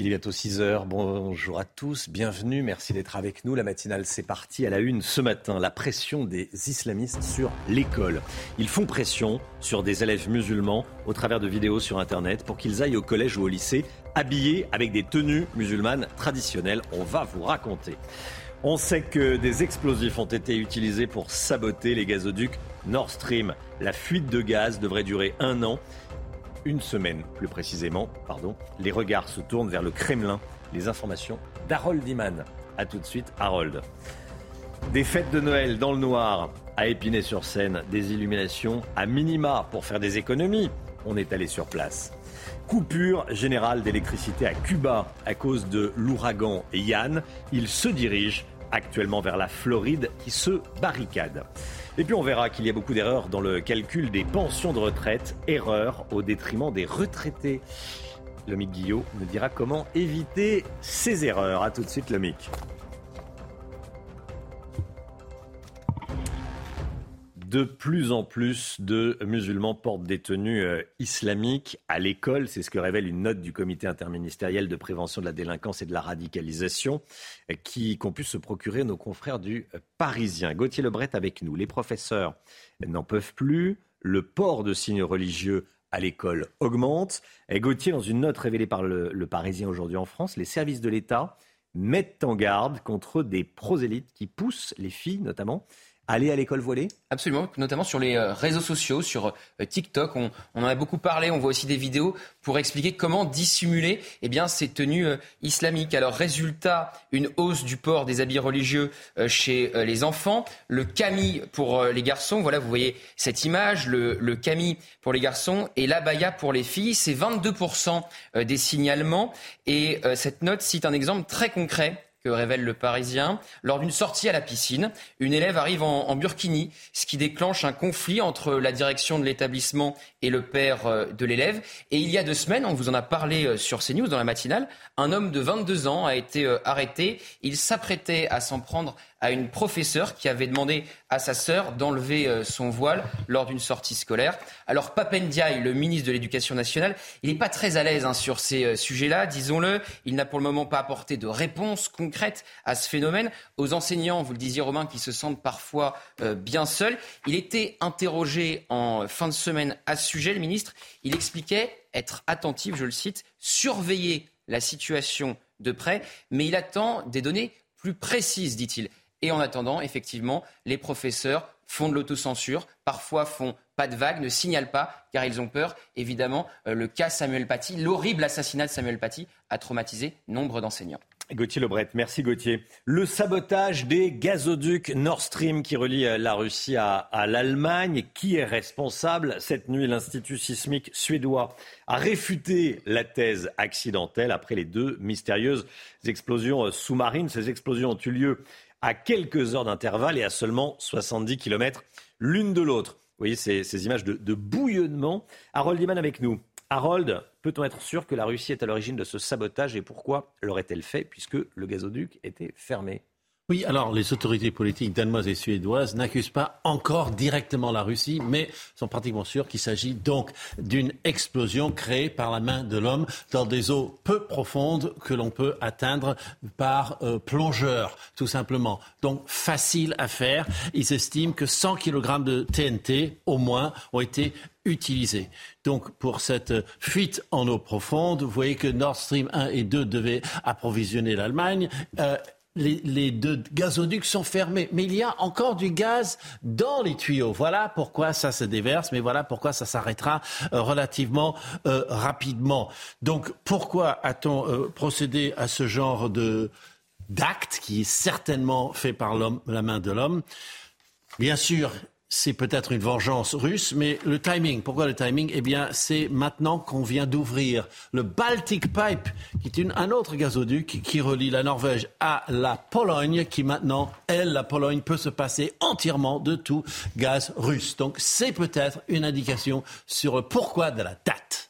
Il est bientôt 6 heures. Bonjour à tous, bienvenue, merci d'être avec nous. La matinale, c'est parti à la une ce matin. La pression des islamistes sur l'école. Ils font pression sur des élèves musulmans au travers de vidéos sur Internet pour qu'ils aillent au collège ou au lycée habillés avec des tenues musulmanes traditionnelles. On va vous raconter. On sait que des explosifs ont été utilisés pour saboter les gazoducs Nord Stream. La fuite de gaz devrait durer un an une semaine plus précisément. Pardon. Les regards se tournent vers le Kremlin. Les informations d'Harold Iman. A tout de suite, Harold. Des fêtes de Noël dans le noir à Épinay-sur-Seine, des illuminations à minima pour faire des économies. On est allé sur place. Coupure générale d'électricité à Cuba à cause de l'ouragan Yann. Il se dirige actuellement vers la Floride qui se barricade. Et puis on verra qu'il y a beaucoup d'erreurs dans le calcul des pensions de retraite, erreurs au détriment des retraités. Lomic Guillot nous dira comment éviter ces erreurs. A tout de suite, Lomic. De plus en plus de musulmans portent des tenues euh, islamiques à l'école. C'est ce que révèle une note du comité interministériel de prévention de la délinquance et de la radicalisation euh, qui qu'ont pu se procurer nos confrères du euh, Parisien. Gauthier Lebret avec nous. Les professeurs n'en peuvent plus. Le port de signes religieux à l'école augmente. Et Gauthier, dans une note révélée par le, le Parisien aujourd'hui en France, les services de l'État mettent en garde contre des prosélytes qui poussent les filles notamment aller à l'école voilée Absolument, notamment sur les euh, réseaux sociaux, sur euh, TikTok. On, en a beaucoup parlé, on voit aussi des vidéos pour expliquer comment dissimuler eh bien, ces tenues euh, islamiques. Alors, résultat, une hausse du port des habits religieux chez les enfants, le camis pour les garçons. Voilà, vous voyez cette image, le, le camis pour les garçons et l'abaya pour les filles. C'est 22% des signalements. Et cette note cite un exemple très concret que révèle le Parisien. Lors d'une sortie à la piscine, une élève arrive en, burkini, ce qui déclenche un conflit entre la direction de l'établissement et le père euh, de l'élève. Et il y a deux semaines, on vous en a parlé euh, sur CNews dans la matinale, un homme de 22 ans a été euh, arrêté. Il s'apprêtait à s'en prendre à une professeure qui avait demandé à sa sœur d'enlever euh, son voile lors d'une sortie scolaire. Alors Papendiaï, le ministre de l'Éducation nationale, il n'est pas très à l'aise hein, sur ces euh, sujets-là, disons-le. Il n'a pour le moment pas apporté de réponse concrète à ce phénomène. Aux enseignants, vous le disiez Romain, qui se sentent parfois euh, bien seuls. Il était interrogé en fin de semaine à ce sujet, le ministre. Il expliquait être attentif, je le cite, surveiller la situation de près, mais il attend des données plus précises, dit-il. Et en attendant, effectivement, les professeurs font de l'autocensure, parfois font pas de vagues, ne signalent pas, car ils ont peur. Évidemment, euh, le cas Samuel Paty, l'horrible assassinat de Samuel Paty, a traumatisé nombre d'enseignants. Gauthier Lebret, merci Gauthier. Le sabotage des gazoducs Nord Stream qui relient euh, la Russie à, à l'Allemagne. Qui est responsable? Cette nuit, l'Institut sismique suédois a réfuté la thèse accidentelle après les deux mystérieuses explosions euh, sous-marines. Ces explosions ont eu lieu à quelques heures d'intervalle et à seulement 70 km l'une de l'autre. Vous voyez ces, images de, bouillonnement. Harold Iman avec nous. Harold, peut-on être sûr que la Russie est à l'origine de ce sabotage et pourquoi l'aurait-elle fait puisque le gazoduc était fermé? Oui, alors les autorités politiques danoises et suédoises n'accusent pas encore directement la Russie, mais sont pratiquement sûres qu'il s'agit donc d'une explosion créée par la main de l'homme dans des eaux peu profondes que l'on peut atteindre par euh, plongeur, tout simplement. Donc facile à faire. Ils estiment que 100 kg de TNT, au moins, ont été utilisés. Donc pour cette fuite en eau profonde, vous voyez que Nord Stream 1 et 2 devaient approvisionner l'Allemagne. Euh, les, deux gazoducs sont fermés. Mais il y a encore du gaz dans les tuyaux. Voilà pourquoi ça se déverse, mais voilà pourquoi ça s'arrêtera euh, relativement euh, rapidement. Donc pourquoi a-t-on euh, procédé à ce genre de d'acte qui est certainement fait par la main de l'homme? Bien sûr, c'est peut-être une vengeance russe, mais le timing, pourquoi le timing? Eh bien, c'est maintenant qu'on vient d'ouvrir le Baltic Pipe, qui est un autre gazoduc qui relie la Norvège à la Pologne, qui maintenant, elle, la Pologne, peut se passer entièrement de tout gaz russe. Donc, c'est peut-être une indication sur le pourquoi de la date.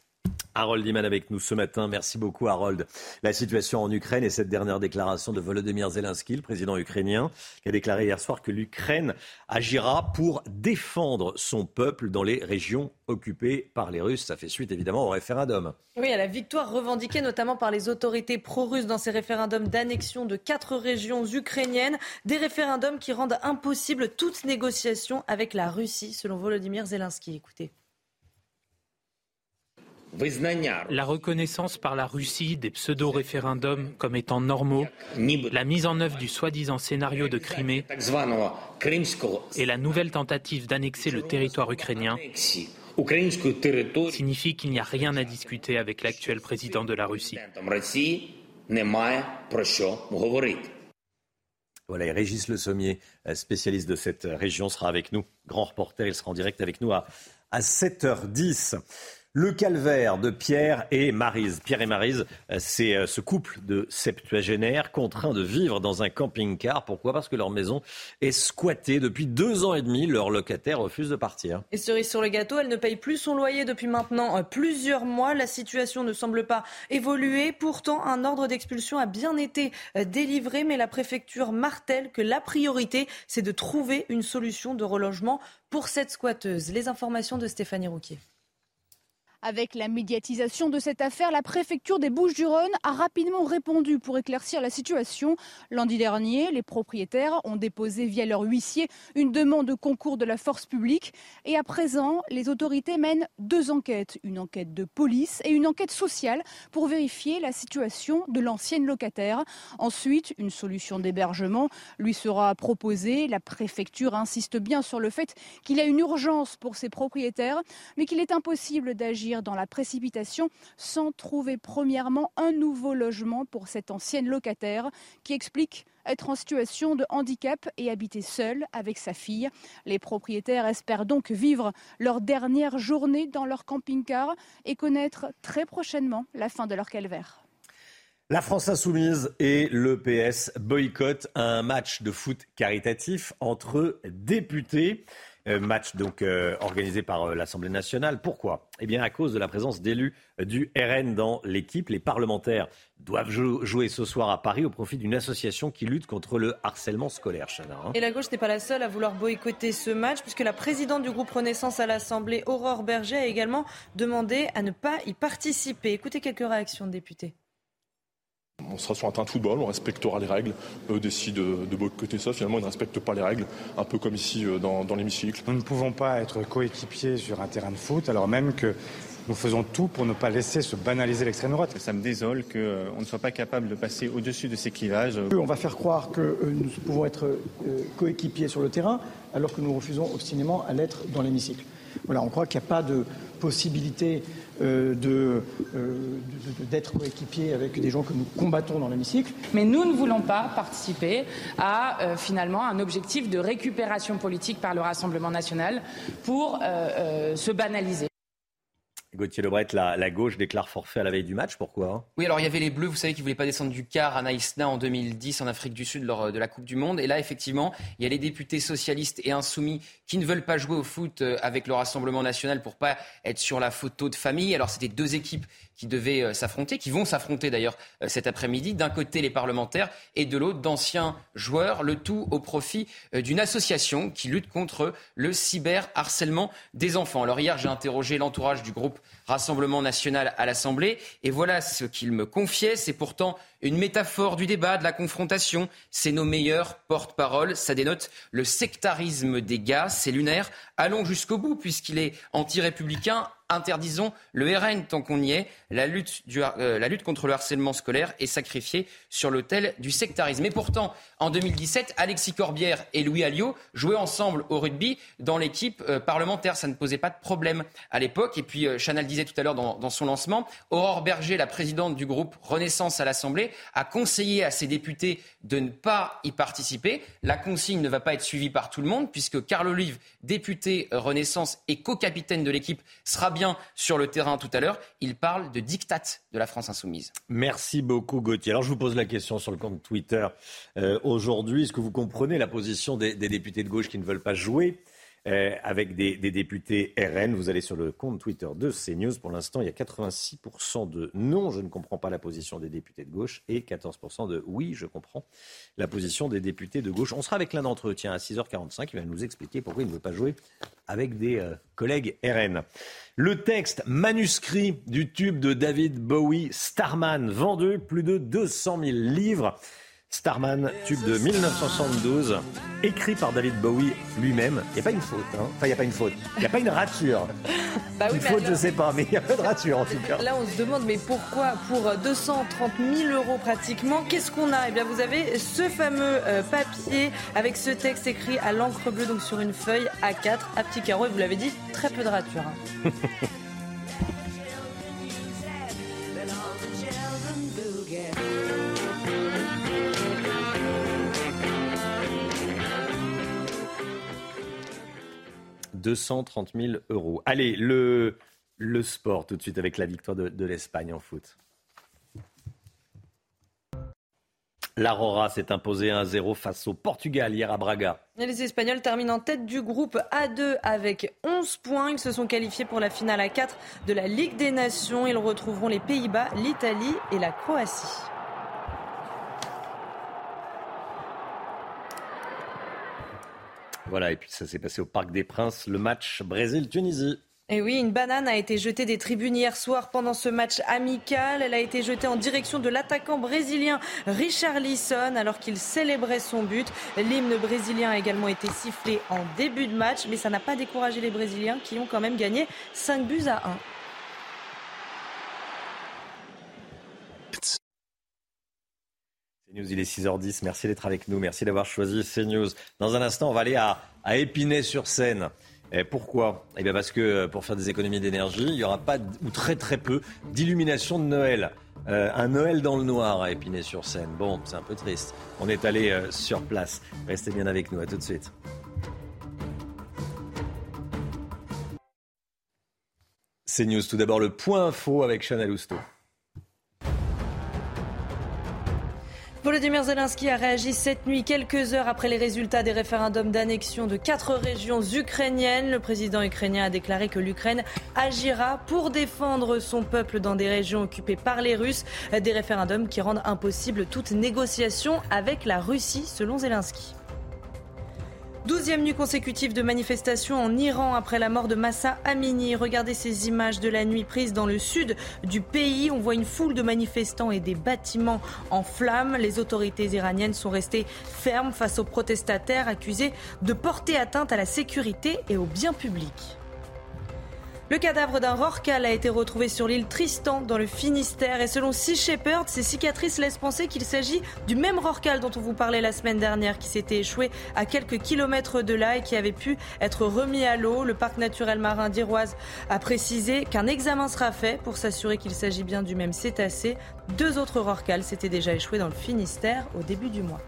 Harold Iman avec nous ce matin. Merci beaucoup, Harold. La situation en Ukraine et cette dernière déclaration de Volodymyr Zelensky, le président ukrainien, qui a déclaré hier soir que l'Ukraine agira pour défendre son peuple dans les régions occupées par les Russes. Ça fait suite évidemment au référendum. Oui, à la victoire revendiquée notamment par les autorités pro-russes dans ces référendums d'annexion de quatre régions ukrainiennes. Des référendums qui rendent impossible toute négociation avec la Russie, selon Volodymyr Zelensky. Écoutez. La reconnaissance par la Russie des pseudo-référendums comme étant normaux, la mise en œuvre du soi-disant scénario de Crimée et la nouvelle tentative d'annexer le territoire ukrainien signifie qu'il n'y a rien à discuter avec l'actuel président de la Russie. Voilà, Régis Le Sommier, spécialiste de cette région, sera avec nous. Grand reporter, il sera en direct avec nous à, à 7h10. Le calvaire de Pierre et Marise. Pierre et Marise, euh, c'est euh, ce couple de septuagénaires contraints de vivre dans un camping-car. Pourquoi? Parce que leur maison est squattée depuis deux ans et demi. Leur locataire refuse de partir. Et cerise sur le gâteau, elle ne paye plus son loyer depuis maintenant euh, plusieurs mois. La situation ne semble pas évoluer. Pourtant, un ordre d'expulsion a bien été délivré, mais la préfecture martèle que la priorité, c'est de trouver une solution de relogement pour cette squatteuse. Les informations de Stéphanie Rouquier. Avec la médiatisation de cette affaire, la préfecture des Bouches-du-Rhône a rapidement répondu pour éclaircir la situation. Lundi dernier, les propriétaires ont déposé via leur huissier une demande de concours de la force publique. Et à présent, les autorités mènent deux enquêtes, une enquête de police et une enquête sociale pour vérifier la situation de l'ancienne locataire. Ensuite, une solution d'hébergement lui sera proposée. La préfecture insiste bien sur le fait qu'il y a une urgence pour ses propriétaires, mais qu'il est impossible d'agir dans la précipitation sans trouver premièrement un nouveau logement pour cette ancienne locataire qui explique être en situation de handicap et habiter seule avec sa fille. Les propriétaires espèrent donc vivre leur dernière journée dans leur camping-car et connaître très prochainement la fin de leur calvaire. La France insoumise et le PS boycottent un match de foot caritatif entre députés. Euh, match donc euh, organisé par euh, l'Assemblée nationale. Pourquoi? Eh bien à cause de la présence d'élus du RN dans l'équipe. Les parlementaires doivent jouer ce soir à Paris au profit d'une association qui lutte contre le harcèlement scolaire. Hein. Et la gauche n'est pas la seule à vouloir boycotter ce match, puisque la présidente du groupe Renaissance à l'Assemblée, Aurore Berger, a également demandé à ne pas y participer. Écoutez quelques réactions de députés. On sera sur un terrain de football, on respectera les règles. Eux décident de, boycotter ça. Finalement, ils ne respectent pas les règles, un peu comme ici euh, dans, l'hémicycle. Nous ne pouvons pas être coéquipiers sur un terrain de foot, alors même que nous faisons tout pour ne pas laisser se banaliser l'extrême droite. Ça me désole qu'on euh, ne soit pas capable de passer au-dessus de ces clivages. On va faire croire que euh, nous pouvons être coéquipiers sur le terrain, alors que nous refusons obstinément à l'être dans l'hémicycle. Voilà, on croit qu'il n'y a pas de possibilité euh, euh, d'être coéquipier avec des gens que nous combattons dans l'hémicycle. Mais nous ne voulons pas participer à euh, finalement un objectif de récupération politique par le Rassemblement national pour se banaliser. Gauthier Lebret, la, gauche déclare forfait à la veille du match. Pourquoi hein? Oui, alors il y avait les Bleus, vous savez, qui ne voulaient pas descendre du car à Naïsna en 2010 en Afrique du Sud lors de la Coupe du Monde. Et là, effectivement, il y a les députés socialistes et insoumis qui ne veulent pas jouer au foot euh, avec le Rassemblement national pour pas être sur la photo de famille. Alors c'était deux équipes qui devaient euh, s'affronter, qui vont s'affronter d'ailleurs euh, cet après-midi. D'un côté les parlementaires et de l'autre d'anciens joueurs, le tout au profit d'une association qui lutte contre le cyberharcèlement des enfants. Alors hier j'ai interrogé l'entourage du groupe Rassemblement national à l'Assemblée et voilà ce qu'il me confiait. C'est pourtant une métaphore du débat, de la confrontation. C'est nos meilleurs porte-parole. Ça dénote le sectarisme des gars. C'est lunaire. Allons jusqu'au bout puisqu'il est anti-républicain Interdisons le RN tant qu'on y est. La lutte, euh, la lutte contre le harcèlement scolaire est sacrifiée sur l'autel du sectarisme. Et pourtant, en 2017, Alexis Corbière et Louis Alliot jouaient ensemble au rugby dans l'équipe euh, parlementaire. Ça ne posait pas de problème à l'époque. Et puis, euh, Chanel disait tout à l'heure dans, dans, son lancement, Aurore Berger, la présidente du groupe Renaissance à l'Assemblée, a conseillé à ses députés de ne pas y participer. La consigne ne va pas être suivie par tout le monde puisque Carl Olive, député Renaissance et co-capitaine de l'équipe, sera sur le terrain tout à l'heure. Il parle de diktat de la France insoumise. Merci beaucoup Gauthier. Alors je vous pose la question sur le compte Twitter euh, aujourd'hui. Est-ce que vous comprenez la position des, députés de gauche qui ne veulent pas jouer euh, avec des, députés RN. Vous allez sur le compte Twitter de CNews. Pour l'instant, il y a 86% de non, je ne comprends pas la position des députés de gauche et 14% de oui, je comprends la position des députés de gauche. On sera avec l'un d'entre eux, tiens, à 6h45. Il va nous expliquer pourquoi il ne veut pas jouer avec des euh, collègues RN. Le texte manuscrit du tube de David Bowie, Starman, vendu plus de 200 000 livres. Starman, tube de 1972, écrit par David Bowie lui-même. Il n'y a pas une faute, hein Enfin, il n'y a pas une faute. Il n'y a pas une rature. bah oui, une faute, alors... je ne sais pas, mais il y a pas de rature en tout cas. Là, on se demande, mais pourquoi pour 230 000 euros pratiquement Qu'est-ce qu'on a? Eh bien, vous avez ce fameux euh, papier avec ce texte écrit à l'encre bleue, donc sur une feuille A4, à petit carreau, et vous l'avez dit, très peu de rature. Hein. 230 000 euros. Allez, le, sport tout de suite avec la victoire de, l'Espagne en foot. L'Aurora s'est imposé 1-0 face au Portugal hier à Braga. Les Espagnols terminent en tête du groupe A2 avec 11 points. Ils se sont qualifiés pour la finale à 4 de la Ligue des Nations. Ils retrouveront les Pays-Bas, l'Italie et la Croatie. Voilà, et puis ça s'est passé au Parc des Princes, le match Brésil-Tunisie. Et oui, une banane a été jetée des tribunes hier soir pendant ce match amical. Elle a été jetée en direction de l'attaquant brésilien Richard Lisson alors qu'il célébrait son but. L'hymne brésilien a également été sifflé en début de match, mais ça n'a pas découragé les Brésiliens qui ont quand même gagné 5 buts à 1. CNews, il est 6h10. Merci d'être avec nous. Merci d'avoir choisi CNews. Dans un instant, on va aller à, Épinay-sur-Seine. Pourquoi? Eh bien parce que pour faire des économies d'énergie, il n'y aura pas, ou très très peu, d'illumination de Noël. Euh, un Noël dans le noir à Épinay-sur-Seine. Bon, c'est un peu triste. On est allé euh, sur place. Restez bien avec nous. À tout de suite. CNews, tout d'abord le point info avec Chanel Housteau. Volodymyr Zelensky a réagi cette nuit, quelques heures après les résultats des référendums d'annexion de quatre régions ukrainiennes. Le président ukrainien a déclaré que l'Ukraine agira pour défendre son peuple dans des régions occupées par les Russes. Des référendums qui rendent impossible toute négociation avec la Russie, selon Zelensky. Douzième nuit consécutive de manifestations en Iran après la mort de Massa Amini. Regardez ces images de la nuit prises dans le sud du pays. On voit une foule de manifestants et des bâtiments en flammes. Les autorités iraniennes sont restées fermes face aux protestataires accusés de porter atteinte à la sécurité et au bien public. Le cadavre d'un rorcal a été retrouvé sur l'île Tristan dans le Finistère et selon Sea Shepherd, ces cicatrices laissent penser qu'il s'agit du même rorcal dont on vous parlait la semaine dernière qui s'était échoué à quelques kilomètres de là et qui avait pu être remis à l'eau. Le parc naturel marin d'Iroise a précisé qu'un examen sera fait pour s'assurer qu'il s'agit bien du même cétacé. Deux autres rorcals s'étaient déjà échoués dans le Finistère au début du mois.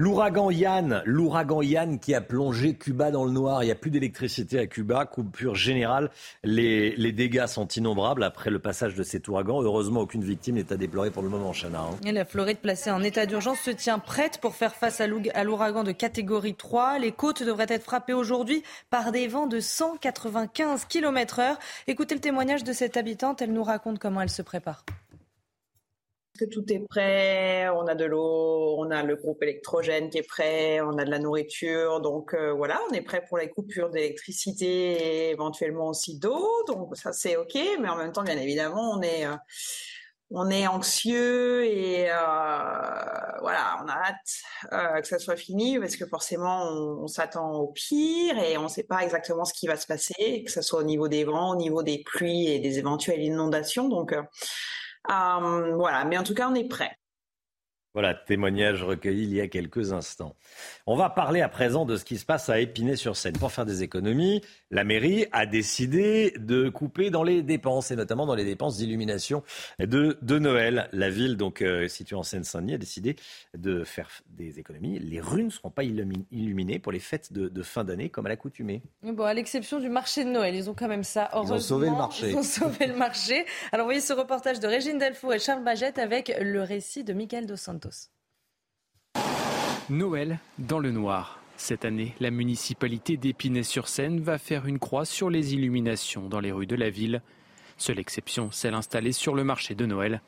L'ouragan Yann, l'ouragan Yann qui a plongé Cuba dans le noir. Il n'y a plus d'électricité à Cuba, coupure générale. Les, les, dégâts sont innombrables après le passage de cet ouragan. Heureusement, aucune victime n'est à déplorer pour le moment, Chana. Hein. La Floride, placée en état d'urgence, se tient prête pour faire face à l'ouragan de catégorie 3. Les côtes devraient être frappées aujourd'hui par des vents de 195 km/h. Écoutez le témoignage de cette habitante. Elle nous raconte comment elle se prépare que tout est prêt, on a de l'eau, on a le groupe électrogène qui est prêt, on a de la nourriture, donc euh, voilà, on est prêt pour les coupures d'électricité et éventuellement aussi d'eau, donc ça c'est ok, mais en même temps bien évidemment on est euh, on est anxieux et euh, voilà, on a hâte que ça soit fini parce que forcément on, s'attend au pire et on ne sait pas exactement ce qui va se passer, que ce soit au niveau des vents, au niveau des pluies et des éventuelles inondations. Donc voilà, mais en tout cas on est prêt. Voilà, témoignage recueilli il y a quelques instants. On va parler à présent de ce qui se passe à Épinay-sur-Seine. Pour faire des économies, la mairie a décidé de couper dans les dépenses, et notamment dans les dépenses d'illumination de, de, Noël. La ville, donc euh, située en Seine-Saint-Denis, a décidé de faire des économies. Les rues ne seront pas illuminées pour les fêtes de, fin d'année comme à l'accoutumée. Bon, à l'exception du marché de Noël, ils ont quand même ça. Ils ont sauvé le marché. Ils ont sauvé le marché. Alors, voyez ce reportage de Régine Delfour et Charles Bagette avec le récit de Michael Dos Santos. Noël dans le noir. Cette année, la municipalité d'Épinay-sur-Seine va faire une croix sur les illuminations dans les rues de la ville. Seule exception, celle installée sur le marché de Noël.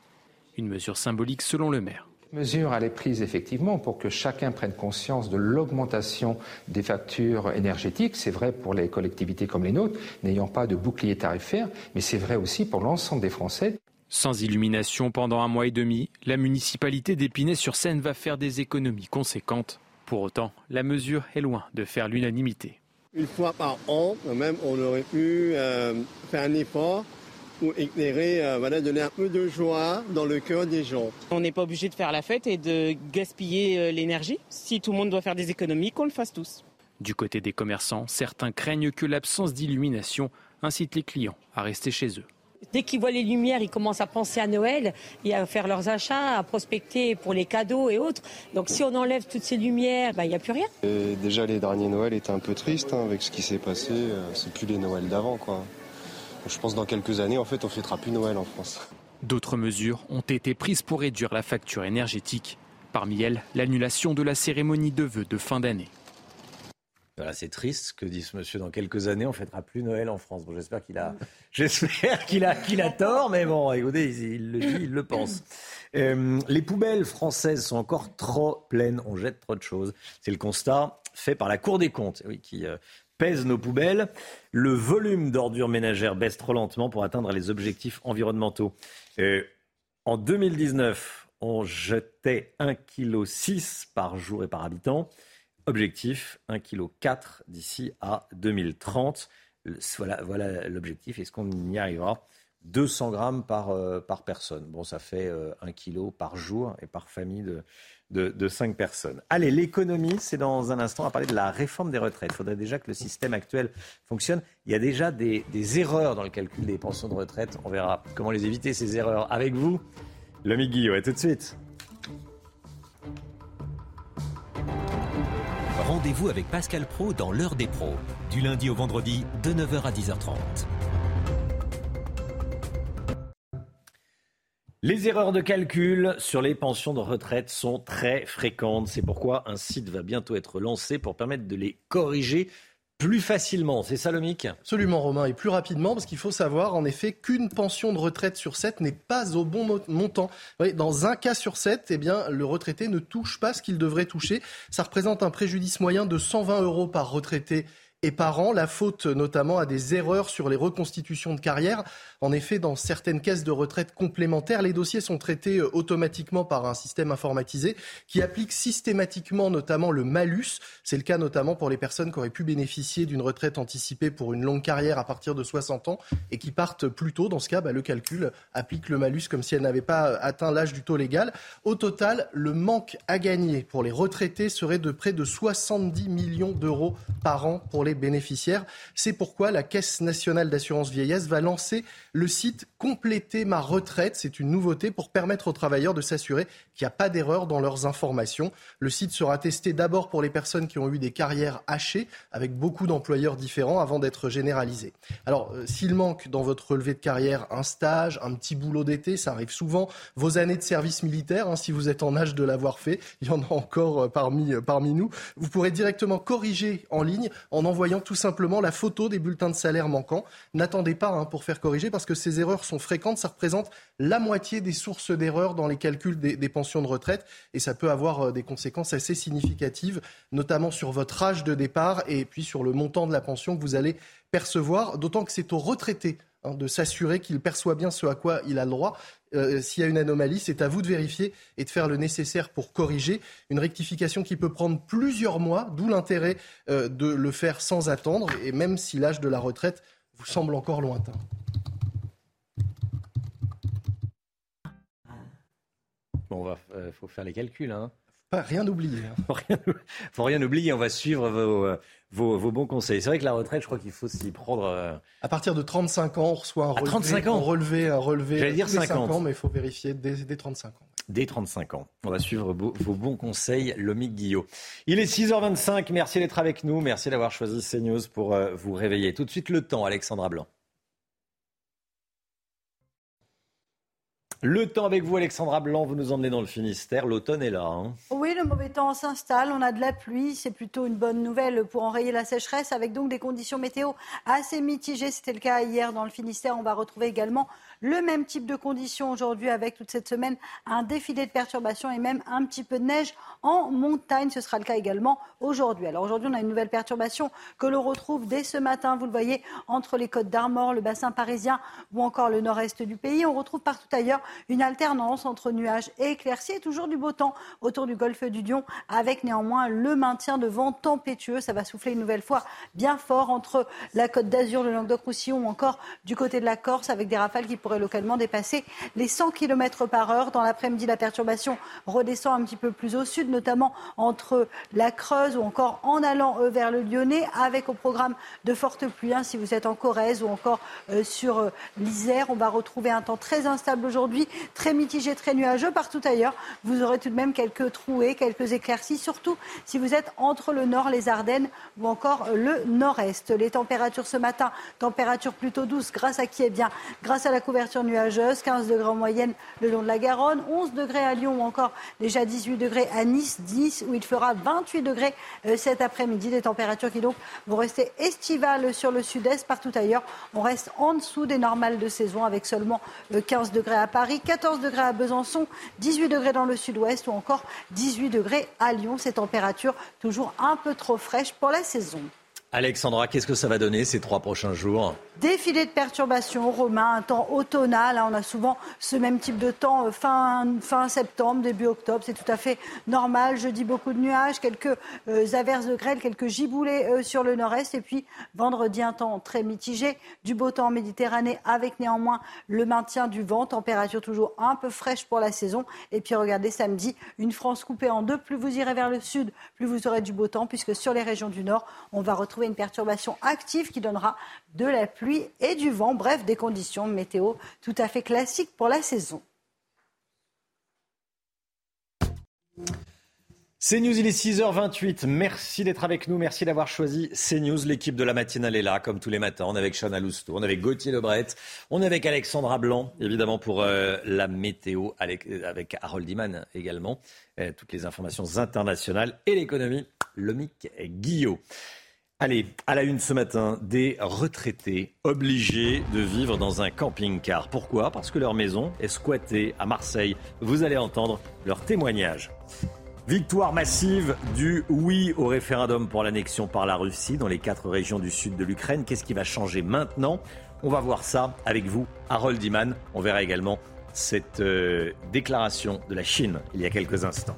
Une mesure symbolique selon le maire. Mesure elle est prise effectivement pour que chacun prenne conscience de l'augmentation des factures énergétiques. C'est vrai pour les collectivités comme les nôtres, n'ayant pas de bouclier tarifaire, mais c'est vrai aussi pour l'ensemble des Français. Sans illumination pendant un mois et demi, la municipalité d'Épinay-sur-Seine va faire des économies conséquentes. Pour autant, la mesure est loin de faire l'unanimité. Une fois par an, quand même, on aurait pu euh, faire un effort pour éclairer, euh, voilà, donner un peu de joie dans le cœur des gens. On n'est pas obligé de faire la fête et de gaspiller euh, l'énergie. Si tout le monde doit faire des économies, qu'on le fasse tous. Du côté des commerçants, certains craignent que l'absence d'illumination incite les clients à rester chez eux. Dès qu'ils voient les lumières, ils commencent à penser à Noël et à faire leurs achats, à prospecter pour les cadeaux et autres. Donc si on enlève toutes ces lumières, bah, il n'y a plus rien. déjà, les derniers Noëls étaient un peu tristes hein, avec ce qui s'est passé. Euh, c'est plus les Noëls d'avant. quoi. Je pense que dans quelques années, en fait, on ne fêtera plus Noël en France. D'autres mesures ont été prises pour réduire la facture énergétique. Parmi elles, l'annulation de la cérémonie de vœux de fin d'année. Voilà, c'est triste ce que dit ce monsieur. Dans quelques années, on fêtera plus Noël en France. Bon, j'espère qu'il a, j'espère qu'il a, qu'il a tort, mais bon, écoutez, il, le dit, il le pense. Euh, les poubelles françaises sont encore trop pleines. On jette trop de choses. C'est le constat fait par la Cour des comptes, oui, qui euh, pèse nos poubelles. Le volume d'ordures ménagères baisse trop lentement pour atteindre les objectifs environnementaux. Euh, en 2019, on jetait 1,6 kg par jour et par habitant. Objectif 1,4 kg d'ici à 2030. Voilà, voilà l'objectif. Est-ce qu'on y arrivera? 200 grammes par, euh, par personne. Bon, ça fait 1 euh, kg par jour et par famille de, de, 5 personnes. Allez, l'économie, c'est dans un instant à parler de la réforme des retraites. Il faudrait déjà que le système actuel fonctionne. Il y a déjà des, des erreurs dans le calcul des pensions de retraite. On verra comment les éviter, ces erreurs, avec vous. L'ami Guillaume, et tout de suite. Rendez-vous avec Pascal Pro dans l'heure des pros, du lundi au vendredi de 9h à 10h30. Les erreurs de calcul sur les pensions de retraite sont très fréquentes. C'est pourquoi un site va bientôt être lancé pour permettre de les corriger plus facilement. C'est ça, Lomic? Absolument, Romain, et plus rapidement, parce qu'il faut savoir en effet qu'une pension de retraite sur sept n'est pas au bon montant. Dans un cas sur sept, eh bien, le retraité ne touche pas ce qu'il devrait toucher. Ça représente un préjudice moyen de 120 euros par retraité et par an, la faute notamment à des erreurs sur les reconstitutions de carrière. En effet, dans certaines caisses de retraite complémentaires, les dossiers sont traités euh, automatiquement par un système informatisé qui applique systématiquement notamment le malus. C'est le cas notamment pour les personnes qui auraient pu bénéficier d'une retraite anticipée pour une longue carrière à partir de 60 ans et qui partent plus tôt. Dans ce cas, bah, le calcul applique le malus comme si elles n'avaient pas atteint l'âge du taux légal. Au total, le manque à gagner pour les retraités serait de près de 70 millions d'euros par an pour les bénéficiaires. C'est pourquoi la Caisse nationale d'assurance vieillesse va lancer le site Compléter ma retraite. C'est une nouveauté pour permettre aux travailleurs de s'assurer qu'il n'y a pas d'erreur dans leurs informations. Le site sera testé d'abord pour les personnes qui ont eu des carrières hachées avec beaucoup d'employeurs différents avant d'être généralisé. Alors, euh, s'il manque dans votre relevé de carrière un stage, un petit boulot d'été, ça arrive souvent, vos années de service militaire, hein, si vous êtes en âge de l'avoir fait, il y en a encore euh, parmi, euh, parmi nous, vous pourrez directement corriger en ligne en envoyant voyant tout simplement la photo des bulletins de salaire manquants. N'attendez pas hein, pour faire corriger parce que ces erreurs sont fréquentes. Ça représente la moitié des sources d'erreurs dans les calculs des, des, pensions de retraite et ça peut avoir euh, des conséquences assez significatives, notamment sur votre âge de départ et puis sur le montant de la pension que vous allez percevoir. D'autant que c'est aux retraités hein, de s'assurer qu'il perçoit bien ce à quoi il a le droit. Euh, s'il y a une anomalie, c'est à vous de vérifier et de faire le nécessaire pour corriger. Une rectification qui peut prendre plusieurs mois, d'où l'intérêt euh, de le faire sans attendre, et même si l'âge de la retraite vous semble encore lointain. Bon, il euh, faut faire les calculs. Hein. Pas rien oublier. Hein. faut, rien, faut rien oublier. On va suivre vos, euh, vos, bons conseils. C'est vrai que la retraite, je crois qu'il faut s'y prendre. Euh, à partir de 35 ans, on reçoit un relevé. À 35 ans. Relevé, un relevé. J'allais dire 50. ans, mais il faut vérifier dès, dès, 35 ans. Dès 35 ans. On va suivre vos, vos bons conseils, Lomique Guillot. Il est 6h25. Merci d'être avec nous. Merci d'avoir choisi CNews pour vous réveiller. Tout de suite, le temps, Alexandra Blanc. Le temps avec vous, Alexandra Blanc, vous nous emmenez dans le Finistère. L'automne est là. Hein. Oui, le mauvais temps s'installe. On a de la pluie. C'est plutôt une bonne nouvelle pour enrayer la sécheresse, avec donc des conditions météo assez mitigées. C'était le cas hier dans le Finistère. On va retrouver également le même type de conditions aujourd'hui avec toute cette semaine un défilé de perturbations et même un petit peu de neige en montagne. Ce sera le cas également aujourd'hui. Alors aujourd'hui, on a une nouvelle perturbation que l'on retrouve dès ce matin, vous le voyez, entre les côtes d'Armor, le bassin parisien ou encore le nord-est du pays. On retrouve partout ailleurs une alternance entre nuages et éclaircies et toujours du beau temps autour du golfe du Lion avec néanmoins le maintien de vent tempétueux. Ça va souffler une nouvelle fois bien fort entre la côte d'Azur, le Languedoc-Roussillon ou encore du côté de la Corse avec des rafales qui pourraient localement dépasser les 100 km par heure. Dans l'après-midi, la perturbation redescend un petit peu plus au sud, notamment entre la Creuse ou encore en allant euh, vers le Lyonnais, avec au programme de fortes pluies. Hein, si vous êtes en Corrèze ou encore euh, sur euh, l'Isère, on va retrouver un temps très instable aujourd'hui, très mitigé, très nuageux. Partout ailleurs, vous aurez tout de même quelques trouées, quelques éclaircies, surtout si vous êtes entre le nord, les Ardennes ou encore le nord-est. Les températures ce matin, températures plutôt douces grâce à qui Eh bien, grâce à la couverture nuageuse, 15 degrés en moyenne le long de la Garonne, 11 degrés à Lyon ou encore déjà 18 degrés à Nice, 10 où il fera 28 degrés euh, cet après-midi. Des températures qui donc vont rester estivales sur le sud-est. Partout ailleurs, on reste en dessous des normales de saison avec seulement 15 euh, degrés à Paris, 14 degrés à Besançon, 18 degrés dans le sud-ouest ou encore 18 degrés à Lyon. Ces températures toujours un peu trop fraîches pour la saison. Alexandra, qu'est-ce que ça va donner ces trois prochains jours Défilé de perturbations, Romain, un temps automnal. Hein, on a souvent ce même type de temps euh, fin, fin septembre, début octobre. C'est tout à fait normal. Jeudi, beaucoup de nuages, quelques euh, averses de grêle, quelques giboulées euh, sur le nord-est. Et puis vendredi, un temps très mitigé. Du beau temps en Méditerranée avec néanmoins le maintien du vent. Température toujours un peu fraîche pour la saison. Et puis regardez, samedi, une France coupée en deux. Plus vous irez vers le sud, plus vous aurez du beau temps, puisque sur les régions du nord, on va une perturbation active qui donnera de la pluie et du vent. Bref, des conditions météo tout à fait classiques pour la saison. CNews, il est 6h28. Merci d'être avec nous. Merci d'avoir choisi CNews. L'équipe de la matinale est là, comme tous les matins. On est avec Chana Lousteau, on est avec Gauthier Lebret, on est avec Alexandra Blanc, évidemment, pour euh, la météo, avec Harold Iman également. Euh, toutes les informations internationales et l'économie. Lomic Guillot. Allez, à la une ce matin, des retraités obligés de vivre dans un camping-car. Pourquoi? Parce que leur maison est squattée à Marseille. Vous allez entendre leur témoignage. Victoire massive du oui au référendum pour l'annexion par la Russie dans les quatre régions du sud de l'Ukraine. Qu'est-ce qui va changer maintenant? On va voir ça avec vous, Harold Iman. On verra également cette euh, déclaration de la Chine il y a quelques instants.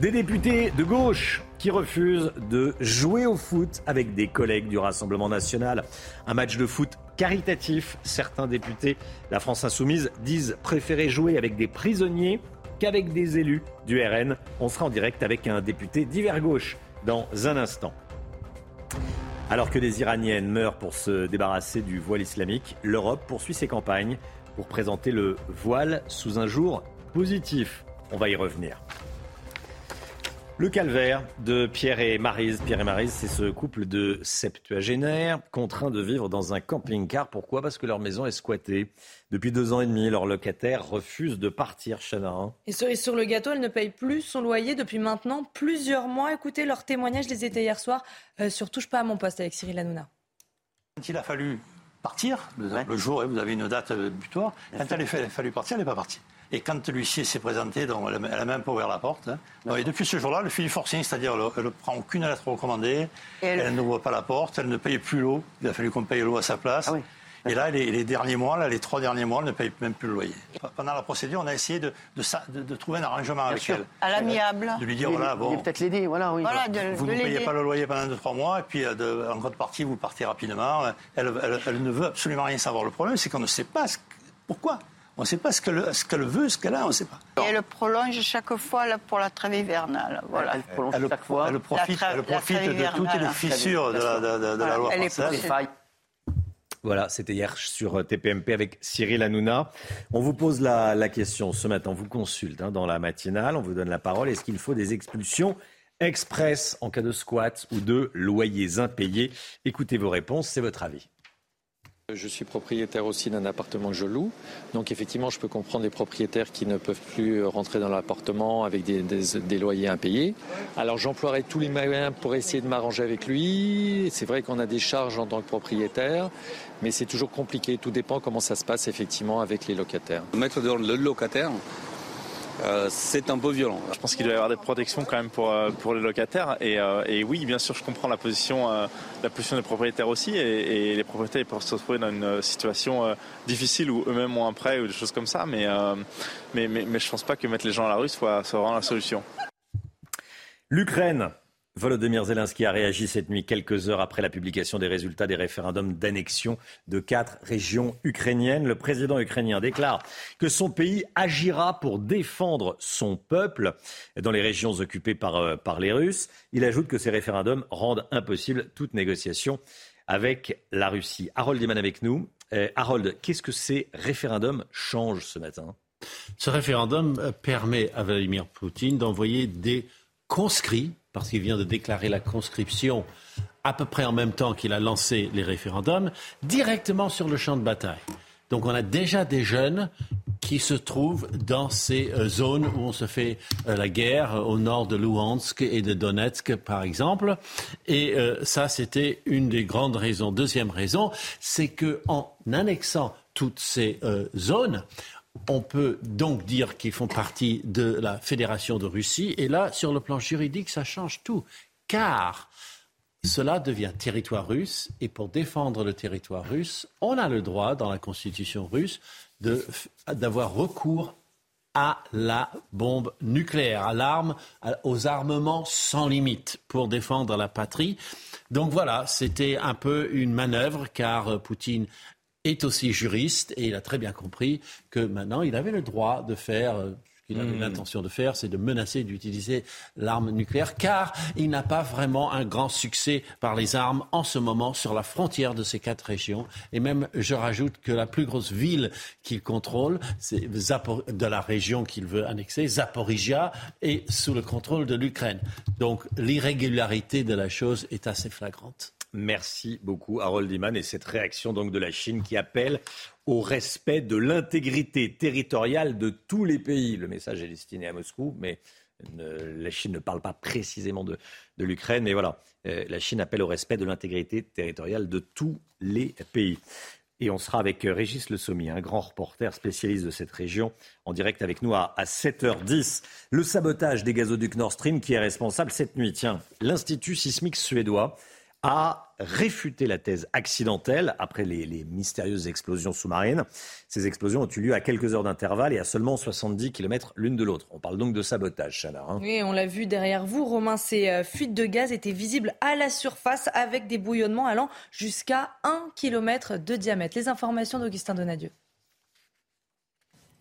Des députés de gauche qui refusent de jouer au foot avec des collègues du Rassemblement national. Un match de foot caritatif. Certains députés, la France insoumise, disent préférer jouer avec des prisonniers qu'avec des élus du RN. On sera en direct avec un député d'hiver gauche dans un instant. Alors que des Iraniennes meurent pour se débarrasser du voile islamique, l'Europe poursuit ses campagnes pour présenter le voile sous un jour positif. On va y revenir. Le calvaire de Pierre et Marise. Pierre et Marise, c'est ce couple de septuagénaires contraints de vivre dans un camping-car. Pourquoi? Parce que leur maison est squattée. Depuis deux ans et demi, leur locataire refuse de partir, Chana. Et sur, et sur le gâteau, elle ne paye plus son loyer depuis maintenant plusieurs mois. Écoutez, leur témoignage les était hier soir euh, sur Touche pas à mon poste avec Cyril Hanouna. Quand il a fallu partir, le, jour, où vous avez une date butoir, quand il a fallu partir, elle n'est pas partie. Et quand l'huissier s'est présenté, donc elle n'a même pas ouvert la porte. Hein. et depuis ce jour-là, elle fait du forcing, c'est-à-dire elle ne prend aucune lettre recommandée, elle, n'ouvre pas la porte, elle ne paye plus l'eau. Il a fallu qu'on paye l'eau à sa place. Ah Et là, les, derniers mois, là, les trois derniers mois, elle ne paye même plus le loyer. Pendant la procédure, on a essayé de, de, trouver un arrangement avec elle. À l'amiable. De lui dire, voilà, bon. Peut-être l'aider, voilà, oui. vous ne payez pas le loyer pendant deux, trois mois, et puis euh, en grande partie, vous partez rapidement. Elle, elle, ne veut absolument rien savoir. Le problème, c'est qu'on ne sait pas pourquoi. On ne sait pas ce qu'elle ce qu'elle veut, ce qu'elle a, on ne sait pas. Et elle prolonge chaque fois pour la trêve hivernale. Voilà. Elle, prolonge chaque fois. Elle profite, elle profite de toutes les fissures de la, de, de la loi française. Voilà, c'était hier sur TPMP avec Cyril Hanouna. On vous pose la, la question ce matin, on vous consulte hein, dans la matinale, on vous donne la parole. Est-ce qu'il faut des expulsions express en cas de squat ou de loyers impayés? Écoutez vos réponses, c'est votre avis. Je suis propriétaire aussi d'un appartement que je loue. Donc effectivement, je peux comprendre des propriétaires qui ne peuvent plus rentrer dans l'appartement avec des, loyers impayés. Alors j'emploierai tous les moyens pour essayer de m'arranger avec lui. C'est vrai qu'on a des charges en tant que propriétaire, mais c'est toujours compliqué. Tout dépend comment ça se passe effectivement avec les locataires. Mettre dehors le locataire, euh, c'est un peu violent. Je pense qu'il doit y avoir des protections quand même pour, euh, pour les locataires. Et, euh, et, oui, bien sûr, je comprends la position, la position des propriétaires aussi. Et, les propriétaires peuvent se retrouver dans une situation difficile où eux-mêmes ont un prêt ou des choses comme ça. Mais, mais, mais, mais je ne pense pas que mettre les gens à la rue soit, soit vraiment la solution. L'Ukraine Volodymyr Zelensky a réagi cette nuit quelques heures après la publication des résultats des référendums d'annexion de quatre régions ukrainiennes. Le président ukrainien déclare que son pays agira pour défendre son peuple dans les régions occupées par, euh, les Russes. Il ajoute que ces référendums rendent impossible toute négociation avec la Russie. Harold Eman avec nous. Euh, Harold, qu'est-ce que ces référendums changent ce matin? Ce référendum permet à Vladimir Poutine d'envoyer des conscrits parce qu'il vient de déclarer la conscription à peu près en même temps qu'il a lancé les référendums, directement sur le champ de bataille. Donc on a déjà des jeunes qui se trouvent dans ces euh, zones où on se fait euh, la guerre, euh, au nord de Luhansk et de Donetsk, par exemple. Et ça, c'était une des grandes raisons. Deuxième raison, c'est qu'en annexant toutes ces zones, on peut donc dire qu'ils font partie de la Fédération de Russie. Et là, sur le plan juridique, ça change tout. Car cela devient territoire russe. Et pour défendre le territoire russe, on a le droit, dans la constitution russe, d'avoir recours à la bombe nucléaire, à l'arme, aux armements sans limite pour défendre la patrie. Donc voilà, c'était un peu une manœuvre car Poutine est aussi juriste et il a très bien compris que maintenant il avait le droit de faire euh, ce qu'il avait hmm. l'intention de faire, c'est de menacer d'utiliser l'arme nucléaire, car il n'a pas vraiment un grand succès par les armes en ce moment sur la frontière de ces quatre régions. Et même, je rajoute que la plus grosse ville qu'il contrôle, c'est de la région qu'il veut annexer, Zaporizhia, est sous le contrôle de l'Ukraine. Donc l'irrégularité de la chose est assez flagrante. Merci beaucoup, Harold Iman, et cette réaction donc de la Chine qui appelle au respect de l'intégrité territoriale de tous les pays. Le message est destiné à Moscou, mais la Chine ne parle pas précisément de, l'Ukraine, mais voilà, euh, la Chine appelle au respect de l'intégrité territoriale de tous les pays. Et on sera avec Régis Le Sommier, un grand reporter spécialiste de cette région, en direct avec nous à, à 7h10. Le sabotage des gazoducs Nord Stream qui est responsable cette nuit. Tiens, l'Institut sismique suédois a réfuté la thèse accidentelle après les, mystérieuses explosions sous-marines. Ces explosions ont eu lieu à quelques heures d'intervalle et à seulement 70 km l'une de l'autre. On parle donc de sabotage, Chana. Hein. Oui, on l'a vu derrière vous, Romain, ces euh, fuites de gaz étaient visibles à la surface avec des bouillonnements allant jusqu'à 1 km de diamètre. Les informations d'Augustin Donadieu.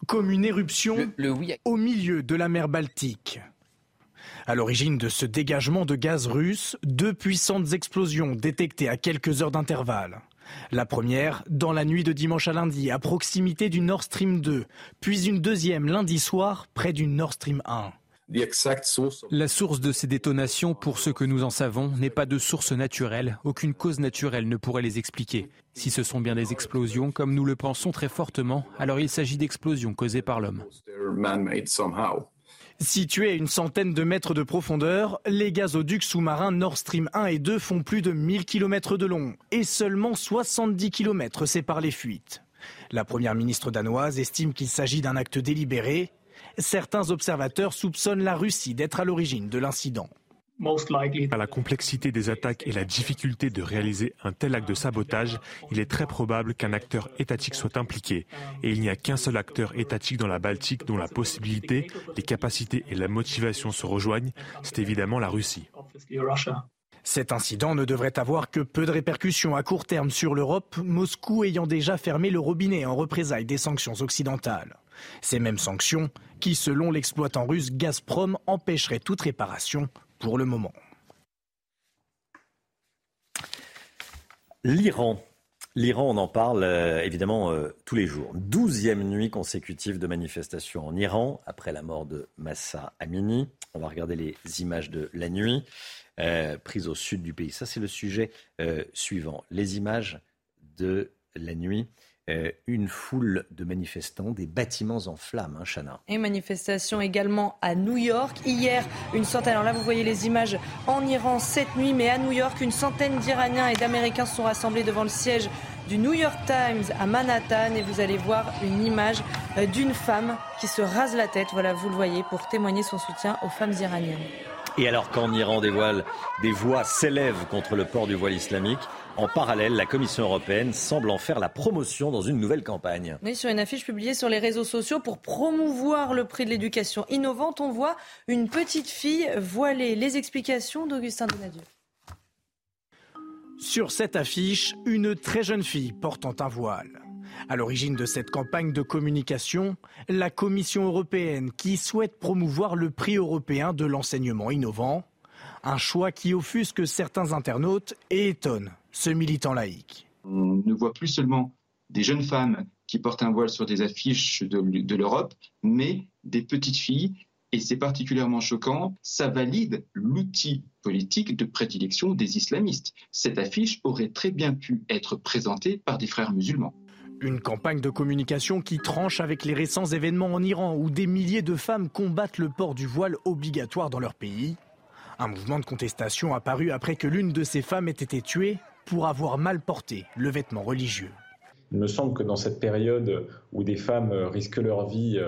Comme une éruption au milieu de la mer Baltique. À l'origine de ce dégagement de gaz russe, deux puissantes explosions détectées à quelques heures d'intervalle. La première, dans la nuit de dimanche à lundi, à proximité du Nord Stream 2, puis une deuxième lundi soir, près du Nord Stream 1. La source de ces détonations, pour ce que nous en savons, n'est pas de source naturelle. Aucune cause naturelle ne pourrait les expliquer. Si ce sont bien des explosions, comme nous le pensons très fortement, alors il s'agit d'explosions causées par l'homme. Situés à une centaine de mètres de profondeur, les gazoducs sous-marins Nord Stream 1 et 2 font plus de 1000 km de long et seulement 70 km séparent les fuites. La première ministre danoise estime qu'il s'agit d'un acte délibéré. Certains observateurs soupçonnent la Russie d'être à l'origine de l'incident. À la complexité des attaques et la difficulté de réaliser un tel acte de sabotage, il est très probable qu'un acteur étatique soit impliqué. Et il n'y a qu'un seul acteur étatique dans la Baltique dont la possibilité, les capacités et la motivation se rejoignent, c'est évidemment la Russie. Cet incident ne devrait avoir que peu de répercussions à court terme sur l'Europe, Moscou ayant déjà fermé le robinet en représailles des sanctions occidentales. Ces mêmes sanctions qui, selon l'exploitant russe Gazprom, empêcheraient toute réparation pour le moment. L'Iran. L'Iran, on en parle euh, évidemment euh, tous les jours. Douzième nuit consécutive de manifestations en Iran, après la mort de Massa Amini. On va regarder les images de la nuit, euh, prises au sud du pays. Ça, c'est le sujet suivant. Les images de la nuit euh, une foule de manifestants, des bâtiments en flammes, hein, Chana. Et manifestation également à New York. Hier, une centaine, alors là vous voyez les images en Iran cette nuit, mais à New York, une centaine d'Iraniens et d'Américains se sont rassemblés devant le siège du New York Times à Manhattan et vous allez voir une image euh, d'une femme qui se rase la tête, voilà vous le voyez, pour témoigner son soutien aux femmes iraniennes. Et alors qu'en Iran des, voiles, des voix s'élèvent contre le port du voile islamique, en parallèle, la Commission européenne semble en faire la promotion dans une nouvelle campagne. Oui, sur une affiche publiée sur les réseaux sociaux pour promouvoir le prix de l'éducation innovante, on voit une petite fille voilée. Les explications d'Augustin Donadieu. Sur cette affiche, une très jeune fille portant un voile. À l'origine de cette campagne de communication, la Commission européenne qui souhaite promouvoir le prix européen de l'enseignement innovant, un choix qui offusque certains internautes et étonne ce militant laïque. On ne voit plus seulement des jeunes femmes qui portent un voile sur des affiches de, l'Europe, mais des petites filles. Et c'est particulièrement choquant, ça valide l'outil politique de prédilection des islamistes. Cette affiche aurait très bien pu être présentée par des frères musulmans. Une campagne de communication qui tranche avec les récents événements en Iran où des milliers de femmes combattent le port du voile obligatoire dans leur pays. Un mouvement de contestation apparu après que l'une de ces femmes ait été tuée pour avoir mal porté le vêtement religieux. Il me semble que dans cette période où des femmes risquent leur vie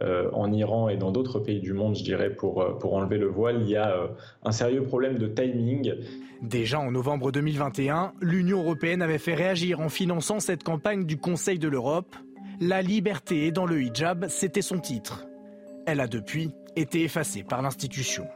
euh, en Iran et dans d'autres pays du monde, je dirais, pour, euh, pour enlever le voile, il y a euh, un sérieux problème de timing. Déjà en novembre 2021, l'Union européenne avait fait réagir en finançant cette campagne du Conseil de l'Europe. La liberté est dans le hijab, c'était son titre. Elle a depuis été effacée par l'institution.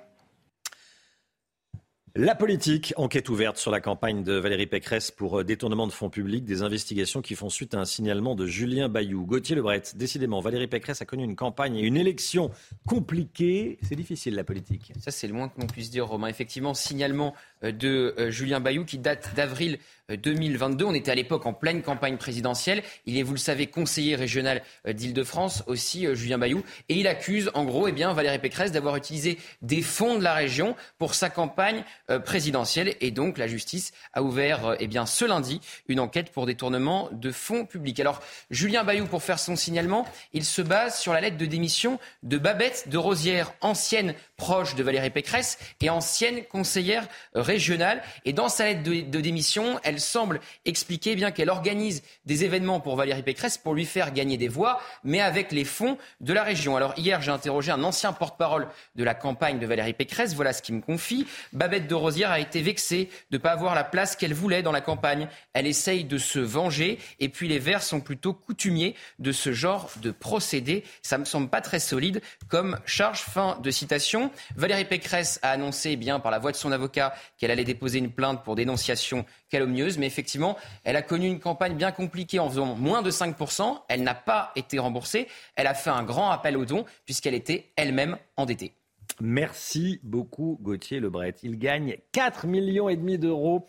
La politique, enquête ouverte sur la campagne de Valérie Pécresse pour euh, détournement de fonds publics, des investigations qui font suite à un signalement de Julien Bayou. Gauthier Lebret, décidément, Valérie Pécresse a connu une campagne et une élection compliquée. C'est difficile la politique. Ça, c'est le que l'on puisse dire, Romain. Effectivement, signalement de euh, Julien Bayou qui date d'avril 2022. On était à l'époque en pleine campagne présidentielle. Il est, vous le savez, conseiller régional d'Île-de-France aussi, Julien Bayou. Et il accuse, en gros, eh bien, Valérie Pécresse d'avoir utilisé des fonds de la région pour sa campagne présidentielle. Et donc, la justice a ouvert, eh bien, ce lundi, une enquête pour détournement de fonds publics. Alors, Julien Bayou, pour faire son signalement, il se base sur la lettre de démission de Babette de Rosière, ancienne proche de Valérie Pécresse et ancienne conseillère régionale. Et dans sa lettre de, démission, elle semble expliquer bien qu'elle organise des événements pour Valérie Pécresse pour lui faire gagner des voix, mais avec les fonds de la région. Alors hier, j'ai interrogé un ancien porte-parole de la campagne de Valérie Pécresse. Voilà ce qu'il me confie. Babette de Rosière a été vexée de ne pas avoir la place qu'elle voulait dans la campagne. Elle essaye de se venger. Et puis les Verts sont plutôt coutumiers de ce genre de procédé. Ça me semble pas très solide comme charge. Fin de citation. Valérie Pécresse a annoncé eh bien par la voix de son avocat qu'elle allait déposer une plainte pour dénonciation calomnieuse, mais effectivement, elle a connu une campagne bien compliquée en faisant moins de 5%. Elle n'a pas été remboursée. Elle a fait un grand appel aux dons puisqu'elle était elle-même endettée. Merci beaucoup Gauthier Lebret. Il gagne 4 millions et demi d'euros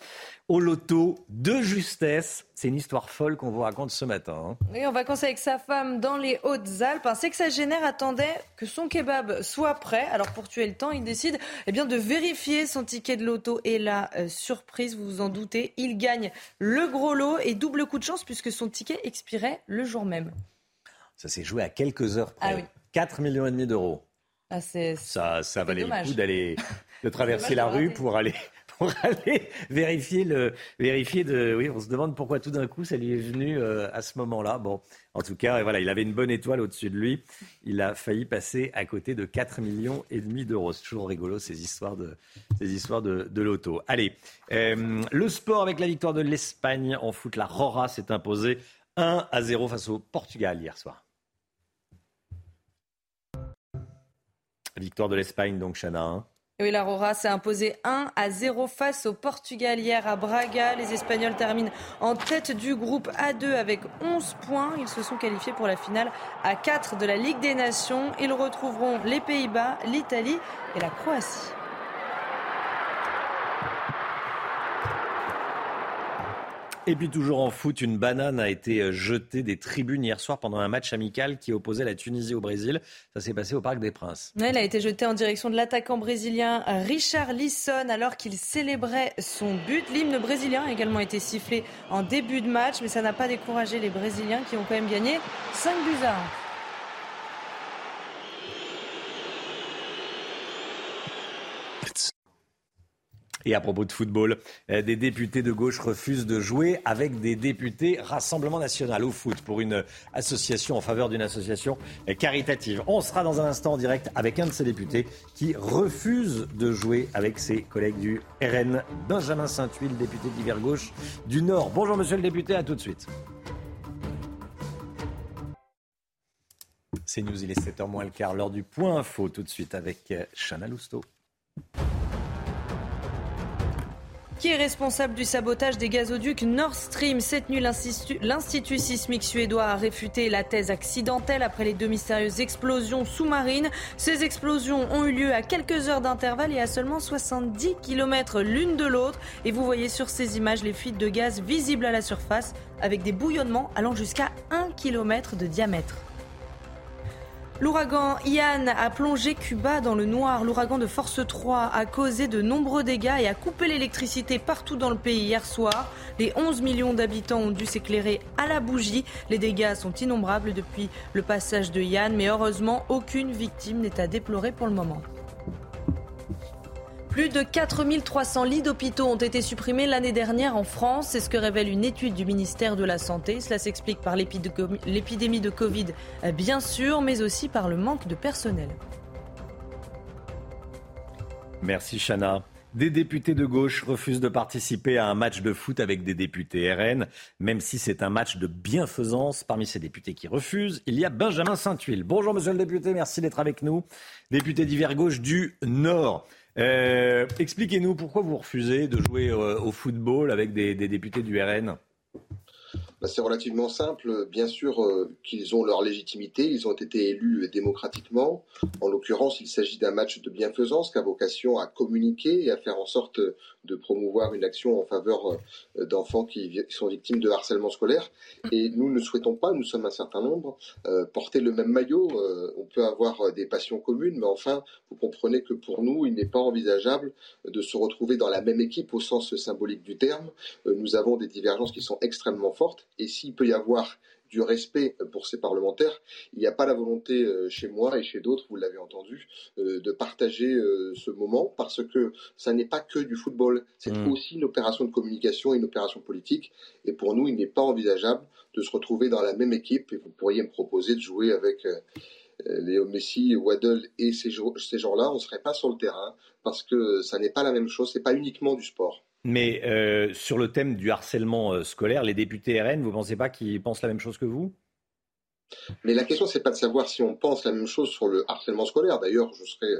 au loto de justesse. C'est une histoire folle qu'on vous raconte ce matin. Hein. Oui, on va commencer avec sa femme dans les Hautes-Alpes. Un sexagénaire attendait que son kebab soit prêt. Alors pour tuer le temps, il décide eh bien, de vérifier son ticket de loto. Et la euh, surprise, vous vous en doutez, il gagne le gros lot et double coup de chance puisque son ticket expirait le jour même. Ça s'est joué à quelques heures près. Ah oui. 4 millions et demi d'euros. Ah, ça, ça valait le coup d'aller de traverser la rue pour aller pour aller vérifier le vérifier de. Oui, on se demande pourquoi tout d'un coup ça lui est venu euh, à ce moment-là. Bon, en tout cas, voilà, il avait une bonne étoile au-dessus de lui. Il a failli passer à côté de 4 millions et demi d'euros. C'est toujours rigolo ces histoires de ces histoires de, de loto. Allez, euh, le sport avec la victoire de l'Espagne en foot. La Rora s'est imposée 1 à 0 face au Portugal hier soir. Victoire de l'Espagne donc, Chana. Hein. Oui, l'Aurora s'est imposé 1 à 0 face au Portugal hier à Braga. Les Espagnols terminent en tête du groupe A2 avec 11 points. Ils se sont qualifiés pour la finale à 4 de la Ligue des Nations. Ils retrouveront les Pays-Bas, l'Italie et la Croatie. Et puis toujours en foot, une banane a été euh, jetée des tribunes hier soir pendant un match amical qui opposait la Tunisie au Brésil. Ça s'est passé au Parc des Princes. Elle a été jetée en direction de l'attaquant brésilien Richard Lisson alors qu'il célébrait son but. L'hymne brésilien a également été sifflé en début de match, mais ça n'a pas découragé les Brésiliens qui ont quand même gagné 5 buts à 1. Et à propos de football, euh, des députés de gauche refusent de jouer avec des députés Rassemblement national au foot pour une association en faveur d'une association caritative. On sera dans un instant en direct avec un de ces députés qui refuse de jouer avec ses collègues du RN, Benjamin Saint-Huil, député d'hiver gauche du Nord. Bonjour monsieur le député, à tout de suite. C'est News, il est 7h moins le quart, l'heure du point info tout de suite avec euh, Chana Lousteau. Qui est responsable du sabotage des gazoducs Nord Stream Cette nuit, l'Institut sismique suédois a réfuté la thèse accidentelle après les deux mystérieuses explosions sous-marines. Ces explosions ont eu lieu à quelques heures d'intervalle et à seulement 70 km l'une de l'autre. Et vous voyez sur ces images les fuites de gaz visibles à la surface avec des bouillonnements allant jusqu'à 1 km de diamètre. L'ouragan Ian a plongé Cuba dans le noir. L'ouragan de force 3 a causé de nombreux dégâts et a coupé l'électricité partout dans le pays hier soir. Les 11 millions d'habitants ont dû s'éclairer à la bougie. Les dégâts sont innombrables depuis le passage de Ian, mais heureusement, aucune victime n'est à déplorer pour le moment. Plus de 4300 lits d'hôpitaux ont été supprimés l'année dernière en France. C'est ce que révèle une étude du ministère de la Santé. Cela s'explique par l'épidémie de Covid, bien sûr, mais aussi par le manque de personnel. Merci Chana. Des députés de gauche refusent de participer à un match de foot avec des députés RN, même si c'est un match de bienfaisance. Parmi ces députés qui refusent, il y a Benjamin Saint-Huil. Bonjour monsieur le député, merci d'être avec nous. Député d'hiver gauche du Nord. Euh, expliquez-nous pourquoi vous refusez de jouer euh, au football avec des, députés du RN bah, c'est relativement simple. Bien sûr euh, qu'ils ont leur légitimité, ils ont été élus démocratiquement. En l'occurrence, il s'agit d'un match de bienfaisance qui a vocation à communiquer et à faire en sorte de promouvoir une action en faveur euh, d'enfants qui sont victimes de harcèlement scolaire. Et nous ne souhaitons pas, nous sommes un certain nombre, euh, porter le même maillot. on peut avoir des passions communes, mais enfin, vous comprenez que pour nous, il n'est pas envisageable de se retrouver dans la même équipe au sens symbolique du terme. nous avons des divergences qui sont extrêmement fortes et s'il peut y avoir du respect pour ces parlementaires. Il n'y a pas la volonté euh, chez moi et chez d'autres, vous l'avez entendu, euh, de partager euh, ce moment parce que ça n'est pas que du football, c'est mmh. aussi une opération de communication et une opération politique. Et pour nous, il n'est pas envisageable de se retrouver dans la même équipe et vous pourriez me proposer de jouer avec Léo Messi, Waddle et ces, ces gens-là, on ne serait pas sur le terrain parce que ça n'est pas la même chose, c'est pas uniquement du sport. Mais euh, sur le thème du harcèlement euh, scolaire, les députés RN, vous ne pensez pas qu'ils pensent la même chose que vous? Mais la question, c'est pas de savoir si on pense la même chose sur le harcèlement scolaire. D'ailleurs, je serais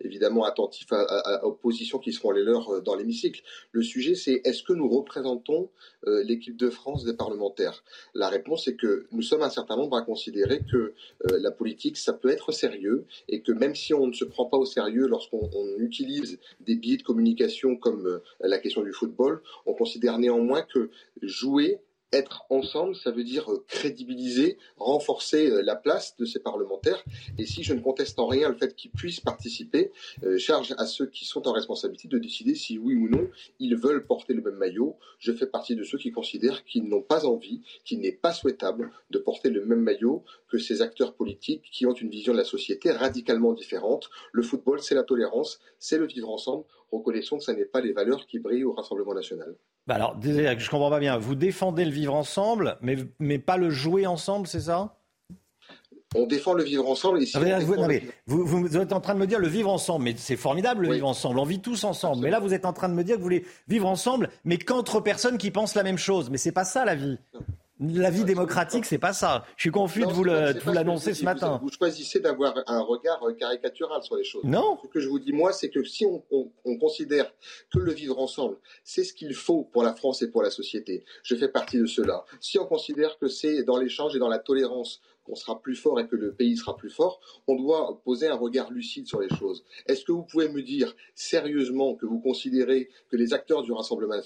évidemment attentif à, aux positions qui seront les leurs euh, dans l'hémicycle. Le sujet, c'est est-ce que nous représentons euh, l'équipe de France des parlementaires? La réponse est que nous sommes un certain nombre à considérer que euh, la politique, ça peut être sérieux et que même si on ne se prend pas au sérieux lorsqu'on utilise des billets de communication comme la question du football, on considère néanmoins que jouer être ensemble, ça veut dire euh, crédibiliser, renforcer euh, la place de ces parlementaires. Et si je ne conteste en rien le fait qu'ils puissent participer, euh, charge à ceux qui sont en responsabilité de décider si oui ou non ils veulent porter le même maillot. Je fais partie de ceux qui considèrent qu'ils n'ont pas envie, qu'il n'est pas souhaitable de porter le même maillot que ces acteurs politiques qui ont une vision de la société radicalement différente. Le football, c'est la tolérance, c'est le vivre ensemble reconnaissons que ce n'est pas les valeurs qui brillent au Rassemblement national. Bah alors, je comprends pas bien. Vous défendez le vivre ensemble, mais, mais pas le jouer ensemble, c'est ça? On défend le vivre ensemble. Et vous, vous, êtes en train de me dire le vivre ensemble, mais c'est formidable le vivre ensemble. On vit tous ensemble. Mais là, vous êtes en train de me dire que vous voulez vivre ensemble, mais qu'entre personnes qui pensent la même chose. Mais c'est pas ça la vie. La vie démocratique, c'est pas ça. Je suis confus de vous l'annoncer ce matin. Vous, choisissez d'avoir un regard caricatural sur les choses. Non. Ce que je vous dis, moi, c'est que si on, on considère que le vivre ensemble, c'est ce qu'il faut pour la France et pour la société, je fais partie de cela. Si on considère que c'est dans l'échange et dans la tolérance qu'on sera plus fort et que le pays sera plus fort, on doit poser un regard lucide sur les choses. Est-ce que vous pouvez me dire sérieusement que vous considérez que les acteurs du Rassemblement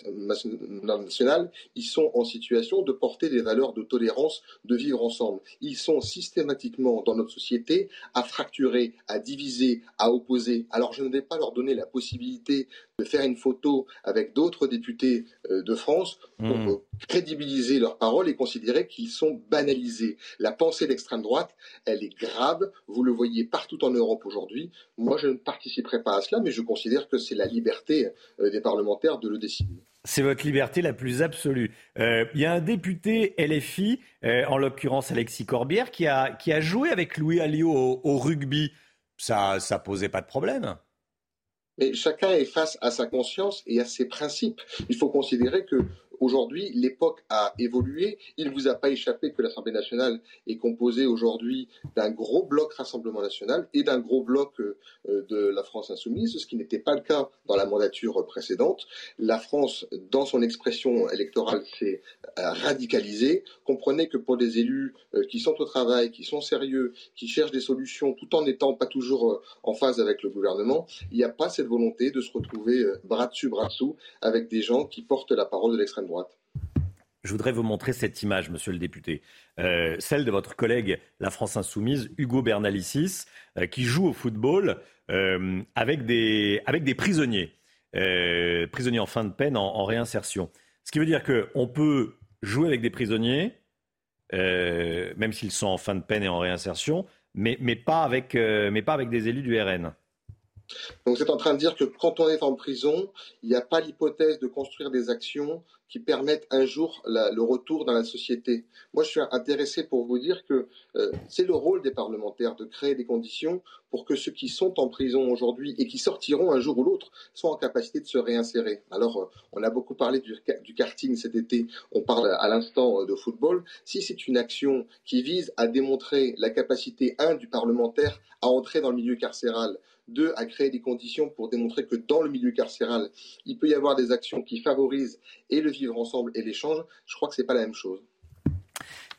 national, ils sont en situation de porter des valeurs de tolérance, de vivre ensemble? Ils sont systématiquement dans notre société à fracturer, à diviser, à opposer. Alors je ne vais pas leur donner la possibilité de faire une photo avec d'autres députés euh, de France pour mmh. crédibiliser leurs paroles et considérer qu'ils sont banalisés. La pensée d'extrême droite, elle est grave. Vous le voyez partout en Europe aujourd'hui. Moi, je ne participerai pas à cela, mais je considère que c'est la liberté euh, des parlementaires de le décider. C'est votre liberté la plus absolue. Euh, il y a un député LFI, en l'occurrence Alexis Corbière, qui a, qui a joué avec Louis Alliot au, au rugby. Ça ne posait pas de problème mais chacun est face à sa conscience et à ses principes. Il faut considérer que Aujourd'hui, l'époque a évolué. Il ne vous a pas échappé que l'Assemblée nationale est composée aujourd'hui d'un gros bloc Rassemblement national et d'un gros bloc euh, de la France insoumise, ce qui n'était pas le cas dans la mandature précédente. La France, dans son expression électorale, s'est euh, radicalisée. Comprenez que pour des élus euh, qui sont au travail, qui sont sérieux, qui cherchent des solutions tout en n'étant pas toujours en phase avec le gouvernement, il n'y a pas cette volonté de se retrouver bras dessus, bras dessous avec des gens qui portent la parole de l'extrême je voudrais vous montrer cette image, monsieur le député, euh, celle de votre collègue La France Insoumise, Hugo Bernalicis, euh, qui joue au football euh, avec, des, prisonniers, prisonniers en fin de peine, en, réinsertion. Ce qui veut dire qu'on peut jouer avec des prisonniers, même s'ils sont en fin de peine et en réinsertion, mais pas avec des élus du RN. Donc vous êtes en train de dire que quand on est en prison, il n'y a pas l'hypothèse de construire des actions qui permettent un jour le retour dans la société. Moi, je suis intéressé pour vous dire que euh, c'est le rôle des parlementaires de créer des conditions pour que ceux qui sont en prison aujourd'hui et qui sortiront un jour ou l'autre soient en capacité de se réinsérer. Alors, euh, on a beaucoup parlé du, karting cet été, on parle à l'instant euh, de football. Si c'est une action qui vise à démontrer la capacité, un, du parlementaire à entrer dans le milieu carcéral, deux, à créer des conditions pour démontrer que dans le milieu carcéral, il peut y avoir des actions qui favorisent et le vivre ensemble et l'échange, je crois que ce n'est pas la même chose.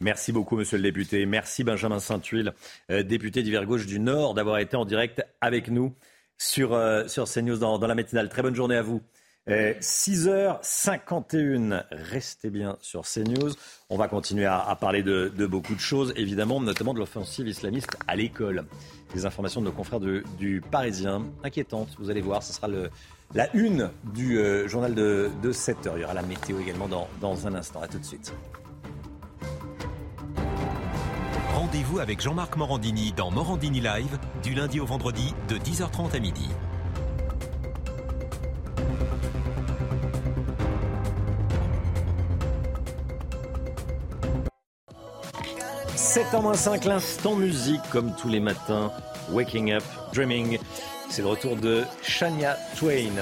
Merci beaucoup, monsieur le député. Merci, Benjamin Saint-Huil, euh, député d'Hiver Gauche du Nord, d'avoir été en direct avec nous sur, euh, sur CNews dans, dans la matinale. Très bonne journée à vous. 6h51, euh, restez bien sur CNews. On va continuer à, parler de, beaucoup de choses, évidemment, notamment de l'offensive islamiste à l'école. Des informations de nos confrères du Parisien, inquiétantes, vous allez voir, ce sera la une du euh, journal de, 7h. Il y aura la météo également dans, dans un instant. À tout de suite. Rendez-vous avec Jean-Marc Morandini dans Morandini Live, du lundi au vendredi, de 10h30 à midi. 7h 5, l'instant musique, comme tous les matins. Waking Up, Dreaming. C'est le retour de Shania Twain.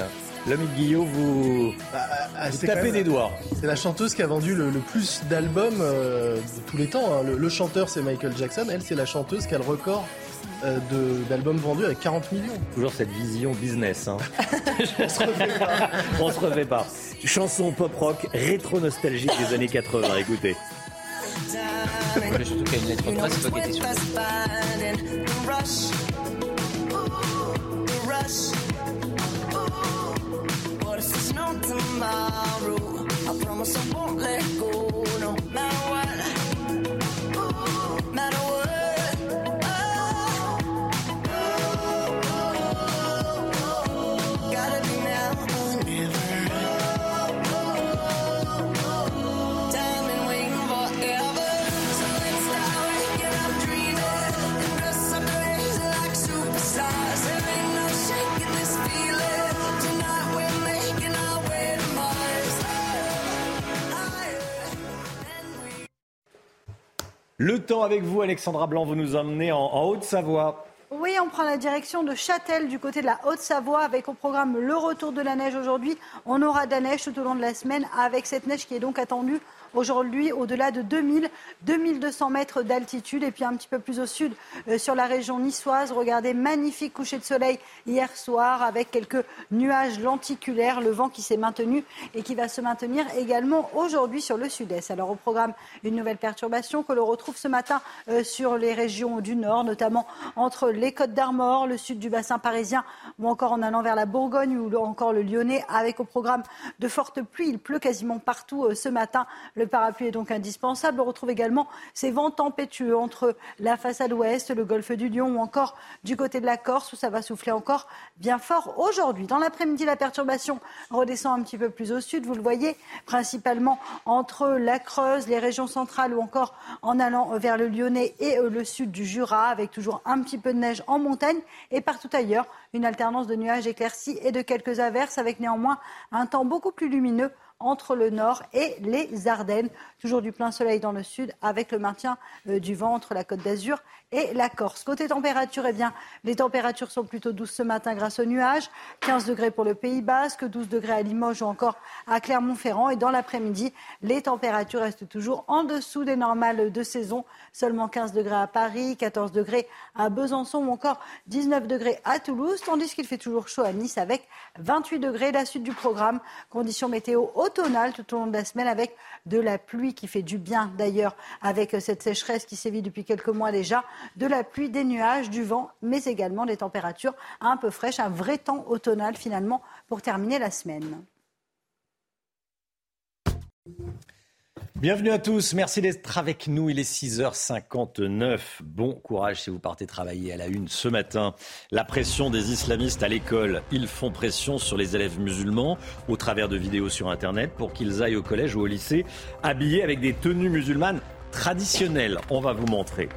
L'homme de Guillaume, vous, bah, ah, tapez des doigts. C'est la chanteuse qui a vendu le, plus d'albums euh, de tous les temps. Hein. Le, chanteur, c'est Michael Jackson. Elle, c'est la chanteuse qui a le record euh, d'albums vendus avec 40 millions. Toujours cette vision business. Hein. On se refait pas. On se refait pas. Chanson pop rock rétro nostalgique des années 80. Écoutez. Voilà, surtout qu'il y a une lettre presse, toi qui étais sur Le temps avec vous, Alexandra Blanc, vous nous emmenez en, Haute-Savoie. Oui, on prend la direction de Châtel du côté de la Haute-Savoie avec au programme le retour de la neige aujourd'hui. On aura de la neige tout au long de la semaine avec cette neige qui est donc attendue aujourd'hui au-delà de 2000, 2200 mètres d'altitude. Et puis un petit peu plus au sud, euh, sur la région niçoise, regardez, magnifique coucher de soleil hier soir avec quelques nuages lenticulaires, le vent qui s'est maintenu et qui va se maintenir également aujourd'hui sur le sud-est. Alors au programme, une nouvelle perturbation que l'on retrouve ce matin euh, sur les régions du nord, notamment entre les Côtes d'Armor, le sud du bassin parisien ou encore en allant vers la Bourgogne ou encore le Lyonnais avec au programme de fortes pluies. Il pleut quasiment partout euh, ce matin. Le parapluie est donc indispensable. On retrouve également ces vents tempétueux entre la façade ouest, le golfe du Lion ou encore du côté de la Corse où ça va souffler encore bien fort aujourd'hui. Dans l'après-midi, la perturbation redescend un petit peu plus au sud. Vous le voyez, principalement entre la Creuse, les régions centrales ou encore en allant vers le Lyonnais et euh, le sud du Jura avec toujours un petit peu de neige en montagne et partout ailleurs une alternance de nuages éclaircis et de quelques averses avec néanmoins un temps beaucoup plus lumineux entre le nord et les Ardennes. Toujours du plein soleil dans le sud avec le maintien euh, du vent entre la côte d'Azur et la Corse. Côté température, eh bien, les températures sont plutôt douces ce matin grâce aux nuages. 15 degrés pour le Pays Basque, 12 degrés à Limoges ou encore à Clermont-Ferrand. Et dans l'après-midi, les températures restent toujours en dessous des normales de saison. Seulement 15 degrés à Paris, 14 degrés à Besançon ou encore 19 degrés à Toulouse, tandis qu'il fait toujours chaud à Nice avec 28 degrés. La suite du programme, conditions météo automnales tout au long de la semaine avec de la pluie qui fait du bien d'ailleurs avec cette sécheresse qui sévit depuis quelques mois déjà de la pluie, des nuages, du vent, mais également des températures un peu fraîches, un vrai temps automnal finalement pour terminer la semaine. Bienvenue à tous, merci d'être avec nous. Il est 6h59. Bon courage si vous partez travailler à la une ce matin. La pression des islamistes à l'école. Ils font pression sur les élèves musulmans au travers de vidéos sur Internet pour qu'ils aillent au collège ou au lycée habillés avec des tenues musulmanes traditionnelles. On va vous montrer.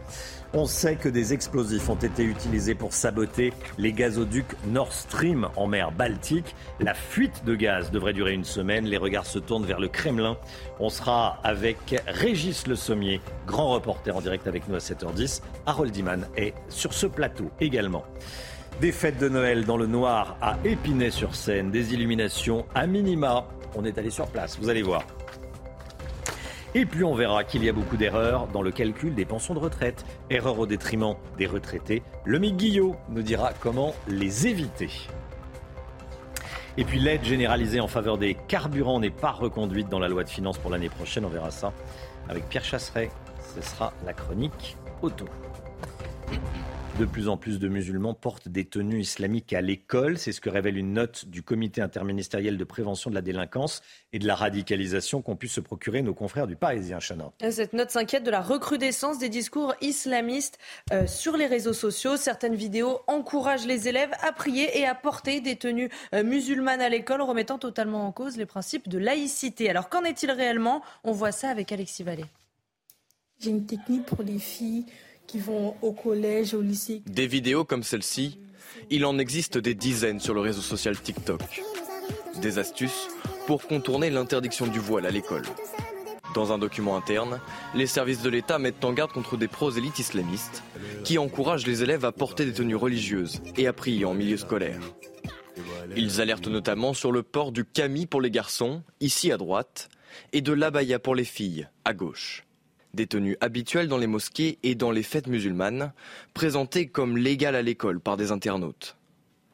On sait que des explosifs ont été utilisés pour saboter les gazoducs Nord Stream en mer Baltique. La fuite de gaz devrait durer une semaine. Les regards se tournent vers le Kremlin. On sera avec Régis Le Sommier, grand reporter en direct avec nous à 7h10. Harold Iman est sur ce plateau également. Des fêtes de Noël dans le noir à Épinay-sur-Seine, des illuminations à minima. On est allé sur place, vous allez voir. Et puis on verra qu'il y a beaucoup d'erreurs dans le calcul des pensions de retraite. Erreurs au détriment des retraités. Le Mick Guillot nous dira comment les éviter. Et puis l'aide généralisée en faveur des carburants n'est pas reconduite dans la loi de finances pour l'année prochaine. On verra ça avec Pierre Chasseret. Ce sera la chronique auto. De plus en plus de musulmans portent des tenues islamiques à l'école. C'est ce que révèle une note du comité interministériel de prévention de la délinquance et de la radicalisation qu'ont pu se procurer nos confrères du Parisien, Chana. Cette note s'inquiète de la recrudescence des discours islamistes euh, sur les réseaux sociaux. Certaines vidéos encouragent les élèves à prier et à porter des tenues euh, musulmanes à l'école, remettant totalement en cause les principes de laïcité. Alors qu'en est-il réellement? On voit ça avec Alexis Vallée. J'ai une technique pour les filles Des vidéos comme celle-ci, il en existe des dizaines sur le réseau social TikTok. Des astuces pour contourner l'interdiction du voile à l'école. Dans un document interne, les services de l'État mettent en garde contre des prosélytes islamistes qui encouragent les élèves à porter des tenues religieuses et à prier en milieu scolaire. Ils alertent notamment sur le port du camis pour les garçons, ici à droite, et de l'abaya pour les filles, à gauche des tenues habituelles dans les mosquées et dans les fêtes musulmanes, présentées comme légales à l'école par des internautes.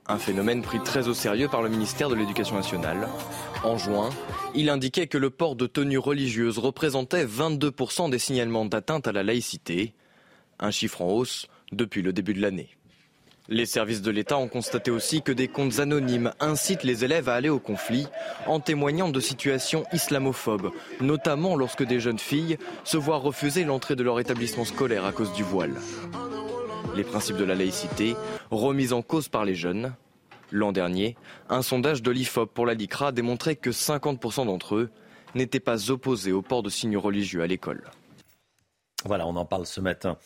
Un phénomène pris très au sérieux par le ministère de l'Éducation nationale. En juin, il indiquait que le port de tenues religieuses représentait 22% des signalements d'atteinte à la laïcité, un chiffre en hausse depuis le début de l'année. Les services de l'État ont constaté aussi que des comptes anonymes incitent les élèves à aller au conflit, en témoignant de situations islamophobes, notamment lorsque des jeunes filles se voient refuser l'entrée de leur établissement scolaire à cause du voile. Les principes de la laïcité, remis en cause par les jeunes. L'an dernier, un sondage de l'IFOP pour la LICRA démontrait que 50% d'entre eux n'étaient pas opposés au port de signes religieux à l'école. Voilà, on en parle ce matin.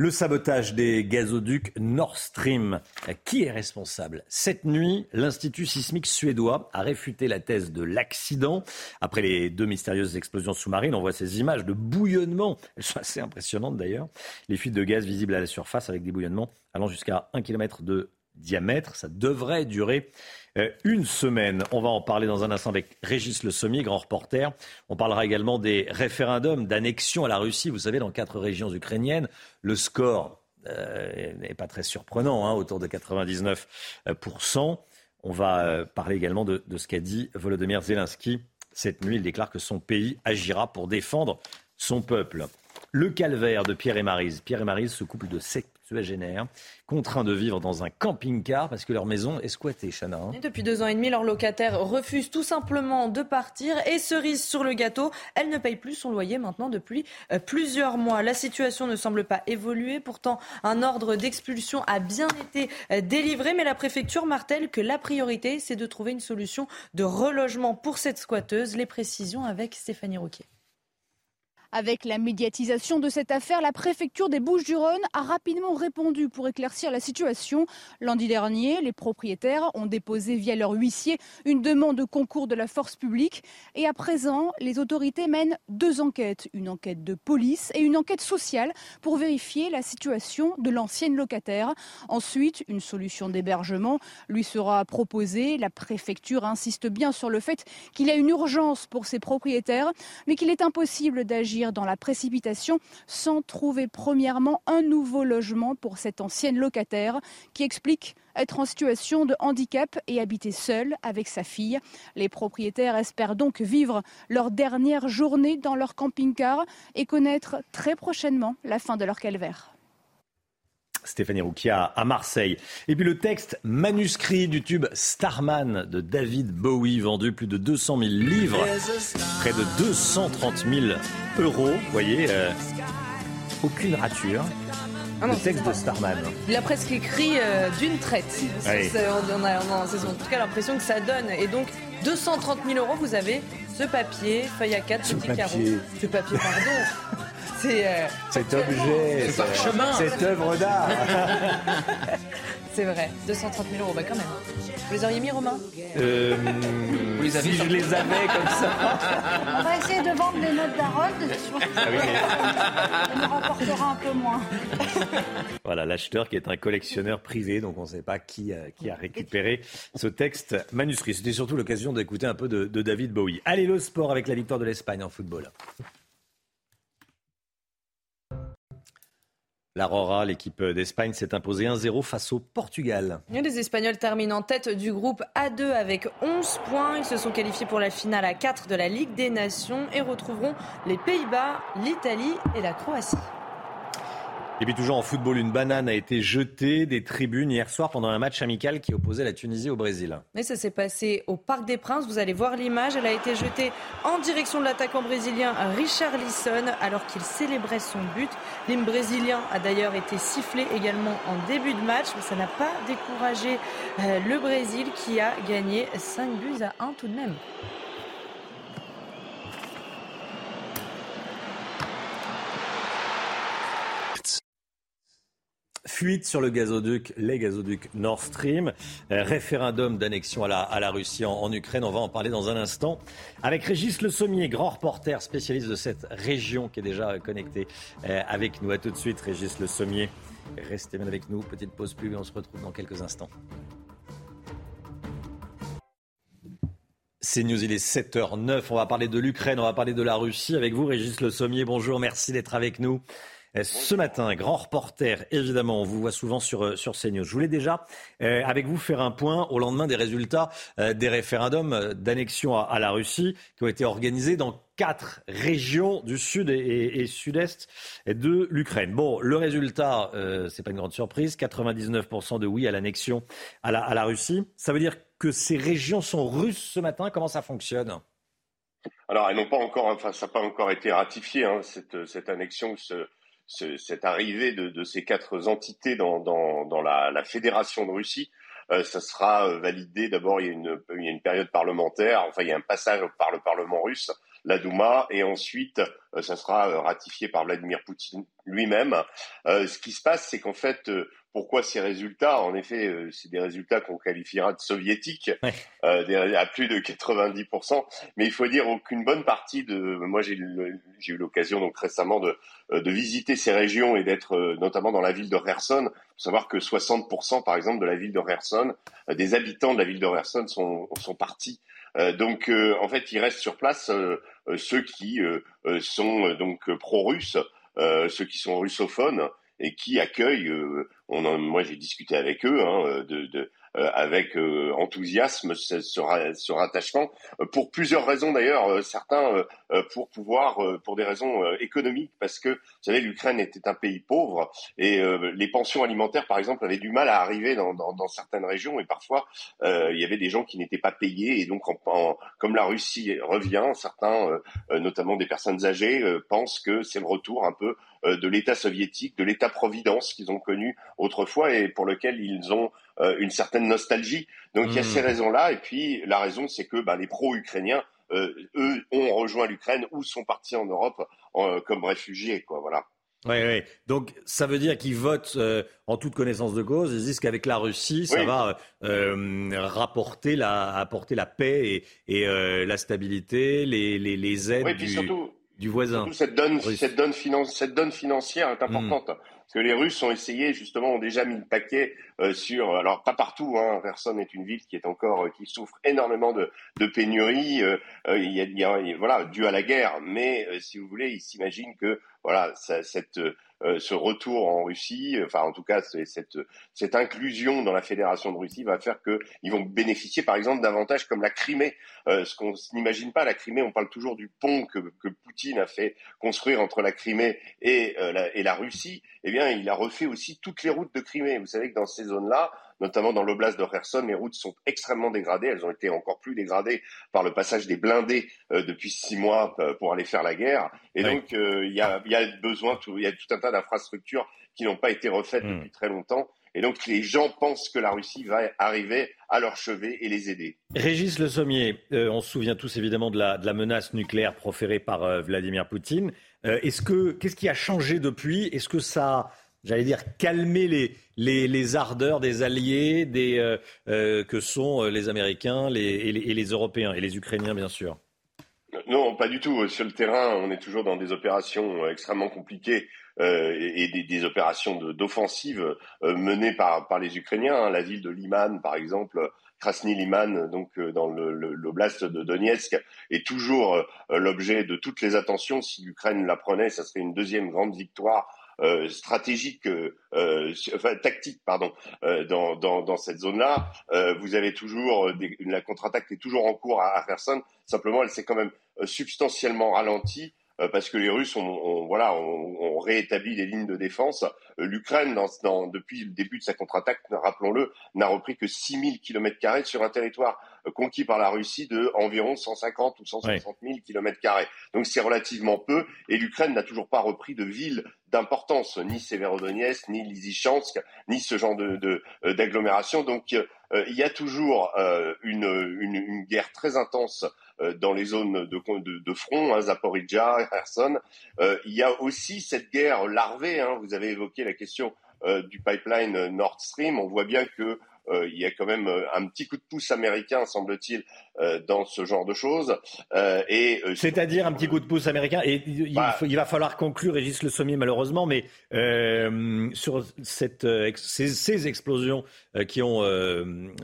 Le sabotage des gazoducs Nord Stream. Qui est responsable? Cette nuit, l'Institut sismique suédois a réfuté la thèse de l'accident. Après les deux mystérieuses explosions sous-marines, on voit ces images de bouillonnement. Elles sont assez impressionnantes d'ailleurs. Les fuites de gaz visibles à la surface avec des bouillonnements allant jusqu'à 1 km de diamètre. Ça devrait durer une semaine. On va en parler dans un instant avec Régis Le Sommier, grand reporter. On parlera également des référendums d'annexion à la Russie. Vous savez, dans quatre régions ukrainiennes, le score euh, n'est pas très surprenant, hein, autour de 99%. On va euh, parler également de ce qu'a dit Volodymyr Zelensky. Cette nuit, il déclare que son pays agira pour défendre son peuple. Le calvaire de Pierre et Marise. Pierre et Marise, ce couple de septuagénaires, contraints de vivre dans un camping-car parce que leur maison est squattée, Chana. Hein. depuis deux ans et demi, leurs locataires refusent tout simplement de partir. Et cerise sur le gâteau, elle ne paye plus son loyer maintenant depuis euh, plusieurs mois. La situation ne semble pas évoluer. Pourtant, un ordre d'expulsion a bien été euh, délivré. Mais la préfecture martèle que la priorité, c'est de trouver une solution de relogement pour cette squatteuse. Les précisions avec Stéphanie Rouquier. Avec la médiatisation de cette affaire, la préfecture des Bouches-du-Rhône a rapidement répondu pour éclaircir la situation. Lundi dernier, les propriétaires ont déposé via leur huissier une demande de concours de la force publique. Et à présent, les autorités mènent deux enquêtes, une enquête de police et une enquête sociale pour vérifier la situation de l'ancienne locataire. Ensuite, une solution d'hébergement lui sera proposée. La préfecture insiste bien sur le fait qu'il y a une urgence pour ses propriétaires, mais qu'il est impossible d'agir dans la précipitation sans trouver premièrement un nouveau logement pour cette ancienne locataire qui explique être en situation de handicap et habiter seule avec sa fille. Les propriétaires espèrent donc vivre leur dernière journée dans leur camping-car et connaître très prochainement la fin de leur calvaire. Stéphanie Rouquia à Marseille. Et puis le texte manuscrit du tube Starman de David Bowie, vendu plus de 200 000 livres, près de 230 000 euros. Vous voyez, euh, aucune rature. Ah le texte de Starman. Il a presque écrit euh, d'une traite. On, a, en tout cas l'impression que ça donne. Et donc, 230 000 euros, vous avez ce papier, feuille à 4, petit carreau. Ce papier, pardon. C'est euh, cet objet, cette œuvre d'art. C'est vrai, 230 000 euros, bah quand même. Vous les auriez mis, Romain euh, Vous les avez Si je les avais comme ça. On va essayer de vendre les notes d'Harold. Ah oui, mais... nous rapportera un peu moins. Voilà, l'acheteur qui est un collectionneur privé, donc on ne sait pas qui a, qui a récupéré ce texte manuscrit. C'était surtout l'occasion d'écouter un peu de, de David Bowie. Allez, le sport avec la victoire de l'Espagne en football. L'Aurora, l'équipe d'Espagne, s'est imposée 1-0 face au Portugal. les Espagnols terminent en tête du groupe A2 avec 11 points. Ils se sont qualifiés pour la finale à 4 de la Ligue des Nations et retrouveront les Pays-Bas, l'Italie et la Croatie. Et puis toujours en football, une banane a été jetée des tribunes hier soir pendant un match amical qui opposait la Tunisie au Brésil. Et ça s'est passé au Parc des Princes. Vous allez voir l'image. Elle a été jetée en direction de l'attaquant brésilien Richard Lisson alors qu'il célébrait son but. L'hymne brésilien a d'ailleurs été sifflé également en début de match, mais ça n'a pas découragé euh, le Brésil qui a gagné 5 buts à 1 tout de même. Fuite sur le gazoduc, les gazoducs Nord Stream, euh, référendum d'annexion à la, à la, Russie en, Ukraine. On va en parler dans un instant avec Régis Le Sommier, grand reporter spécialiste de cette région qui est déjà connecté euh, avec nous. À tout de suite, Régis Le Sommier. Restez bien avec nous. Petite pause et on se retrouve dans quelques instants. C'est News, il est 7h09. On va parler de l'Ukraine, on va parler de la Russie avec vous, Régis Le Sommier. Bonjour, merci d'être avec nous. Euh, ce matin, grand reporter, évidemment, on vous voit souvent sur, euh, sur CNews. Je voulais déjà, euh, avec vous, faire un point au lendemain des résultats des référendums d'annexion à, la Russie qui ont été organisés dans quatre régions du sud et, sud-est de l'Ukraine. Bon, le résultat, euh, c'est pas une grande surprise, 99% de oui à l'annexion à la, Russie. Ça veut dire que ces régions sont russes ce matin. Comment ça fonctionne? Alors, elles n'ont pas encore, enfin, ça n'a pas encore été ratifié, hein, cette, cette annexion, cette arrivée de, ces quatre entités dans, la, fédération de Russie, euh, ça sera euh, validé. D'abord, il, y a une période parlementaire. Enfin, il y a un passage par le Parlement russe. la Douma, et ensuite, ça sera ratifié par Vladimir Poutine lui-même. ce qui se passe, c'est qu'en fait, pourquoi ces résultats En effet, c'est des résultats qu'on qualifiera de soviétiques, à plus de 90%. Mais il faut dire qu'une bonne partie de... Moi, j'ai eu l'occasion donc récemment de, de visiter ces régions et d'être notamment dans la ville de Kherson. Il faut savoir que 60% par exemple de la ville de Kherson, des habitants de la ville de Kherson sont, sont partis euh, donc, euh, en fait, il reste sur place euh, ceux qui sont donc pro-russes, ceux qui sont russophones et qui accueillent. on moi, j'ai discuté avec eux hein, de, de, euh, avec euh, enthousiasme ce, ce, rattachement euh, pour plusieurs raisons d'ailleurs certains pour pouvoir pour des raisons économiques parce que vous savez l'Ukraine était un pays pauvre et les pensions alimentaires par exemple avaient du mal à arriver dans, dans, dans certaines régions et parfois il y avait des gens qui n'étaient pas payés et donc en, comme la Russie revient certains notamment des personnes âgées pensent que c'est le retour un peu de l'État soviétique de l'État providence qu'ils ont connu autrefois et pour lequel ils ont euh, une certaine nostalgie. Donc il y a ces hmm. raisons-là. Et puis la raison, c'est que bah, les pro-ukrainiens, euh, eux, ont rejoint l'Ukraine ou sont partis en Europe comme réfugiés. Quoi, voilà. Oui, oui. Donc ça veut dire qu'ils votent euh, en toute connaissance de cause. Ils disent qu'avec la Russie, ça va rapporter la, apporter la paix et, la stabilité, les, les, les aides du, du, voisin. Surtout cette donne, cette donne, cette donne financière est importante. Hmm. Que les Russes ont essayé, justement, ont déjà mis le paquet euh, sur, alors pas partout, hein, Kherson est une ville qui est encore, euh, qui souffre énormément de, de pénuries, euh, il, y a, y a, voilà, dû à la guerre, mais si vous voulez, ils s'imaginent que, voilà, cette euh, ce retour en Russie, enfin en tout cas cette, cette inclusion dans la fédération de Russie va faire qu'ils vont bénéficier par exemple d'avantages comme la Crimée. Euh, ce qu'on n'imagine pas, la Crimée, on parle toujours du pont que, que Poutine a fait construire entre la Crimée et, euh, la, et la Russie. Eh bien, il a refait aussi toutes les routes de Crimée. Vous savez que dans ces zones-là, notamment dans l'oblast de Kherson, les routes sont extrêmement dégradées. Elles ont été encore plus dégradées par le passage des blindés euh, depuis six mois euh, pour aller faire la guerre. Et donc, euh, il y, a, y, a, besoin, il y a tout un tas d'infrastructures qui n'ont pas été refaites hmm. depuis très longtemps. Et donc les gens pensent que la Russie va arriver à leur chevet et les aider. Régis Le Sommier, on se souvient tous évidemment de la, de la menace nucléaire proférée par Vladimir Poutine. est-ce que qu'est-ce qui a changé depuis? Est-ce que ça j'allais dire, calmer les, les, ardeurs des alliés euh, euh, que sont euh, les Américains les, et, les, Européens, et les Ukrainiens, bien sûr Non, pas du tout. Sur le terrain, on est toujours dans des opérations extrêmement compliquées et, des, opérations d'offensive menées par, par les Ukrainiens. Hein. La ville de Liman, par exemple, Krasny Liman, donc dans l'oblast de Donetsk, est toujours l'objet de toutes les attentions. Si l'Ukraine la prenait, ça serait une deuxième grande victoire euh, stratégique, euh, euh, enfin tactique, pardon, dans, dans, dans, cette zone-là. vous avez toujours la contre-attaque est toujours en cours à, à. Simplement, elle s'est quand même substantiellement ralentie parce que les Russes ont, voilà, ont, réétabli les lignes de défense. L'Ukraine, dans, depuis le début de sa contre-attaque, rappelons-le, n'a repris que 6000 km carrés sur un territoire conquis par la Russie de environ 150 ou 160 000 km carrés. Donc c'est relativement peu, et l'Ukraine n'a toujours pas repris de villes d'importance, ni Severodonetsk, ni Lysychansk, ni ce genre de euh, d'agglomération. Donc euh, il y a toujours euh, une, une, une, guerre très intense dans les zones de, de, de front, hein, Zaporizhia, Kherson. il y a aussi cette guerre larvée. Hein, vous avez évoqué la question du pipeline Nord Stream. On voit bien que euh, il y a quand même euh, un petit coup de pouce américain, semble-t-il, euh, dans ce genre de choses. et c'est-à-dire un petit coup de pouce américain. Et il, bah il, va falloir conclure, Régis Le Sommier, malheureusement, mais sur cette, ces, ces, explosions qui ont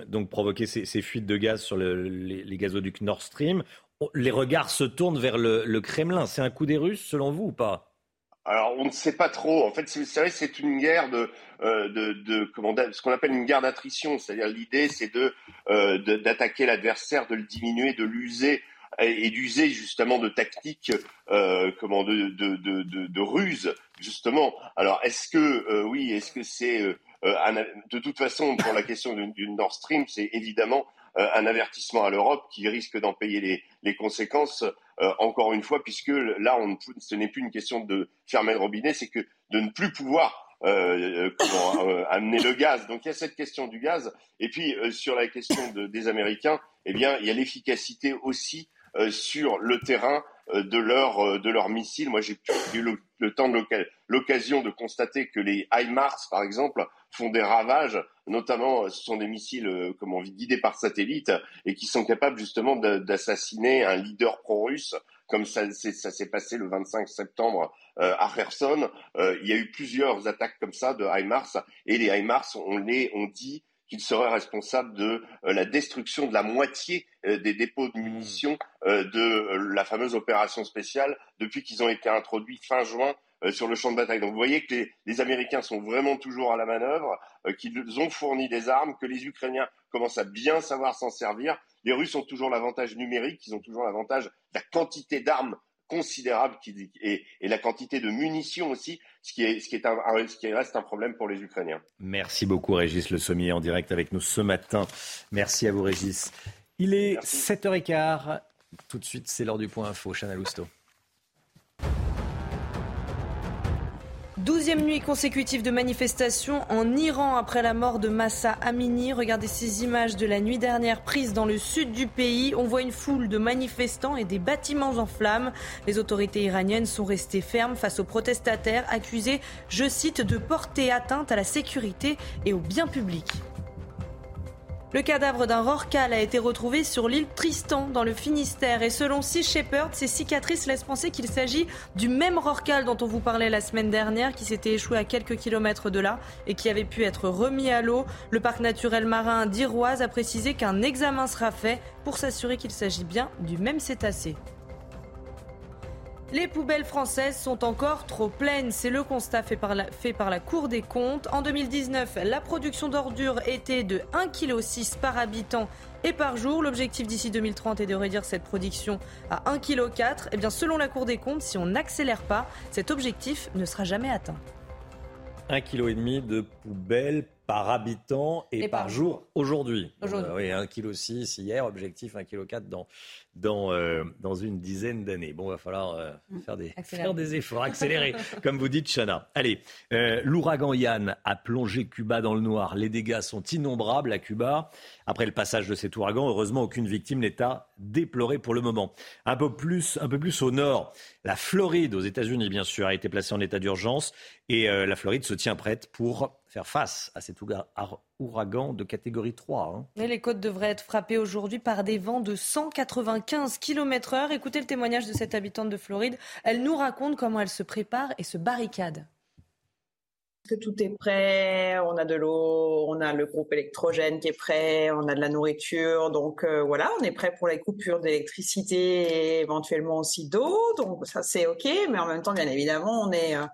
donc provoqué ces, ces, fuites de gaz sur le, les, les, gazoducs Nord Stream, les regards se tournent vers le, le Kremlin. C'est un coup des Russes, selon vous, ou pas? Alors, on ne sait pas trop. En fait, savez, c'est une guerre de, euh, de, de comment, ce qu'on appelle une guerre d'attrition. C'est-à-dire, l'idée, c'est de, euh, d'attaquer l'adversaire, de le diminuer, de l'user et, d'user justement de tactiques, euh, comment, de, de, de, de, ruse, justement. Alors, est-ce que, euh, oui, est-ce que c'est, euh, de toute façon, pour la question d'une Nord Stream, c'est évidemment un avertissement à l'Europe qui risque d'en payer les, les conséquences euh, encore une fois, puisque là, on, ce n'est plus une question de fermer le robinet, c'est que de ne plus pouvoir euh, euh, amener le gaz. Donc il y a cette question du gaz. Et puis sur la question de, des Américains, eh bien il y a l'efficacité aussi sur le terrain de leurs de leurs missiles. Moi, j'ai eu le, temps de l'occasion de constater que les HIMARS, par exemple, font des ravages. Notamment, ce sont des missiles, comment guidés par satellite et qui sont capables justement d'assassiner un leader pro-russe comme ça, ça s'est passé le 25 septembre euh, à Kherson. Euh, il y a eu plusieurs attaques comme ça de HIMARS et les HIMARS, on, les, on dit qu'ils seraient responsables de euh, la destruction de la moitié des dépôts de munitions de la fameuse opération spéciale depuis qu'ils ont été introduits fin juin sur le champ de bataille. Donc vous voyez que les, les Américains sont vraiment toujours à la manœuvre, qu'ils ont fourni des armes, que les Ukrainiens commencent à bien savoir s'en servir. Les Russes ont toujours l'avantage numérique, ils ont toujours l'avantage de la quantité d'armes considérable qui, et, et, la quantité de munitions aussi, ce qui, est, ce, qui est un, ce qui reste un problème pour les Ukrainiens. Merci beaucoup Régis Le Sommier en direct avec nous ce matin. Merci à vous Régis. Il est 7h15. Tout de suite, c'est l'heure du point info. Chana Lousteau. Douzième nuit consécutive de manifestation en Iran après la mort de Massa Amini. Regardez ces images de la nuit dernière prises dans le sud du pays. On voit une foule de manifestants et des bâtiments en flammes. Les autorités iraniennes sont restées fermes face aux protestataires accusés, je cite, de porter atteinte à la sécurité et au bien public. Le cadavre d'un rorcal a été retrouvé sur l'île Tristan dans le Finistère et selon Sea Shepherd, ces cicatrices laissent penser qu'il s'agit du même rorcal dont on vous parlait la semaine dernière qui s'était échoué à quelques kilomètres de là et qui avait pu être remis à l'eau. Le parc naturel marin d'Iroise a précisé qu'un examen sera fait pour s'assurer qu'il s'agit bien du même cétacé. Les poubelles françaises sont encore trop pleines. C'est le constat fait par, la, fait par la Cour des comptes. En 2019, la production d'ordures était de 1,6 kg par habitant et par jour. L'objectif d'ici 2030 est de réduire cette production à 1,4 kg. Eh bien, selon la Cour des comptes, si on n'accélère pas, cet objectif ne sera jamais atteint. 1,5 kg de poubelles par habitant et, par, jour, aujourd'hui. Aujourd'hui. oui, 1,6 kg hier, objectif 1,4 kg dans dans, euh, dans une dizaine d'années. Bon, il va falloir euh, mm. faire, des, faire des efforts, accélérer, comme vous dites, Chana. Allez, euh, l'ouragan Yann a plongé Cuba dans le noir. Les dégâts sont innombrables à Cuba. Après le passage de cet ouragan, heureusement, aucune victime n'est à déplorer pour le moment. Un peu plus, un peu plus au nord, la Floride, aux États-Unis, bien sûr, a été placée en état d'urgence et la Floride se tient prête pour faire face à cet ouragan de catégorie 3. Hein. Les côtes devraient être frappées aujourd'hui par des vents de 195 km/h. Écoutez le témoignage de cette habitante de Floride. Elle nous raconte comment elle se prépare et se barricade que tout est prêt, on a de l'eau, on a le groupe électrogène qui est prêt, on a de la nourriture, donc euh, voilà, on est prêt pour les coupures d'électricité et éventuellement aussi d'eau, donc ça c'est ok, mais en même temps bien évidemment on est euh,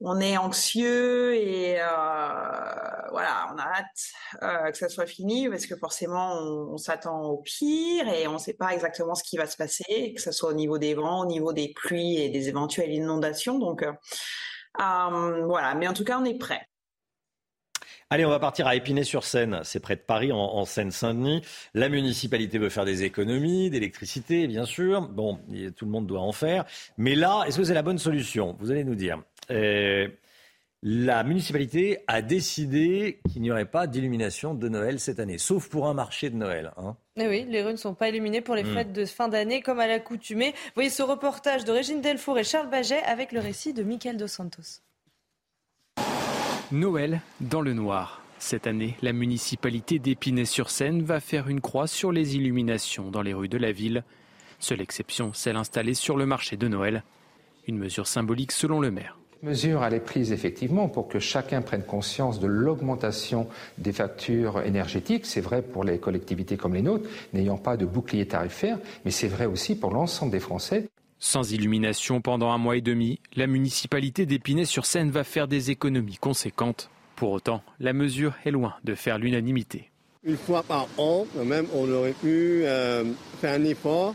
on est anxieux et euh, voilà, on a hâte que ça soit fini parce que forcément on, s'attend au pire et on ne sait pas exactement ce qui va se passer, que ce soit au niveau des vents, au niveau des pluies et des éventuelles inondations. Donc euh, voilà, mais en tout cas on est prêt. Allez, on va partir à Épinay-sur-Seine. C'est près de Paris, en, en Seine-Saint-Denis. La municipalité veut faire des économies, d'électricité, bien sûr. Bon, tout le monde doit en faire. Mais là, est-ce que c'est la bonne solution? Vous allez nous dire. Euh, la municipalité a décidé qu'il n'y aurait pas d'illumination de Noël cette année, sauf pour un marché de Noël. Hein. Eh oui, les rues ne sont pas illuminées pour les hmm. fêtes de fin d'année comme à l'accoutumée. Voyez ce reportage de Régine Delfour et Charles Baget avec le récit de Michael Dos Santos. Noël dans le noir. Cette année, la municipalité d'Épinay-sur-Seine va faire une croix sur les illuminations dans les rues de la ville. Seule exception, celle installée sur le marché de Noël. Une mesure symbolique selon le maire mesure, elle est prise effectivement pour que chacun prenne conscience de l'augmentation des factures énergétiques. C'est vrai pour les collectivités comme les nôtres, n'ayant pas de bouclier tarifaire, mais c'est vrai aussi pour l'ensemble des Français. Sans illumination pendant un mois et demi, la municipalité d'Épinay-sur-Seine va faire des économies conséquentes. Pour autant, la mesure est loin de faire l'unanimité. Une fois par an, même, on aurait pu euh, faire un effort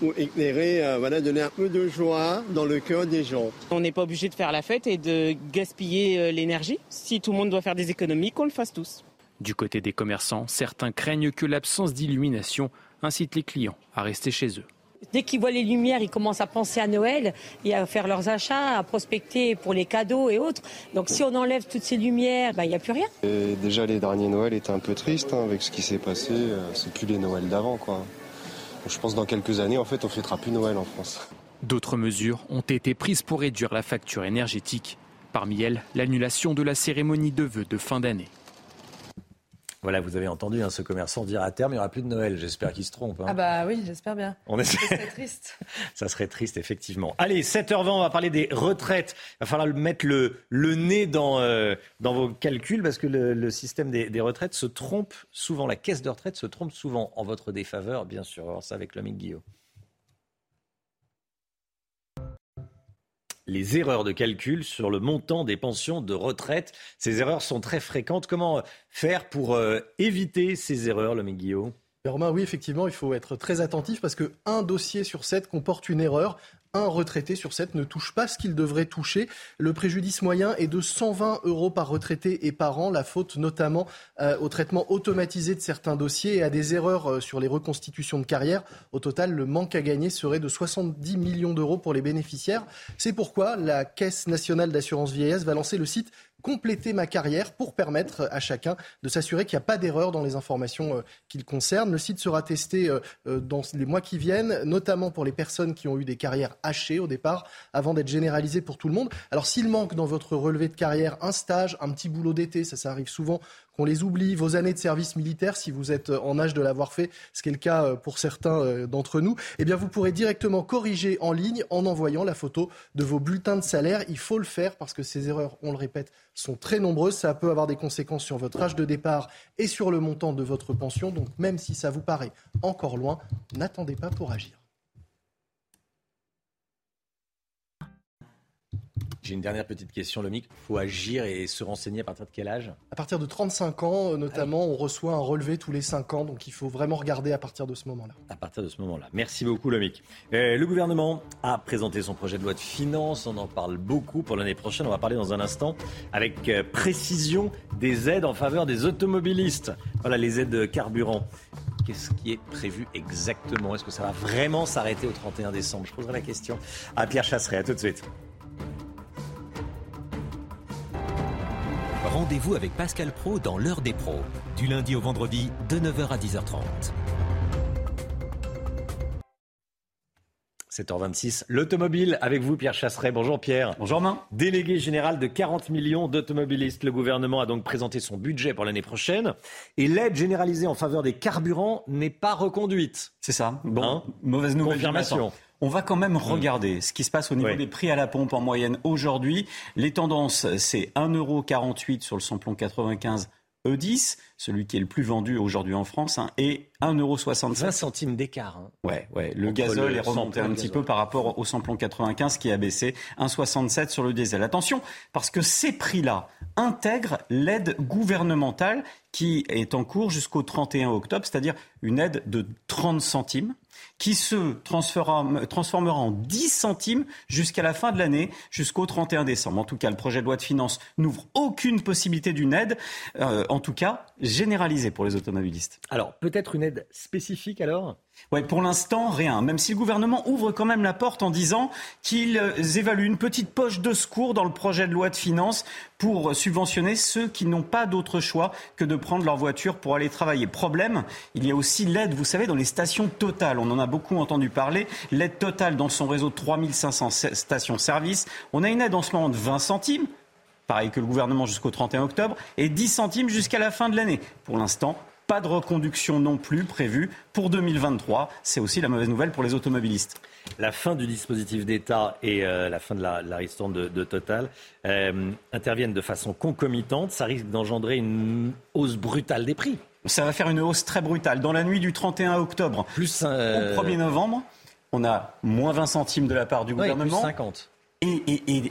pour éclairer, euh, voilà, donner un peu de joie dans le cœur des gens. On n'est pas obligé de faire la fête et de gaspiller euh, l'énergie. Si tout le monde doit faire des économies, qu'on le fasse tous. Du côté des commerçants, certains craignent que l'absence d'illumination incite les clients à rester chez eux. Dès qu'ils voient les lumières, ils commencent à penser à Noël et à faire leurs achats, à prospecter pour les cadeaux et autres. Donc si on enlève toutes ces lumières, ben, il n'y a plus rien. déjà les derniers Noëls étaient un peu tristes hein, avec ce qui s'est passé. Euh, c'est plus les Noëls d'avant quoi. Je pense que dans quelques années, en fait, on fêtera plus Noël en France. D'autres mesures ont été prises pour réduire la facture énergétique. Parmi elles, l'annulation de la cérémonie de vœux de fin d'année. Voilà, vous avez entendu, hein, ce commerçant dire à terme, il n'y aura plus de Noël. J'espère qu'il se trompe. Hein. Ah bah oui, j'espère bien. On Ça serait triste. Ça serait triste, effectivement. Allez, 7h20, on va parler des retraites. Il va falloir mettre le, le nez dans, euh, dans vos calculs parce que le, système des, des, retraites se trompe souvent. La caisse de retraite se trompe souvent en votre défaveur, bien sûr. Alors ça avec l'ami Guillaume. Les erreurs de calcul sur le montant des pensions de retraite. Ces erreurs sont très fréquentes. Comment faire pour euh, éviter ces erreurs, le Guillaume Romain, oui, effectivement, il faut être très attentif parce qu'un dossier sur sept comporte une erreur un retraité sur sept ne touche pas ce qu'il devrait toucher. Le préjudice moyen est de 120 euros par retraité et par an, la faute notamment euh, au traitement automatisé de certains dossiers et à des erreurs euh, sur les reconstitutions de carrière. Au total, le manque à gagner serait de 70 millions d'euros pour les bénéficiaires. C'est pourquoi la Caisse nationale d'assurance vieillesse va lancer le site compléter ma carrière pour permettre à chacun de s'assurer qu'il n'y a pas d'erreur dans les informations euh, qu'il concerne. Le site sera testé euh, euh, dans les mois qui viennent, notamment pour les personnes qui ont eu des carrières hachées au départ, avant d'être généralisé pour tout le monde. Alors s'il manque dans votre relevé de carrière un stage, un petit boulot d'été, ça, ça arrive souvent qu'on les oublie, vos années de service militaire, si vous êtes en âge de l'avoir fait, ce qui est le cas euh, pour certains euh, d'entre nous, eh bien vous pourrez directement corriger en ligne en envoyant la photo de vos bulletins de salaire. Il faut le faire parce que ces erreurs, on le répète, sont très nombreuses. Ça peut avoir des conséquences sur votre âge de départ et sur le montant de votre pension. Donc même si ça vous paraît encore loin, n'attendez pas pour agir. J'ai une dernière petite question, Lomic. Il faut agir et se renseigner à partir de quel âge? À partir de 35 ans, euh, notamment, on reçoit un relevé tous les 5 ans. Donc il faut vraiment regarder à partir de ce moment-là. À partir de ce moment-là. Merci beaucoup, Lomic. Euh, le gouvernement a présenté son projet de loi de finances. On en parle beaucoup pour l'année prochaine. On va parler dans un instant avec euh, précision des aides en faveur des automobilistes. Voilà, les aides carburant. Qu'est-ce qui est prévu exactement? Est-ce que ça va vraiment s'arrêter au 31 décembre? Je poserai la question à Pierre Chasseret. À tout de suite. Rendez-vous avec Pascal Pro dans l'heure des pros, du lundi au vendredi de 9h à 10h30. 7h26, l'automobile avec vous Pierre Chasseret. Bonjour Pierre. Bonjour Main. Délégué général de 40 millions d'automobilistes. Le gouvernement a donc présenté son budget pour l'année prochaine et l'aide généralisée en faveur des carburants n'est pas reconduite. C'est ça. Bon, hein mauvaise nouvelle. Confirmation on va quand même mm. regarder ce qui se passe au niveau des prix à la pompe en moyenne aujourd'hui. Les tendances, c'est 1,48€ sur le samplon 95 E10, celui qui est le plus vendu aujourd'hui en France, hein, et 1,65€. 20 centimes d'écart. Hein. Ouais, ouais. Le gazole est remonté un petit peu par rapport au samplon 95 qui a baissé 1,67 sur le diesel. Attention, parce que ces prix-là intègrent l'aide gouvernementale qui est en cours jusqu'au 31 octobre, c'est-à-dire une aide de 30 centimes qui se transformera, en 10 centimes jusqu'à la fin de l'année, jusqu'au 31 décembre. En tout cas, le projet de loi de finances n'ouvre aucune possibilité d'une aide, euh, en tout cas généralisée pour les automobilistes. Alors, peut-être une aide spécifique alors? Pour l'instant, rien. Même si le gouvernement ouvre quand même la porte en disant qu'ils évaluent une petite poche de secours dans le projet de loi de finances pour subventionner ceux qui n'ont pas d'autre choix que de prendre leur voiture pour aller travailler. Problème, il y a aussi l'aide, vous savez, dans les stations totales. On en a beaucoup entendu parler. L'aide totale dans son réseau de 3500 stations-service. On a une aide en ce moment de 20 centimes pareil que le gouvernement jusqu'au 31 octobre, et 10 centimes jusqu'à la fin de l'année. Pour l'instant, pas de reconduction non plus prévue pour 2023. C'est aussi la mauvaise nouvelle pour les automobilistes. La fin du dispositif d'État et euh, la fin de la, la de, Total euh, interviennent de façon concomitante. Ça risque d'engendrer une hausse brutale des prix. Ça va faire une hausse très brutale. Dans la nuit du 31 octobre plus, au 1er novembre, on a moins 20 centimes de la part du gouvernement. 50. Et,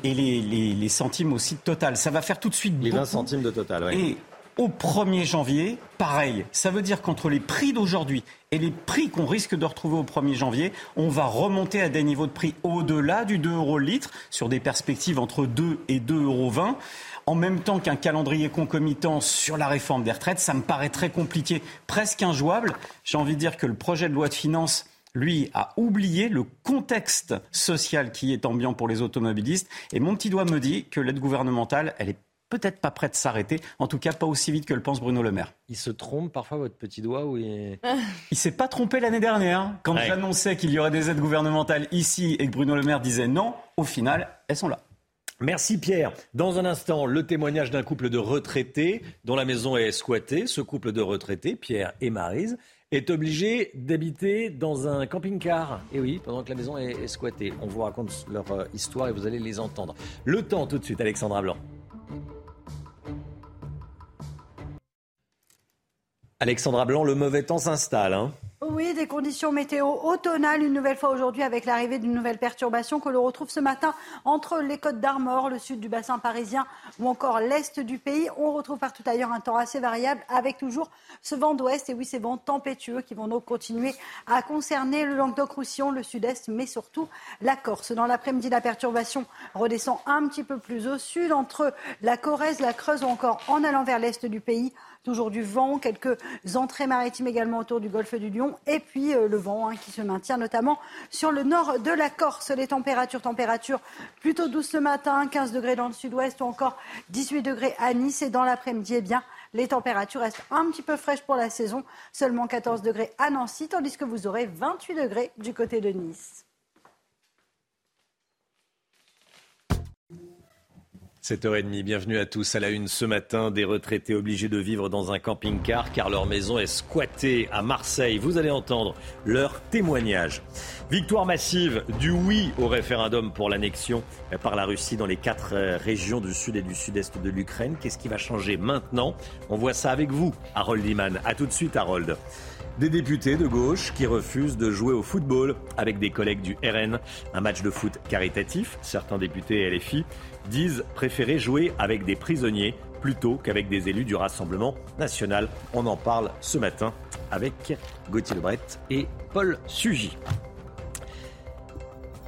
les, centimes aussi de Total. Ça va faire tout de suite Les 20 centimes de Total, oui au 1er janvier, pareil. Ça veut dire qu'entre les prix d'aujourd'hui et les prix qu'on risque de retrouver au 1er janvier, on va remonter à des niveaux de prix au-delà du 2 euros le litre, sur des perspectives entre 2 et 2,20 euros en même temps qu'un calendrier concomitant sur la réforme des retraites, ça me paraît très compliqué, presque injouable. J'ai envie de dire que le projet de loi de finances lui, a oublié le contexte social qui est ambiant pour les automobilistes. Et mon petit doigt me dit que l'aide gouvernementale, elle est peut-être pas prêt de s'arrêter. En tout cas, pas aussi vite que le pense Bruno Le Maire. Il se trompe parfois, votre petit doigt ou il... il s'est pas trompé l'année dernière. Quand j'annonçais qu'il y aurait des aides gouvernementales ici et que Bruno Le Maire disait non, au final, elles sont là. Merci Pierre. Dans un instant, le témoignage d'un couple de retraités dont la maison est squattée. Ce couple de retraités, Pierre et Marise, est obligé d'habiter dans un camping-car. Et oui, pendant que la maison est, squattée. On vous raconte leur euh, histoire et vous allez les entendre. Le temps tout de suite, Alexandra Blanc. Alexandra Blanc, le mauvais temps s'installe. Hein oui, des conditions météo automnales une nouvelle fois aujourd'hui avec l'arrivée d'une nouvelle perturbation que l'on retrouve ce matin entre les côtes d'Armor, le sud du bassin parisien ou encore l'est du pays. On retrouve partout ailleurs un temps assez variable avec toujours ce vent d'ouest et oui, ces vents tempétueux qui vont donc continuer à concerner le Languedoc-Roussillon, le sud-est, mais surtout la Corse. Dans l'après-midi, la perturbation redescend un petit peu plus au sud entre la Corrèze, la Creuse ou encore en allant vers l'est du pays toujours du vent, quelques entrées maritimes également autour du golfe du Lion, et puis euh, le vent hein, qui se maintient notamment sur le nord de la Corse. Les températures, températures plutôt douces ce matin, 15 degrés dans le sud-ouest ou encore 18 degrés à Nice, et dans l'après-midi, eh bien, les températures restent un petit peu fraîches pour la saison, seulement 14 degrés à Nancy, tandis que vous aurez 28 degrés du côté de Nice. 7h30, bienvenue à tous à la une ce matin. Des retraités obligés de vivre dans un camping-car car leur maison est squattée à Marseille. Vous allez entendre leur témoignage. Victoire massive du oui au référendum pour l'annexion par la Russie dans les quatre euh, régions du sud et du sud-est de l'Ukraine. Qu'est-ce qui va changer maintenant? On voit ça avec vous, Harold Iman. A tout de suite, Harold. Des députés de gauche qui refusent de jouer au football avec des collègues du RN. Un match de foot caritatif. Certains députés LFI disent préférer jouer avec des prisonniers plutôt qu'avec des élus du Rassemblement national. On en parle ce matin avec Gauthier Lebret et Paul Sugy.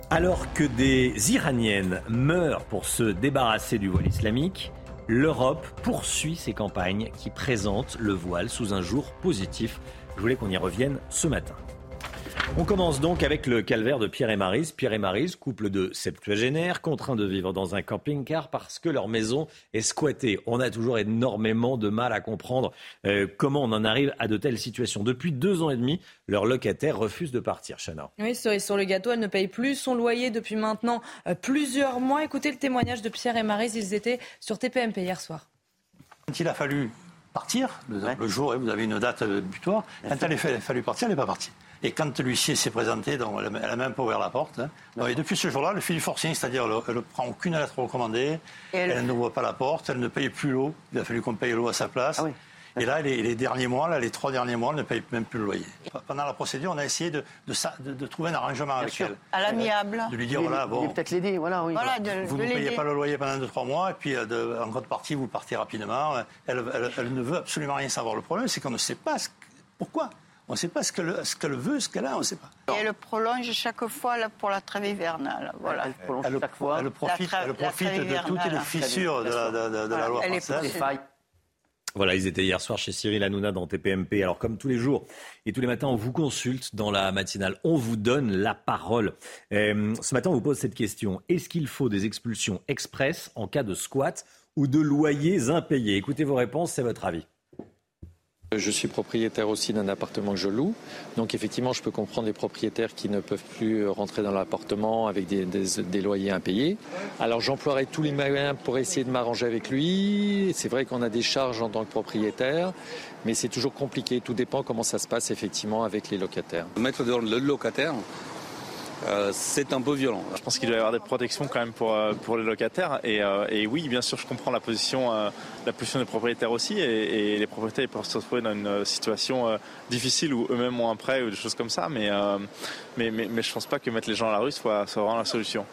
Alors que des Iraniennes meurent pour se débarrasser du voile islamique, l'Europe poursuit ses campagnes qui présentent le voile sous un jour positif. Je voulais qu'on y revienne ce matin. On commence donc avec le calvaire de Pierre et Marise. Pierre et Marise, couple de septuagénaires, contraints de vivre dans un camping-car parce que leur maison est squattée. On a toujours énormément de mal à comprendre euh, comment on en arrive à de telles situations. Depuis deux ans et demi, leur locataire refuse de partir. Chana. Oui, sur le gâteau, elle ne paye plus son loyer depuis maintenant euh, plusieurs mois. Écoutez le témoignage de Pierre et Marise. Ils étaient sur TPMP hier soir. Quand il a fallu partir, le, jour, vous avez une date butoir, quand il a fallu partir, elle n'est pas partie. Et quand l'huissier s'est présenté, donc elle n'a même pas ouvert la porte. Hein. et depuis ce jour-là, elle fait du forcing, c'est-à-dire elle ne prend aucune lettre recommandée, elle, ne voit pas la porte, elle ne paye plus l'eau. Il a fallu qu'on paye l'eau à sa place. Ah et là, les, derniers mois, là, les trois derniers mois, elle ne paye même plus le loyer. Pendant la procédure, on a essayé de, de, trouver un arrangement avec elle. À l'amiable. De lui dire, voilà, bon. peut-être l'aider, voilà, oui. vous ne payez pas le loyer pendant deux, trois mois, et puis euh, en grande partie, vous partez rapidement. Elle, elle, ne veut absolument rien savoir. Le problème, c'est qu'on ne sait pas pourquoi. On ne sait pas ce qu'elle ce veut, ce qu'elle a, on ne sait pas. Et elle prolonge chaque fois là, pour la trêve hivernale. Voilà. Elle, prolonge chaque fois. Elle profite, elle profite de toutes les fissures de la, de, de, la loi française. Voilà, ils étaient hier soir chez Cyril Hanouna dans TPMP. Alors, comme tous les jours et tous les matins, on vous consulte dans la matinale. On vous donne la parole. Euh, ce matin, on vous pose cette question. Est-ce qu'il faut des expulsions express en cas de squat ou de loyers impayés? Écoutez vos réponses, c'est votre avis. Je suis propriétaire aussi d'un appartement que je loue. Donc effectivement, je peux comprendre des propriétaires qui ne peuvent plus rentrer dans l'appartement avec des, loyers impayés. Alors j'emploierai tous les moyens pour essayer de m'arranger avec lui. C'est vrai qu'on a des charges en tant que propriétaire, mais c'est toujours compliqué. Tout dépend comment ça se passe effectivement avec les locataires. Mettre locataire, euh, c'est un peu violent. Je pense qu'il doit y avoir des protections quand même pour, euh, pour les locataires. Et, euh, et, oui, bien sûr, je comprends la position, la position des propriétaires aussi. Et, les propriétaires peuvent se retrouver dans une situation difficile où eux-mêmes ont un prêt ou des choses comme ça. Mais, mais, mais, mais je ne pense pas que mettre les gens à la rue soit, soit vraiment la solution.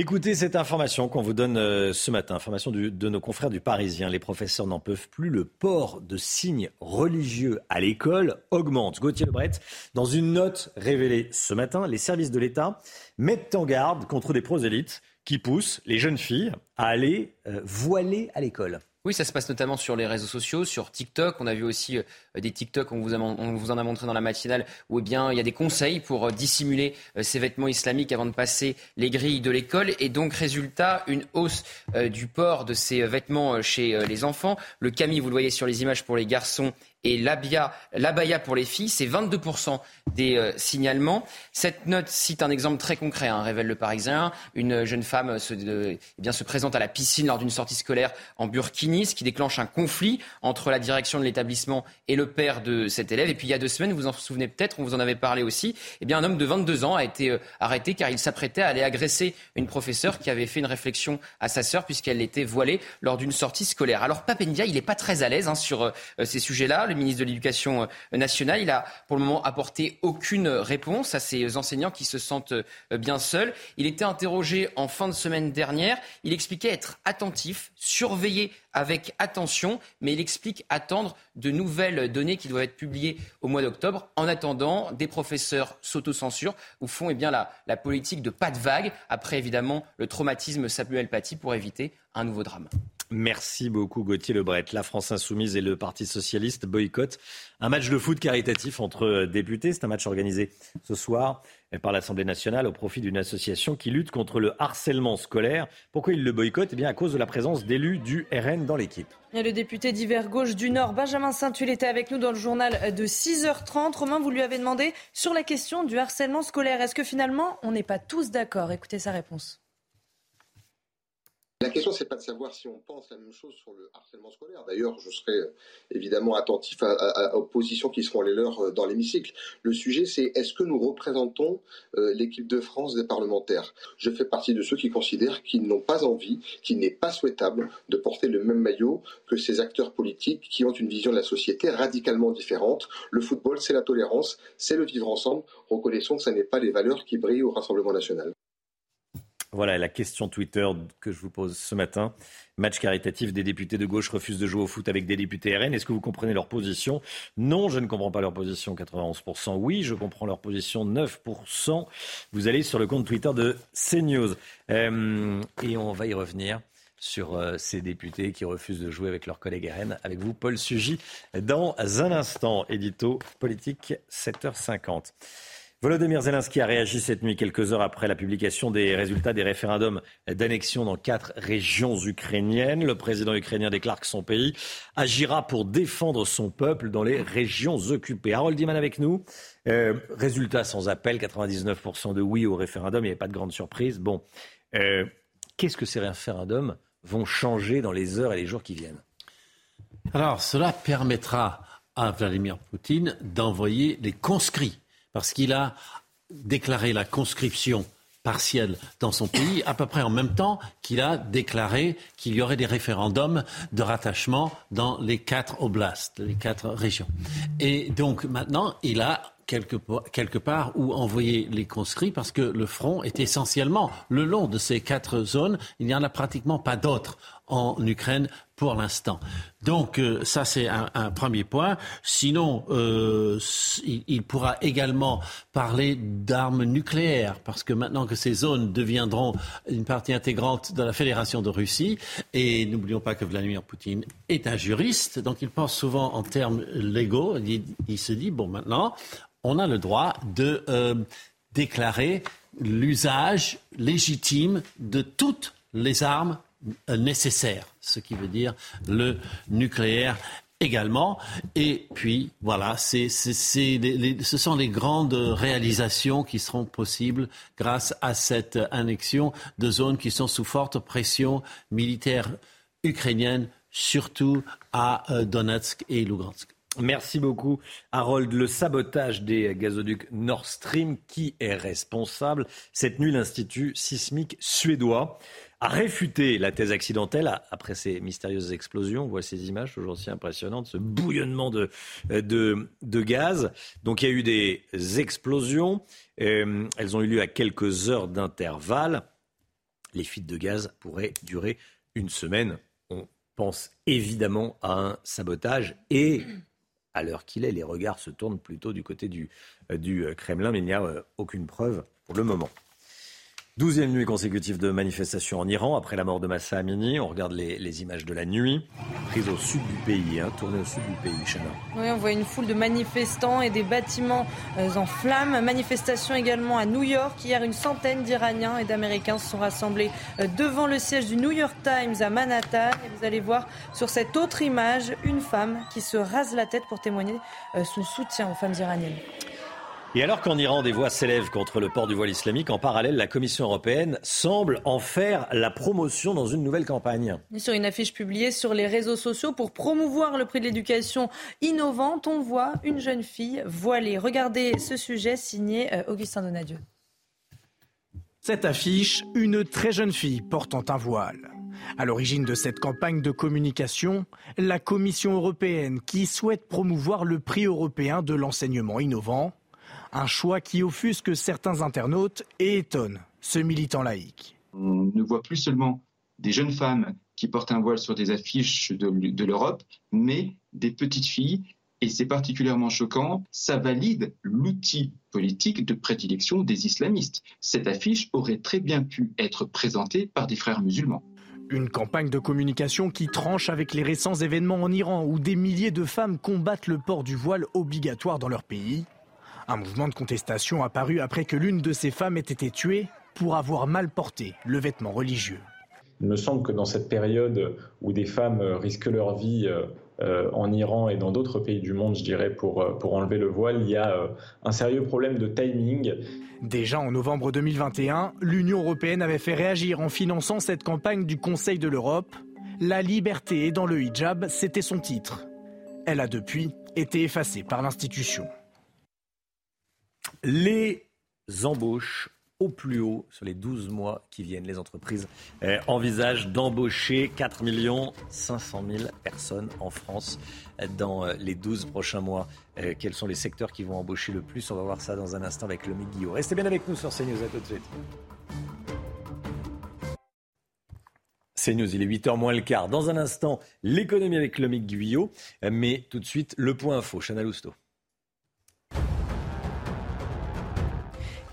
Écoutez cette information qu'on vous donne euh, ce matin, information de nos confrères du Parisien. Les professeurs n'en peuvent plus. Le port de signes religieux à l'école augmente. Gauthier Lebret, dans une note révélée ce matin, les services de l'État mettent en garde contre des prosélytes qui poussent les jeunes filles à aller euh, voiler à l'école. Oui, ça se passe notamment sur les réseaux sociaux, sur TikTok. On a vu aussi euh, des TikTok, on vous, en a montré dans la matinale, où eh bien, il y a des conseils pour dissimuler ces vêtements islamiques avant de passer les grilles de l'école. Et donc, résultat, une hausse du port de ces vêtements chez les enfants. Le camis, vous le voyez sur les images pour les garçons, et l'abaya pour les filles, c'est 22% des euh, signalements. Cette note cite un exemple très concret, hein, révèle le Parisien. Une jeune femme se, eh se présente à la piscine lors d'une sortie scolaire en burkini, ce qui déclenche un conflit entre la direction de l'établissement et le père de cet élève. Et puis il y a deux semaines, vous vous en souvenez peut-être, on vous en avait parlé aussi, eh bien, un homme de 22 ans a été euh, arrêté car il s'apprêtait à aller agresser une professeure qui avait fait une réflexion à sa sœur puisqu'elle était voilée lors d'une sortie scolaire. Alors Papendia, il n'est pas très à l'aise hein, sur euh, ces sujets-là le ministre de l'Éducation euh, nationale. Il a pour le moment apporté aucune réponse à ces enseignants qui se sentent euh, bien seuls. Il était interrogé en fin de semaine dernière. Il expliquait être attentif, surveiller avec attention, mais il explique attendre de nouvelles données qui doivent être publiées au mois d'octobre. En attendant, des professeurs s'autocensurent ou font eh bien, la, la politique de pas de vague, après évidemment le traumatisme Samuel Paty pour éviter un nouveau drame. Merci beaucoup Gauthier Lebret. La France Insoumise et le Parti Socialiste boycottent un match de foot caritatif entre députés. C'est un match organisé ce soir par l'Assemblée nationale au profit d'une association qui lutte contre le harcèlement scolaire. Pourquoi ils le boycottent? Eh bien à cause de la présence d'élus du RN dans l'équipe. Le député d'hiver gauche du Nord, Benjamin Saint-Tulle, était avec nous dans le journal de 6h30. Romain, vous lui avez demandé sur la question du harcèlement scolaire. Est-ce que finalement on n'est pas tous d'accord? Écoutez sa réponse. La question, c'est pas de savoir si on pense la même chose sur le harcèlement scolaire. D'ailleurs, je serai euh, évidemment attentif aux positions qui seront les leurs euh, dans l'hémicycle. Le sujet, c'est est-ce que nous représentons euh, l'équipe de France des parlementaires? Je fais partie de ceux qui considèrent qu'ils n'ont pas envie, qu'il n'est pas souhaitable de porter le même maillot que ces acteurs politiques qui ont une vision de la société radicalement différente. Le football, c'est la tolérance, c'est le vivre ensemble. Reconnaissons que ce n'est pas les valeurs qui brillent au Rassemblement national. Voilà la question Twitter que je vous pose ce matin. Match caritatif des députés de gauche refusent de jouer au foot avec des députés RN. Est-ce que vous comprenez leur position? Non, je ne comprends pas leur position. 91%. Oui, je comprends leur position. 9%. Vous allez sur le compte Twitter de CNews. Euh, et on va y revenir sur euh, ces députés qui refusent de jouer avec leurs collègues RN. Avec vous, Paul Sugy, dans un instant. Édito politique, 7h50. Volodymyr Zelensky a réagi cette nuit, quelques heures après la publication des résultats des référendums d'annexion dans quatre régions ukrainiennes. Le président ukrainien déclare que son pays agira pour défendre son peuple dans les régions occupées. Harold Diman avec nous. Euh, résultat sans appel, 99% de oui au référendum. Il n'y avait pas de grande surprise. Bon, euh, qu'est-ce que ces référendums vont changer dans les heures et les jours qui viennent? Alors, cela permettra à Vladimir Poutine d'envoyer les conscrits parce qu'il a déclaré la conscription partielle dans son pays, à peu près en même temps qu'il a déclaré qu'il y aurait des référendums de rattachement dans les quatre oblasts, les quatre régions. Et donc maintenant, il a quelque, quelque part où envoyer les conscrits parce que le front est essentiellement le long de ces quatre zones. Il n'y en a pratiquement pas d'autres en Ukraine pour l'instant. Donc euh, ça c'est un, premier point. Sinon, euh, il, pourra également parler d'armes nucléaires parce que maintenant que ces zones deviendront une partie intégrante de la Fédération de Russie, et n'oublions pas que Vladimir Poutine est un juriste, donc il pense souvent en termes légaux. Il, il se dit bon maintenant, on a le droit de euh, déclarer l'usage légitime de toutes les armes euh, nécessaires, ce qui veut dire le nucléaire également. Et puis, voilà, c'est, ce sont les grandes réalisations qui seront possibles grâce à cette annexion de zones qui sont sous forte pression militaire ukrainienne, surtout à euh, Donetsk et Lugansk. Merci beaucoup, Harold. Le sabotage des gazoducs Nord Stream, qui est responsable? Cette nuit, l'Institut sismique suédois a réfuté la thèse accidentelle après ces mystérieuses explosions. On voit ces images toujours aussi impressionnantes, ce bouillonnement de, de, de gaz. Donc il y a eu des explosions. Euh, elles ont eu lieu à quelques heures d'intervalle. Les fuites de gaz pourraient durer une semaine. On pense évidemment à un sabotage et à l'heure qu'il est, les regards se tournent plutôt du côté du, euh, du euh, Kremlin, mais il n'y a euh, aucune preuve pour le moment. Douzième nuit consécutive de manifestation en Iran après la mort de Massa Amini. On regarde les, images de la nuit, prise au sud du pays, hein, tournée au sud du pays, Chana. Oui, on voit une foule de manifestants et des bâtiments euh, en flammes. Manifestation également à New York. Hier, une centaine d'Iraniens et d'Américains se sont rassemblés euh, devant le siège du New York Times à Manhattan. Et vous allez voir sur cette autre image une femme qui se rase la tête pour témoigner euh, son soutien aux femmes iraniennes. Et alors qu'en Iran, des voix s'élèvent contre le port du voile islamique, en parallèle, la Commission européenne semble en faire la promotion dans une nouvelle campagne. Sur une affiche publiée sur les réseaux sociaux pour promouvoir le prix de l'éducation innovante, on voit une jeune fille voilée. Regardez ce sujet signé euh, Augustin Donadieu. Cette affiche, une très jeune fille portant un voile. À l'origine de cette campagne de communication, la Commission européenne qui souhaite promouvoir le prix européen de l'enseignement innovant un choix qui offusque certains internautes et étonne ce militant laïque. On ne voit plus seulement des jeunes femmes qui portent un voile sur des affiches de, l'Europe, mais des petites filles et c'est particulièrement choquant, ça valide l'outil politique de prédilection des islamistes. Cette affiche aurait très bien pu être présentée par des frères musulmans. Une campagne de communication qui tranche avec les récents événements en Iran où des milliers de femmes combattent le port du voile obligatoire dans leur pays. Un mouvement de contestation apparu après que l'une de ces femmes ait été tuée pour avoir mal porté le vêtement religieux. Il me semble que dans cette période où des femmes risquent leur vie euh, en Iran et dans d'autres pays du monde, je dirais, pour, euh, pour enlever le voile, il y a euh, un sérieux problème de timing. Déjà en novembre 2021, l'Union européenne avait fait réagir en finançant cette campagne du Conseil de l'Europe. La liberté dans le hijab, c'était son titre. Elle a depuis été effacée par l'institution. Les embauches au plus haut sur les 12 mois qui viennent. Les entreprises euh, envisagent d'embaucher 4 500 000 personnes en France dans euh, les 12 prochains mois. Euh, quels sont les secteurs qui vont embaucher le plus? On va voir ça dans un instant avec Lomique Guillaume. Restez bien avec nous sur CNews. À tout de suite. CNews, il est 8h moins le quart. Dans un instant, l'économie avec Lomique Guyot. Mais tout de suite, le point info. Chana Lousteau.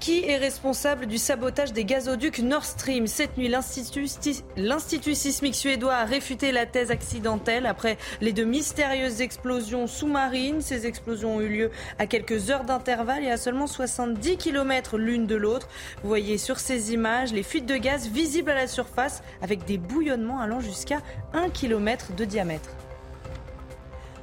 Qui est responsable du sabotage des gazoducs Nord Stream Cette nuit, l'Institut sismique suédois a réfuté la thèse accidentelle après les deux mystérieuses explosions sous-marines. Ces explosions ont eu lieu à quelques heures d'intervalle et à seulement 70 km l'une de l'autre. Vous voyez sur ces images les fuites de gaz visibles à la surface avec des bouillonnements allant jusqu'à 1 km de diamètre.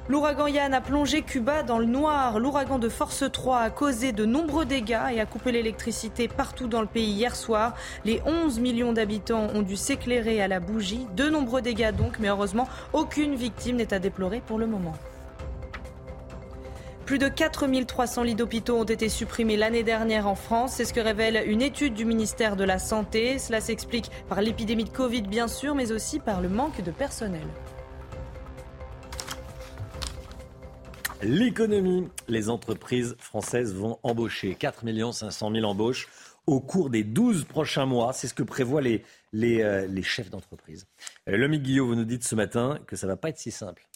L'ouragan Yann a plongé Cuba dans le noir. L'ouragan de force 3 a causé de nombreux dégâts et a coupé l'électricité partout dans le pays hier soir. Les 11 millions d'habitants ont dû s'éclairer à la bougie. De nombreux dégâts donc, mais heureusement, aucune victime n'est à déplorer pour le moment. Plus de 4300 lits d'hôpitaux ont été supprimés l'année dernière en France. C'est ce que révèle une étude du ministère de la Santé. Cela s'explique par l'épidémie de Covid, bien sûr, mais aussi par le manque de personnel. L'économie, les entreprises françaises vont embaucher 4 500 000 embauches au cours des 12 prochains mois. C'est ce que prévoient les, les, euh, chefs d'entreprise. Euh, Lomi Guillaume, vous nous dites ce matin que ça ne va pas être si simple.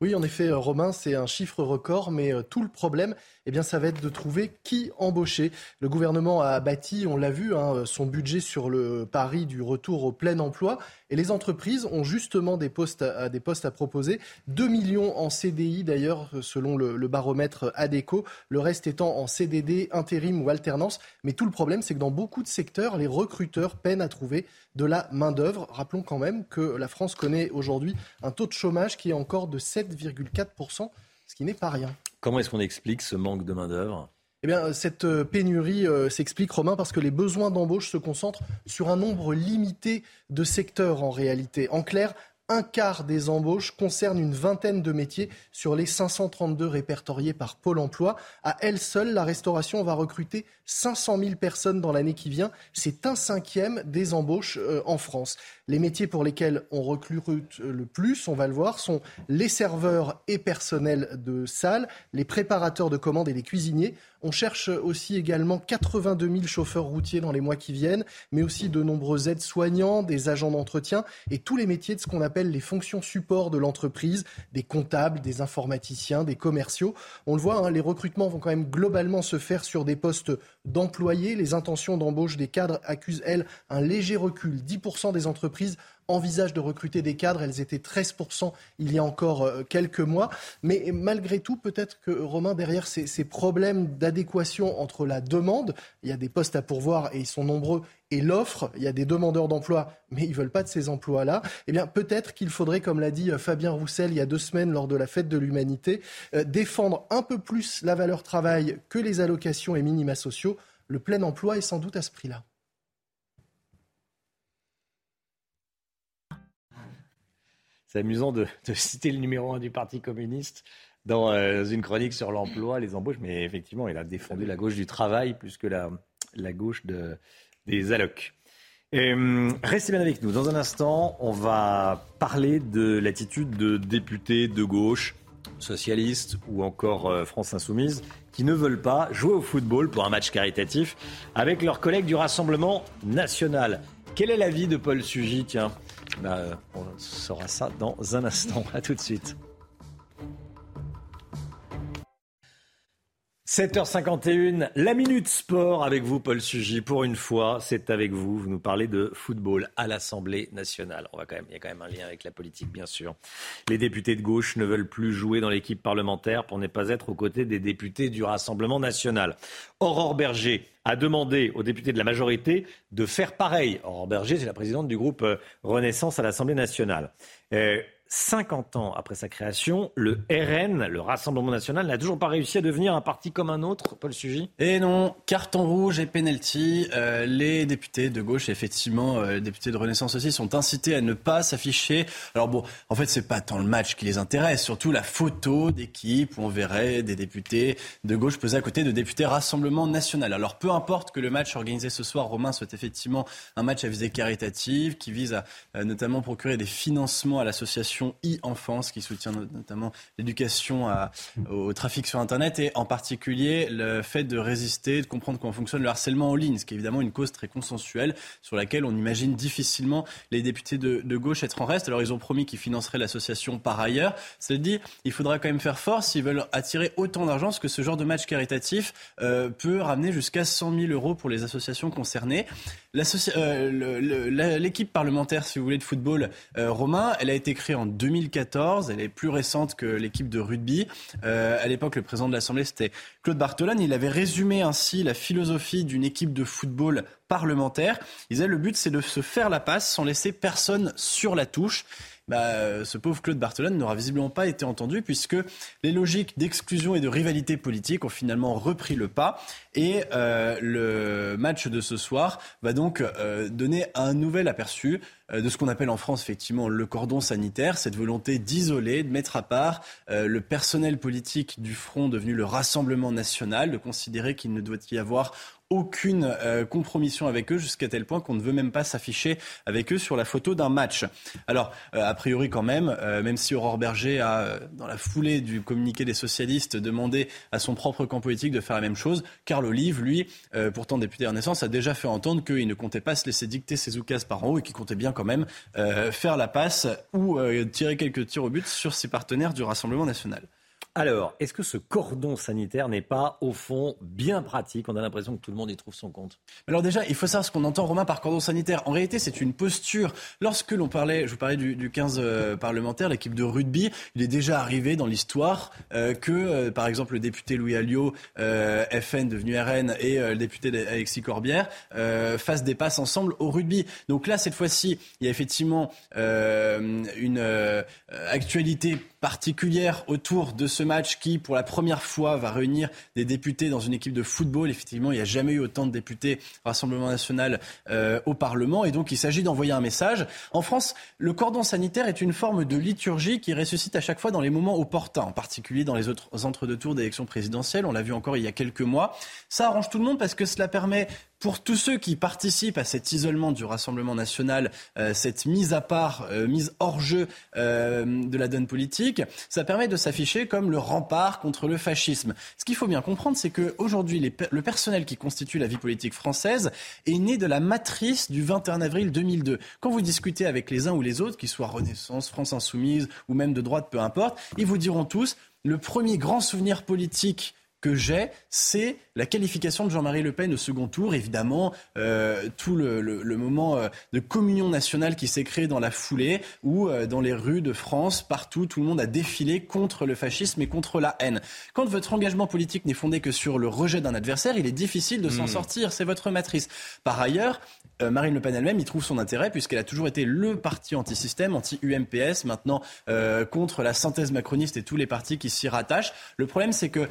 Oui, en effet, euh, Romain, c'est un chiffre record, mais tout le problème, eh bien, ça va être de trouver qui embaucher. Le gouvernement a bâti, on l'a vu, hein, son budget sur le pari du retour au plein emploi. Et les entreprises ont justement des postes à, proposer. 2 millions en CDI, d'ailleurs, selon le, baromètre ADECO. Le reste étant en CDD, intérim ou alternance. Mais tout le problème, c'est que dans beaucoup de secteurs, les recruteurs peinent à trouver de la main-d'œuvre. Rappelons quand même que la France connaît aujourd'hui un taux de chômage qui est encore de 7,4%, ce qui n'est pas rien. Comment est-ce qu'on explique ce manque de main-d'œuvre? Eh cette euh, pénurie euh, s'explique, Romain, parce que les besoins d'embauche se concentrent sur un nombre limité de secteurs en réalité. En clair, un quart des embauches concernent une vingtaine de métiers sur les 532 répertoriés par Pôle emploi. À elle seule, la restauration va recruter 500 000 personnes dans l'année qui vient. C'est un cinquième des embauches euh, en France. Les métiers pour lesquels on recrute le plus, on va le voir, sont les serveurs et personnels de salle, les préparateurs de commandes et les cuisiniers. On cherche aussi également 82 000 chauffeurs routiers dans les mois qui viennent, mais aussi de nombreux aides-soignants, des agents d'entretien et tous les métiers de ce qu'on appelle les fonctions support de l'entreprise, des comptables, des informaticiens, des commerciaux. On le voit, hein, les recrutements vont quand même globalement se faire sur des postes d'employés. Les intentions d'embauche des cadres accusent, elles, un léger recul. 10% des entreprises envisagent de recruter des cadres. Elles étaient 13% il y a encore euh, quelques mois. Mais malgré tout, peut-être que Romain, derrière ces, problèmes d'adéquation entre la demande, il y a des postes à pourvoir et ils sont nombreux, et l'offre, il y a des demandeurs d'emploi, mais ils veulent pas de ces emplois-là. Eh bien, peut-être qu'il faudrait, comme l'a dit euh, Fabien Roussel il y a deux semaines lors de la fête de l'humanité, euh, défendre un peu plus la valeur travail que les allocations et minima sociaux. Le plein emploi est sans doute à ce prix-là. C'est amusant de, citer le numéro un du Parti communiste dans euh, une chronique sur l'emploi, les embauches, mais effectivement, il a défendu la gauche du travail plus que la, gauche de, des allocs. Euh, restez bien avec nous. Dans un instant, on va parler de l'attitude de députés de gauche, socialistes ou encore euh, France Insoumise, qui ne veulent pas jouer au football pour un match caritatif avec leurs collègues du Rassemblement national. Quel est l'avis de Paul Sugy? Bah, on saura ça dans un instant. À tout de suite. 7h51, la minute sport avec vous, Paul Sugy. Pour une fois, c'est avec vous. Vous nous parlez de football à l'Assemblée nationale. On va quand même, il y a quand même un lien avec la politique, bien sûr. Les députés de gauche ne veulent plus jouer dans l'équipe parlementaire pour ne pas être aux côtés des députés du Rassemblement national. Aurore Berger a demandé aux députés de la majorité de faire pareil. Aurore Berger, c'est la présidente du groupe euh, Renaissance à l'Assemblée nationale. Euh, 50 ans après sa création, le RN, le Rassemblement national, n'a toujours pas réussi à devenir un parti comme un autre, Paul Sugy? Et non, carton rouge et penalty. Euh, les députés de gauche, effectivement, euh, les députés de Renaissance aussi, sont incités à ne pas s'afficher. Alors bon, en fait, c'est pas tant le match qui les intéresse, surtout la photo d'équipe où on verrait des députés de gauche poser à côté de députés Rassemblement national. Alors peu importe que le match organisé ce soir, Romain, soit effectivement un match à visée caritative qui vise à notamment procurer des financements à l'association e-enfance qui soutient notamment l'éducation au trafic sur Internet et en particulier le fait de résister, de comprendre comment fonctionne le harcèlement en ligne, ce qui est évidemment une cause très consensuelle sur laquelle on imagine difficilement les députés de, gauche être en reste. Alors ils ont promis qu'ils financeraient l'association par ailleurs. C'est dit, il faudra quand même faire force s'ils veulent attirer autant d'argent, parce que ce genre de match caritatif euh, peut ramener jusqu'à 100 000 euros pour les associations concernées. Euh, l'équipe parlementaire, si vous voulez, de football euh, romain, elle a été créée en 2014. Elle est plus récente que l'équipe de rugby. Euh, à l'époque, le président de l'Assemblée, c'était Claude Bartolone. Il avait résumé ainsi la philosophie d'une équipe de football parlementaire. Il disait le but, c'est de se faire la passe sans laisser personne sur la touche. Bah, ce pauvre Claude Barthelone n'aura visiblement pas été entendu puisque les logiques d'exclusion et de rivalité politique ont finalement repris le pas. Et euh, le match de ce soir va donc euh, donner un nouvel aperçu euh, de ce qu'on appelle en France effectivement le cordon sanitaire, cette volonté d'isoler, de mettre à part le personnel politique du front devenu le Rassemblement national, de considérer qu'il ne doit y avoir aucune euh, compromission avec eux jusqu'à tel point qu'on ne veut même pas s'afficher avec eux sur la photo d'un match. Alors, euh, a priori quand même, euh, même si Aurore Berger a, dans la foulée du communiqué des socialistes, demandé à son propre camp politique de faire la même chose, Carl Olive, lui, pourtant député Renaissance, a déjà fait entendre qu'il ne comptait pas se laisser dicter ses oukases par en haut et qu'il comptait bien quand même faire la passe ou tirer quelques tirs au but sur ses partenaires du Rassemblement national. Alors, est-ce que ce cordon sanitaire n'est pas, au fond, bien pratique? On a l'impression que tout le monde y trouve son compte. Alors déjà, il faut savoir ce qu'on entend, Romain, par cordon sanitaire. En réalité, c'est une posture. Lorsque l'on parlait, je vous parlais du, 15 euh, parlementaire, l'équipe de rugby, il est déjà arrivé dans l'histoire euh, que, euh, par exemple, le député Louis Alliot, FN devenu RN, et le député Alexis Corbière fassent des passes ensemble au rugby. Donc là, cette fois-ci, il y a effectivement une actualité particulière autour de ce match qui, pour la première fois, va réunir des députés dans une équipe de football. Effectivement, il n'y a jamais eu autant de députés Rassemblement national euh, au Parlement. Et donc, il s'agit d'envoyer un message. En France, le cordon sanitaire est une forme de liturgie qui ressuscite à chaque fois dans les moments opportuns, en particulier dans les autres entre-deux tours d'élection présidentielle. On l'a vu encore il y a quelques mois. Ça arrange tout le monde parce que cela permet pour tous ceux qui participent à cet isolement du Rassemblement national, euh, cette mise à part, euh, mise hors jeu euh, de la donne politique, ça permet de s'afficher comme le rempart contre le fascisme. Ce qu'il faut bien comprendre, c'est qu'aujourd'hui, le personnel qui constitue la vie politique française est né de la matrice du 21 avril 2002. Quand vous discutez avec les uns ou les autres, qu'ils soient Renaissance, France Insoumise ou même de droite, peu importe, ils vous diront tous le premier grand souvenir politique que j'ai, c'est la qualification de Jean-Marie Le Pen au second tour. Évidemment, euh, tout le, moment euh, de communion nationale qui s'est créé dans la foulée, où euh, dans les rues de France, partout, tout le monde a défilé contre le fascisme et contre la haine. Quand votre engagement politique n'est fondé que sur le rejet d'un adversaire, il est difficile de s'en hmm. sortir. C'est votre matrice. Par ailleurs, Marine Le Pen elle-même y trouve son intérêt puisqu'elle a toujours été le parti anti-système, anti-UMPS, maintenant contre la synthèse macroniste et tous les partis qui s'y rattachent. Le problème, c'est que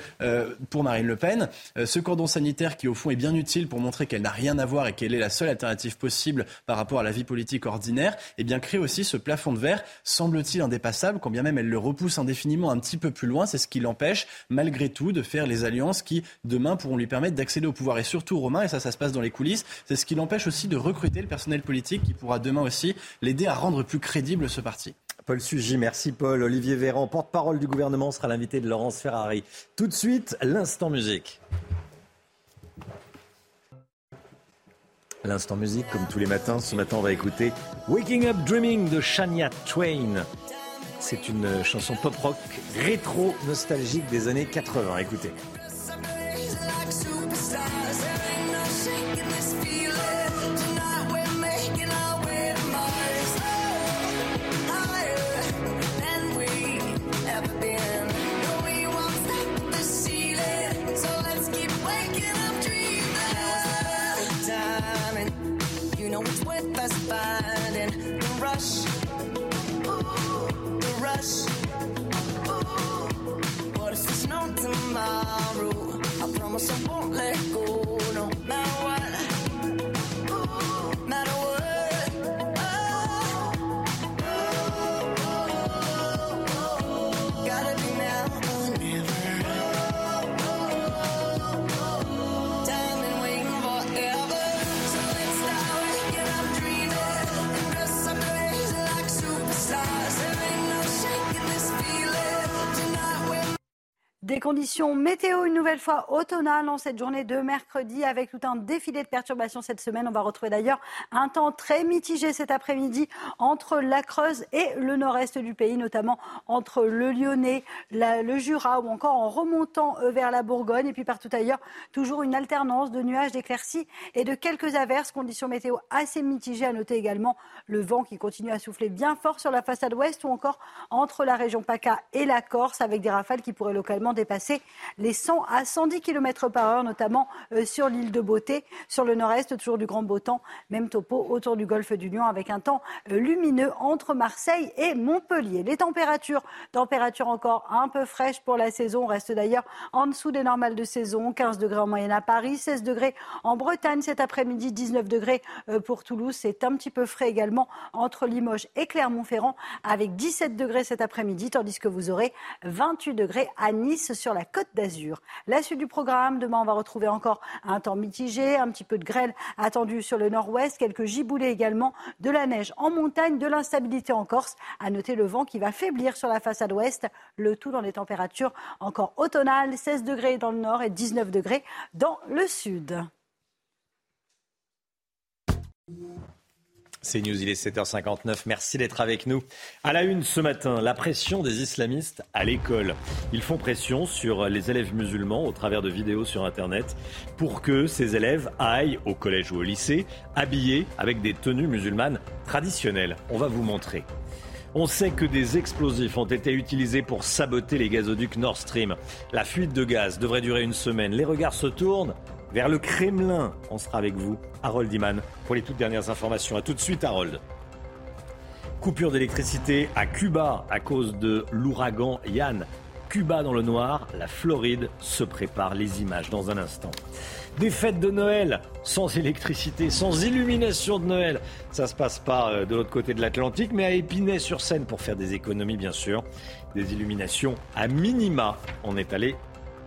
pour Marine Le Pen. Euh, ce cordon sanitaire qui, au fond, est bien utile pour montrer qu'elle n'a rien à voir et qu'elle est la seule alternative possible par rapport à la vie politique ordinaire, eh bien, crée aussi ce plafond de verre, semble-t-il indépassable, quand bien même elle le repousse indéfiniment un petit peu plus loin. C'est ce qui l'empêche, malgré tout, de faire les alliances qui, demain, pourront lui permettre d'accéder au pouvoir. Et surtout, Romain, et ça, ça se passe dans les coulisses, c'est ce qui l'empêche aussi de recruter le personnel politique qui pourra demain aussi l'aider à rendre plus crédible ce parti. Paul Sugy, merci Paul. Olivier Véran, porte-parole du gouvernement, sera l'invité de Laurence Ferrari. Tout de suite, l'instant musique. L'instant musique, comme tous les matins, ce matin on va écouter Waking Up Dreaming de Shania Twain. C'est une chanson pop-rock rétro nostalgique des années 80. Écoutez. promise I won't let go. Des conditions météo une nouvelle fois automnales en cette journée de mercredi avec tout un défilé de perturbations cette semaine. On va retrouver d'ailleurs un temps très mitigé cet après-midi entre la Creuse et le nord-est du pays, notamment entre le Lyonnais, le Jura ou encore en remontant euh, vers la Bourgogne et puis partout ailleurs. Toujours une alternance de nuages, d'éclaircies et de quelques averses. Conditions météo assez mitigées. À noter également le vent qui continue à souffler bien fort sur la façade ouest ou encore entre la région PACA et la Corse avec des rafales qui pourraient localement dépasser les 100 à 110 km par heure, notamment euh, sur l'île de Beauté, sur le nord-est, toujours du grand beau temps. Même topo autour du golfe du Lion avec un temps euh, lumineux entre Marseille et Montpellier. Les températures, températures encore un peu fraîches pour la saison, restent d'ailleurs en dessous des normales de saison. 15 degrés en moyenne à Paris, 16 degrés en Bretagne cet après-midi, 19 degrés euh, pour Toulouse. C'est un petit peu frais également entre Limoges et Clermont-Ferrand avec 17 degrés cet après-midi, tandis que vous aurez 28 degrés à Nice sur la côte d'Azur. La suite du programme, demain on va retrouver encore un temps mitigé, un petit peu de grêle attendu sur le nord-ouest, quelques giboulées également, de la neige en montagne, de l'instabilité en Corse. À noter le vent qui va faiblir sur la façade ouest, le tout dans les températures encore automnales, 16 degrés dans le nord et 19 degrés dans le sud. C'est News, il est 7h59. Merci d'être avec nous. À la une ce matin, la pression des islamistes à l'école. Ils font pression sur les élèves musulmans au travers de vidéos sur Internet pour que ces élèves aillent au collège ou au lycée habillés avec des tenues musulmanes traditionnelles. On va vous montrer. On sait que des explosifs ont été utilisés pour saboter les gazoducs Nord Stream. La fuite de gaz devrait durer une semaine. Les regards se tournent vers le Kremlin. On sera avec vous, Harold Iman, pour les toutes dernières informations. A tout de suite, Harold. Coupure d'électricité à Cuba à cause de l'ouragan Yann. Cuba dans le noir, la Floride se prépare. Les images dans un instant. Des fêtes de Noël sans électricité, sans illumination de Noël. Ça se passe pas euh, de l'autre côté de l'Atlantique, mais à Épinay-sur-Seine pour faire des économies, bien sûr. Des illuminations à minima. On est allé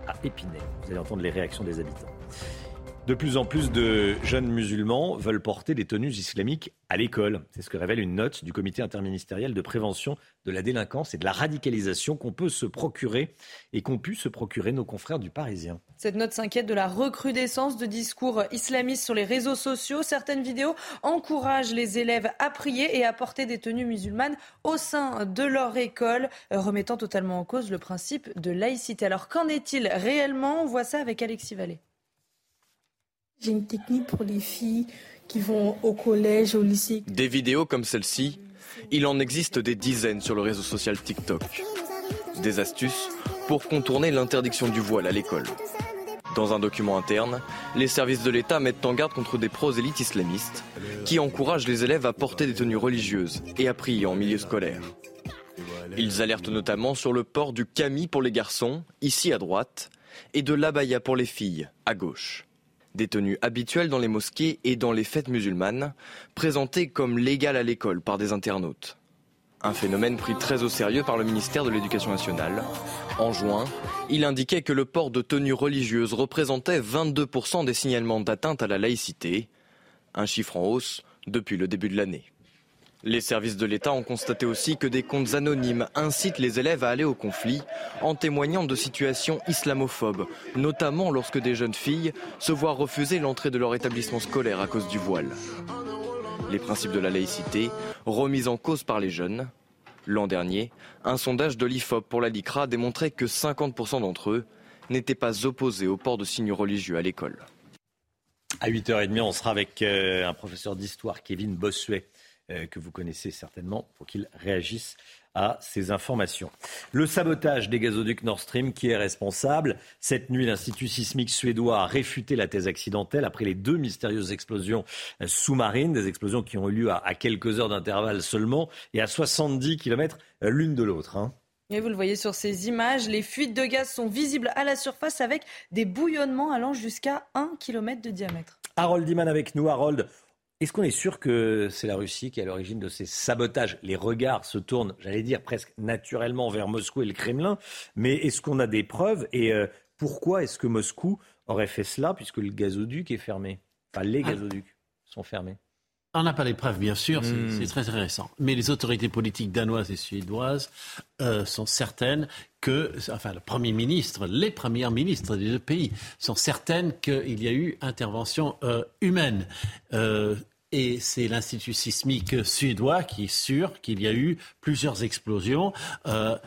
à Épinay. Vous allez entendre les réactions des habitants. De plus en plus de jeunes musulmans veulent porter des tenues islamiques à l'école. C'est ce que révèle une note du comité interministériel de prévention de la délinquance et de la radicalisation qu'on peut se procurer et qu'ont pu se procurer nos confrères du Parisien. Cette note s'inquiète de la recrudescence de discours islamistes sur les réseaux sociaux. Certaines vidéos encouragent les élèves à prier et à porter des tenues musulmanes au sein de leur école, remettant totalement en cause le principe de laïcité. Alors qu'en est-il réellement? On voit ça avec Alexis Vallée. J'ai une technique pour les filles qui vont au collège, au lycée. Des vidéos comme celle-ci, il en existe des dizaines sur le réseau social TikTok. Des astuces pour contourner l'interdiction du voile à l'école. Dans un document interne, les services de l'État mettent en garde contre des prosélytes islamistes qui encouragent les élèves à porter des tenues religieuses et à prier en milieu scolaire. Ils alertent notamment sur le port du camis pour les garçons, ici à droite, et de l'abaya pour les filles, à gauche des tenues habituelles dans les mosquées et dans les fêtes musulmanes, présentées comme légales à l'école par des internautes. Un phénomène pris très au sérieux par le ministère de l'Éducation nationale. En juin, il indiquait que le port de tenues religieuses représentait 22% des signalements d'atteinte à la laïcité, un chiffre en hausse depuis le début de l'année. Les services de l'État ont constaté aussi que des comptes anonymes incitent les élèves à aller au conflit, en témoignant de situations islamophobes, notamment lorsque des jeunes filles se voient refuser l'entrée de leur établissement scolaire à cause du voile. Les principes de la laïcité, remis en cause par les jeunes. L'an dernier, un sondage de pour la LICRA démontrait que 50% d'entre eux n'étaient pas opposés au port de signes religieux à l'école. À 8h30, on sera avec euh, un professeur d'histoire, Kevin Bossuet. Euh, que vous connaissez certainement, pour qu'il réagisse à ces informations. Le sabotage des gazoducs Nord Stream, qui est responsable Cette nuit, l'Institut sismique suédois a réfuté la thèse accidentelle après les deux mystérieuses explosions euh, sous-marines, des explosions qui ont eu lieu à, quelques heures d'intervalle seulement et à 70 km euh, l'une de l'autre. Hein. Et vous le voyez sur ces images, les fuites de gaz sont visibles à la surface avec des bouillonnements allant jusqu'à 1 km de diamètre. Harold Diman avec nous. Harold, est-ce qu'on est sûr que c'est la Russie qui est à l'origine de ces sabotages? Les regards se tournent, j'allais dire, presque naturellement vers Moscou et le Kremlin. Mais est-ce qu'on a des preuves? Et euh, pourquoi est-ce que Moscou aurait fait cela puisque le gazoduc est fermé? Enfin, les ah. gazoducs sont fermés. On n'a pas les preuves, bien sûr, c'est hmm. très intéressant. Mais les autorités politiques danoises et suédoises euh, sont certaines que, enfin, le Premier ministre, les premiers ministres des deux pays sont certaines qu'il y a eu intervention euh, humaine. Et c'est l'Institut sismique suédois qui est sûr qu'il y a eu plusieurs explosions euh,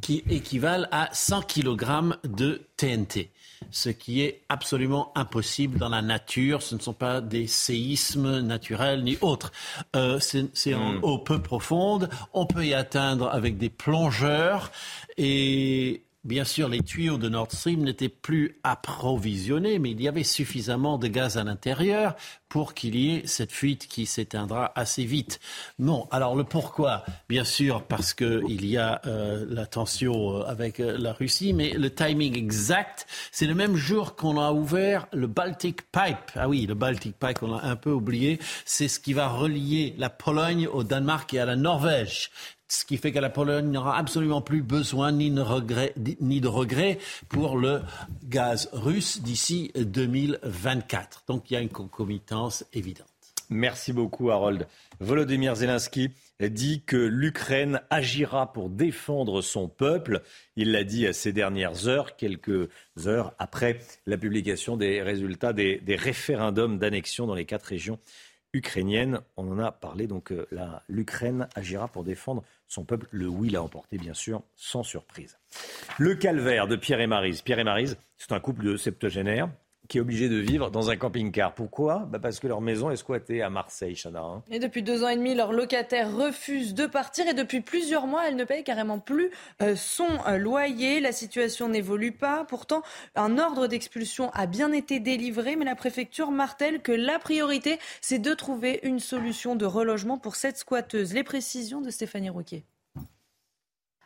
qui équivalent à 100 kg de TNT ce qui est absolument impossible dans la nature. Ce ne sont pas des séismes naturels ni autres. Euh, c'est en hmm. eau peu profonde. On peut y atteindre avec des plongeurs et Bien sûr, les tuyaux de Nord Stream n'étaient plus approvisionnés, mais il y avait suffisamment de gaz à l'intérieur pour qu'il y ait cette fuite qui s'éteindra assez vite. Non, alors le pourquoi? Bien sûr, parce qu'il y a euh, la tension euh, avec euh, la Russie, mais le timing exact, c'est le même jour qu'on a ouvert le Baltic Pipe. Ah oui, le Baltic Pipe, on l'a un peu oublié. C'est ce qui va relier la Pologne au Danemark et à la Norvège ce qui fait que la Pologne n'aura absolument plus besoin ni de regret pour le gaz russe d'ici 2024. Donc il y a une concomitance évidente. Merci beaucoup Harold. Volodymyr Zelensky dit que l'Ukraine agira pour défendre son peuple. Il l'a dit à ces dernières heures, quelques heures après la publication des résultats des référendums d'annexion dans les quatre régions ukrainiennes. On en a parlé, donc euh, l'Ukraine agira pour défendre son peuple. Le oui l'a emporté, bien sûr, sans surprise. Le calvaire de Pierre et Marise. Pierre et Marise, c'est un couple de septuagénaires qui est obligé de vivre dans un camping-car. Pourquoi? Bah Parce que leur maison est squattée à Marseille, Chana. Hein. Et depuis deux ans et demi, leurs locataires refusent de partir et depuis plusieurs mois, elles ne payent carrément plus euh, son euh, loyer. La situation n'évolue pas. Pourtant, un ordre d'expulsion a bien été délivré, mais la préfecture martèle que la priorité, c'est de trouver une solution de relogement pour cette squatteuse. Les précisions de Stéphanie Rouquier.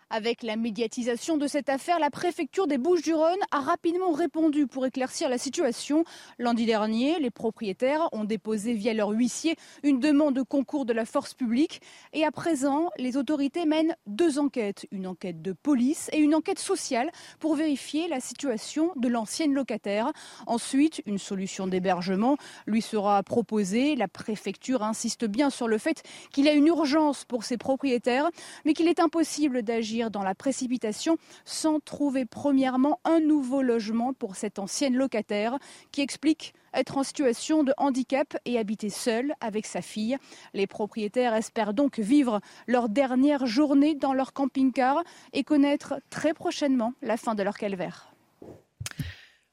Avec la médiatisation de cette affaire, la préfecture des Bouches-du-Rhône a rapidement répondu pour éclaircir la situation. Lundi dernier, les propriétaires ont déposé via leur huissier une demande de concours de la force publique. Et à présent, les autorités mènent deux enquêtes, une enquête de police et une enquête sociale pour vérifier la situation de l'ancienne locataire. Ensuite, une solution d'hébergement lui sera proposée. La préfecture insiste bien sur le fait qu'il y a une urgence pour ses propriétaires, mais qu'il est impossible d'agir dans la précipitation sans trouver premièrement un nouveau logement pour cette ancienne locataire qui explique être en situation de handicap et habiter seule avec sa fille. Les propriétaires espèrent donc vivre leur dernière journée dans leur camping-car et connaître très prochainement la fin de leur calvaire.